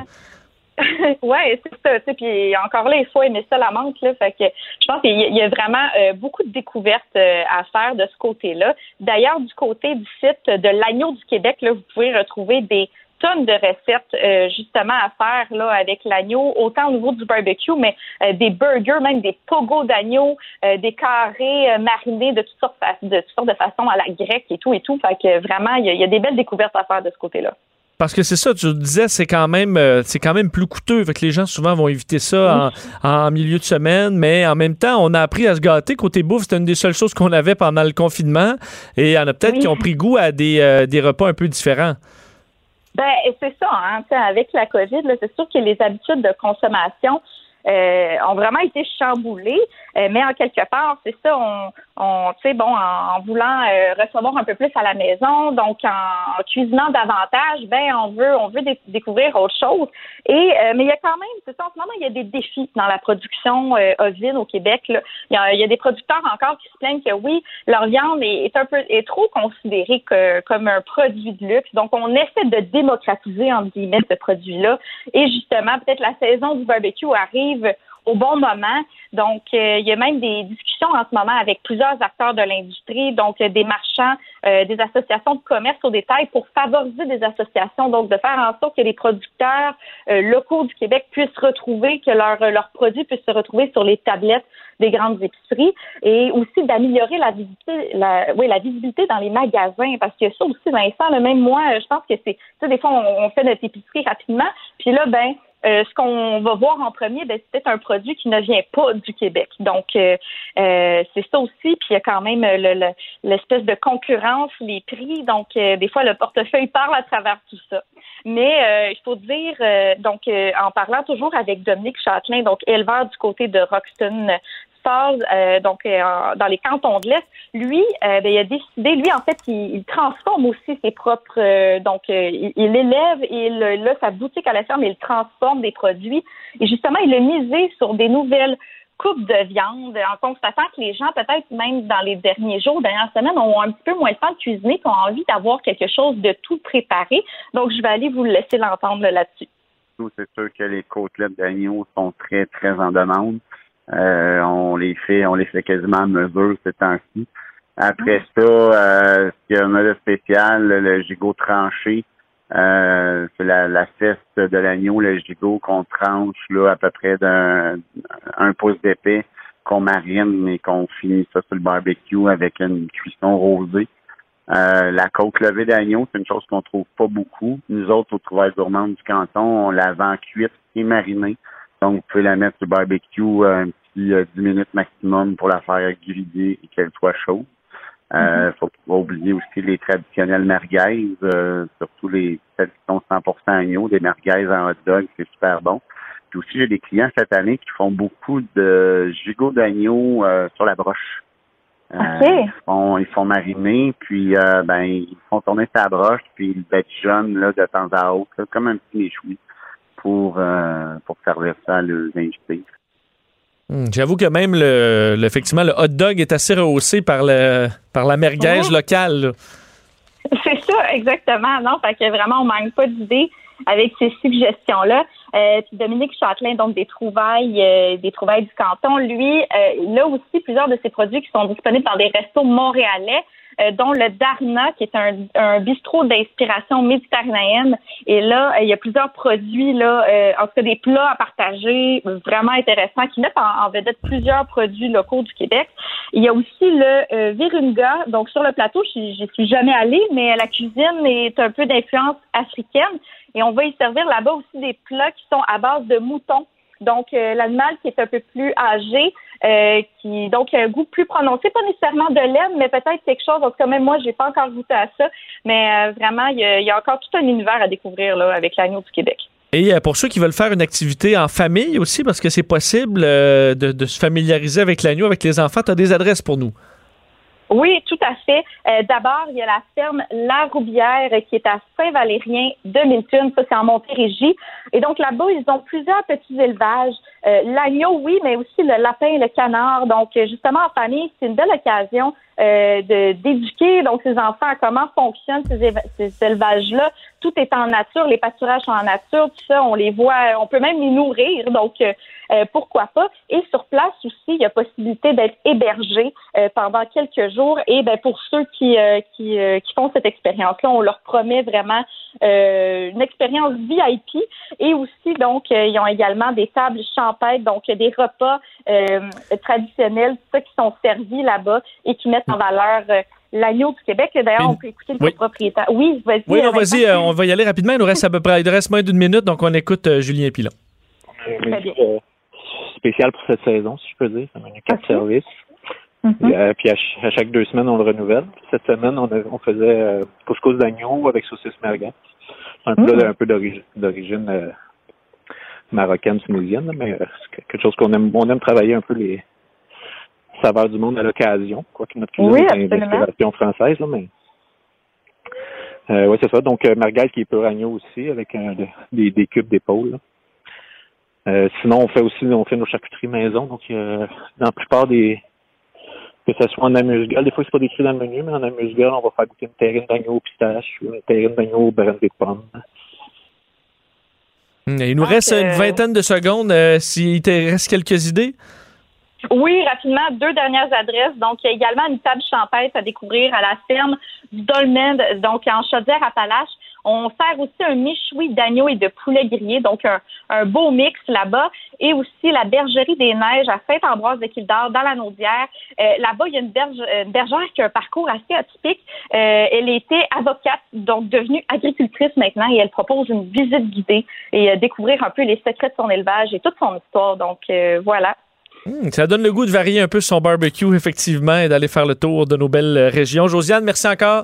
(laughs) ouais, c'est ça. Tu puis encore là, il faut aimer ça la menthe. Là, fait que je pense qu'il y, a vraiment euh, beaucoup de découvertes euh, à faire de ce côté-là. D'ailleurs, du côté du site de l'agneau du Québec, là, vous pouvez retrouver des tonnes de recettes euh, justement à faire là avec l'agneau, autant au niveau du barbecue, mais des burgers, même des pogos d'agneau, des carrés marinés de toutes sortes de toutes sortes de façons à la grecque et tout et tout. Fait que vraiment, il y, a des belles découvertes à faire de ce côté-là. Parce que c'est ça, tu disais, c'est quand même euh, c'est quand même plus coûteux. Fait que les gens souvent vont éviter ça en, milieu de semaine, mais en même temps, on a appris à se gâter. Côté bouffe, c'était une des seules choses qu'on avait pendant le confinement. Et il y en a peut-être qui ont pris goût à des, euh, des repas un peu différents. Ben, c'est ça, hein, avec la COVID, c'est sûr que les habitudes de consommation euh, ont vraiment été chamboulées. mais en quelque part, c'est ça, on, on tu sais, bon, en, voulant euh, recevoir un peu plus à la maison, donc en, cuisinant davantage, ben on veut on veut découvrir autre chose. Et euh, mais il y a quand même, c'est ça, en ce moment, il y a des défis dans la production euh, ovine au Québec. Là. Il, y a, il y a des producteurs encore qui se plaignent que oui, leur viande est, un peu est trop considérée comme un produit de luxe. Donc on essaie de démocratiser entre guillemets ce produit-là. Et justement, peut-être la saison du barbecue arrive au bon moment. Donc, euh, il y a même des discussions en ce moment avec plusieurs acteurs de l'industrie, donc euh, des marchands, euh, des associations de commerce au détail pour favoriser des associations, donc de faire en sorte que les producteurs locaux du Québec puissent retrouver, que leurs produits puissent se retrouver sur les tablettes des grandes épiceries. Et aussi d'améliorer la visibilité, oui, la visibilité dans les magasins. Parce que ça aussi, Vincent, le même moi, je pense que c'est, tu sais, des fois, on fait notre épicerie rapidement, puis là, ben, euh, ce qu'on va voir en premier, ben, c'est peut-être un produit qui ne vient pas du Québec. Donc, euh, euh, c'est ça aussi. Puis, il y a quand même l'espèce de concurrence, les prix. Donc, des fois, le portefeuille parle à travers tout ça. Mais il faut dire, donc, en parlant toujours avec Dominique Châtelain, donc éleveur du côté de Roxton euh, donc euh, dans les cantons de l'Est, lui, euh, ben, il a décidé, lui en fait, il, transforme aussi ses propres, donc il, élève et il, a sa boutique à la ferme, il transforme des produits et justement il a misé sur des nouvelles coupes de viande en constatant que les gens, peut-être même dans les derniers jours, dernières semaines, ont un petit peu moins de temps de cuisiner, ont envie d'avoir quelque chose de tout préparé. Donc, je vais aller vous laisser l'entendre là-dessus. C'est sûr que les côtelettes d'agneau sont très, très en demande. Euh, on les fait, on les fait quasiment à mesure ces temps-ci. Après ça, euh, ce qu'il y a un spécial, le gigot tranché. Euh, c'est la, la fesse de l'agneau, le gigot qu'on tranche là à peu près d'un un pouce d'épais, qu'on marine et qu'on finit ça sur le barbecue avec une cuisson rosée. Euh, la côte levée d'agneau, c'est une chose qu'on trouve pas beaucoup. Nous autres, au Trouvaille gourmande du canton, on la vend cuite et marinée. Donc, vous pouvez la mettre sur le barbecue un petit 10 minutes maximum pour la faire griller et qu'elle soit chaude. Euh, mm-hmm. faut pas oublier aussi les traditionnels merguez, euh, surtout les celles qui sont 100% agneaux, des merguez en hot dog, c'est super bon. Puis aussi, j'ai des clients cette année qui font beaucoup de gigots d'agneau euh, sur la broche. Euh, ils, font, ils font mariner, puis ben ils font tourner sa broche, puis ils badigeonnent là de temps à autre, comme un petit méchoui pour pour servir ça à leurs invités. Hmm, j'avoue que même le, effectivement le hot dog est assez rehaussé par le par la merguez locale. (laughs) C'est ça, exactement. Non, fait que vraiment on manque pas d'idées avec ces suggestions-là. Euh, puis Dominique Châtelain, donc des trouvailles, euh, des trouvailles du canton, lui, euh, il a aussi plusieurs de ses produits qui sont disponibles dans des restos montréalais. Euh, dont le Darna, qui est un, un bistrot d'inspiration méditerranéenne. Et là, il y a plusieurs produits, là, en tout cas des plats à partager, vraiment intéressants, qui mettent en, vedette plusieurs produits locaux du Québec. Il y a aussi le Virunga. Donc, sur le plateau, j'y suis jamais allée, mais la cuisine est un peu d'influence africaine. Et on va y servir là-bas aussi des plats qui sont à base de moutons. Donc, euh, l'animal qui est un peu plus âgé, euh, qui donc a un goût plus prononcé, pas nécessairement de laine, mais peut-être quelque chose. En tout cas, même moi, j'ai pas encore goûté à ça, mais euh, vraiment, il y, a, encore tout un univers à découvrir là avec l'agneau du Québec. Et pour ceux qui veulent faire une activité en famille aussi, parce que c'est possible de, de, se familiariser avec l'agneau avec les enfants, tu as des adresses pour nous. Oui, tout à fait. Euh, d'abord, il y a la ferme La Roubière qui est à Saint-Valérien de Milton. Ça, c'est en Montérégie. Et donc là-bas, ils ont plusieurs petits élevages. Euh, l'agneau, oui, mais aussi le lapin et le canard. Donc, justement, en famille, c'est une belle occasion euh, d'éduquer donc ces enfants à comment fonctionnent ces, ces élevages-là. Tout est en nature, les pâturages sont en nature, tout ça, on les voit, on peut même les nourrir. Donc, euh, pourquoi pas? Et sur place aussi, il y a possibilité d'être hébergé euh, pendant quelques jours. Et ben pour ceux qui euh, qui, qui font cette expérience-là, on leur promet vraiment une expérience VIP. Et aussi, donc, ils ont également des tables champêtres, donc des repas traditionnels, ça qui sont servis là-bas et qui mettent en valeur l'agneau du Québec. D'ailleurs, on peut écouter le propriétaire. Oui, vas-y. Oui, vas-y, on va y aller rapidement. Il nous reste à peu près, il nous reste moins d'une minute, donc on écoute Julien Pilon. Très bien spécial pour cette saison, si je peux dire. C'est un quatre services. Euh, puis à, chaque deux semaines, on le renouvelle. Cette semaine, on, on faisait euh, couscous d'agneau avec saucisse merguez. Un plat mm. un peu d'origine euh, marocaine, tunisienne, mais c'est quelque chose qu'on aime. On aime travailler un peu les saveurs du monde à l'occasion, quoique notre cuisine oui, est d'inspiration française, là, mais oui, c'est ça. Donc, merguez qui est pur agneau aussi, avec des, des cubes d'épaule. Euh, sinon, on fait aussi on fait nos charcuteries maison. Donc, euh, dans la plupart des que ce soit en amuse-gueule, des fois c'est pas décrit dans le menu, mais en amuse-gueule, on va faire goûter une terrine d'agneau au pistache ou une terrine d'agneau au brin de pommes. Hmm, il nous reste une vingtaine de secondes. Euh, S'il te reste quelques idées? Oui, rapidement, deux dernières adresses. Donc, il y a également une table champêtre à découvrir à la ferme du Dolmen, donc en Chaudière-Appalaches. On sert aussi un méchoui d'agneau et de poulet grillé, donc un, beau mix là-bas. Et aussi la bergerie des neiges à Saint-Ambroise de Kildare, dans la Naudière. Euh, là-bas, il y a une, berge, bergère qui a un parcours assez atypique. Euh, elle était avocate, donc devenue agricultrice maintenant, et elle propose une visite guidée et euh, découvrir un peu les secrets de son élevage et toute son histoire. Donc, voilà. Hmm, ça donne le goût de varier un peu son barbecue, effectivement, et d'aller faire le tour de nos belles régions. Josiane, merci encore.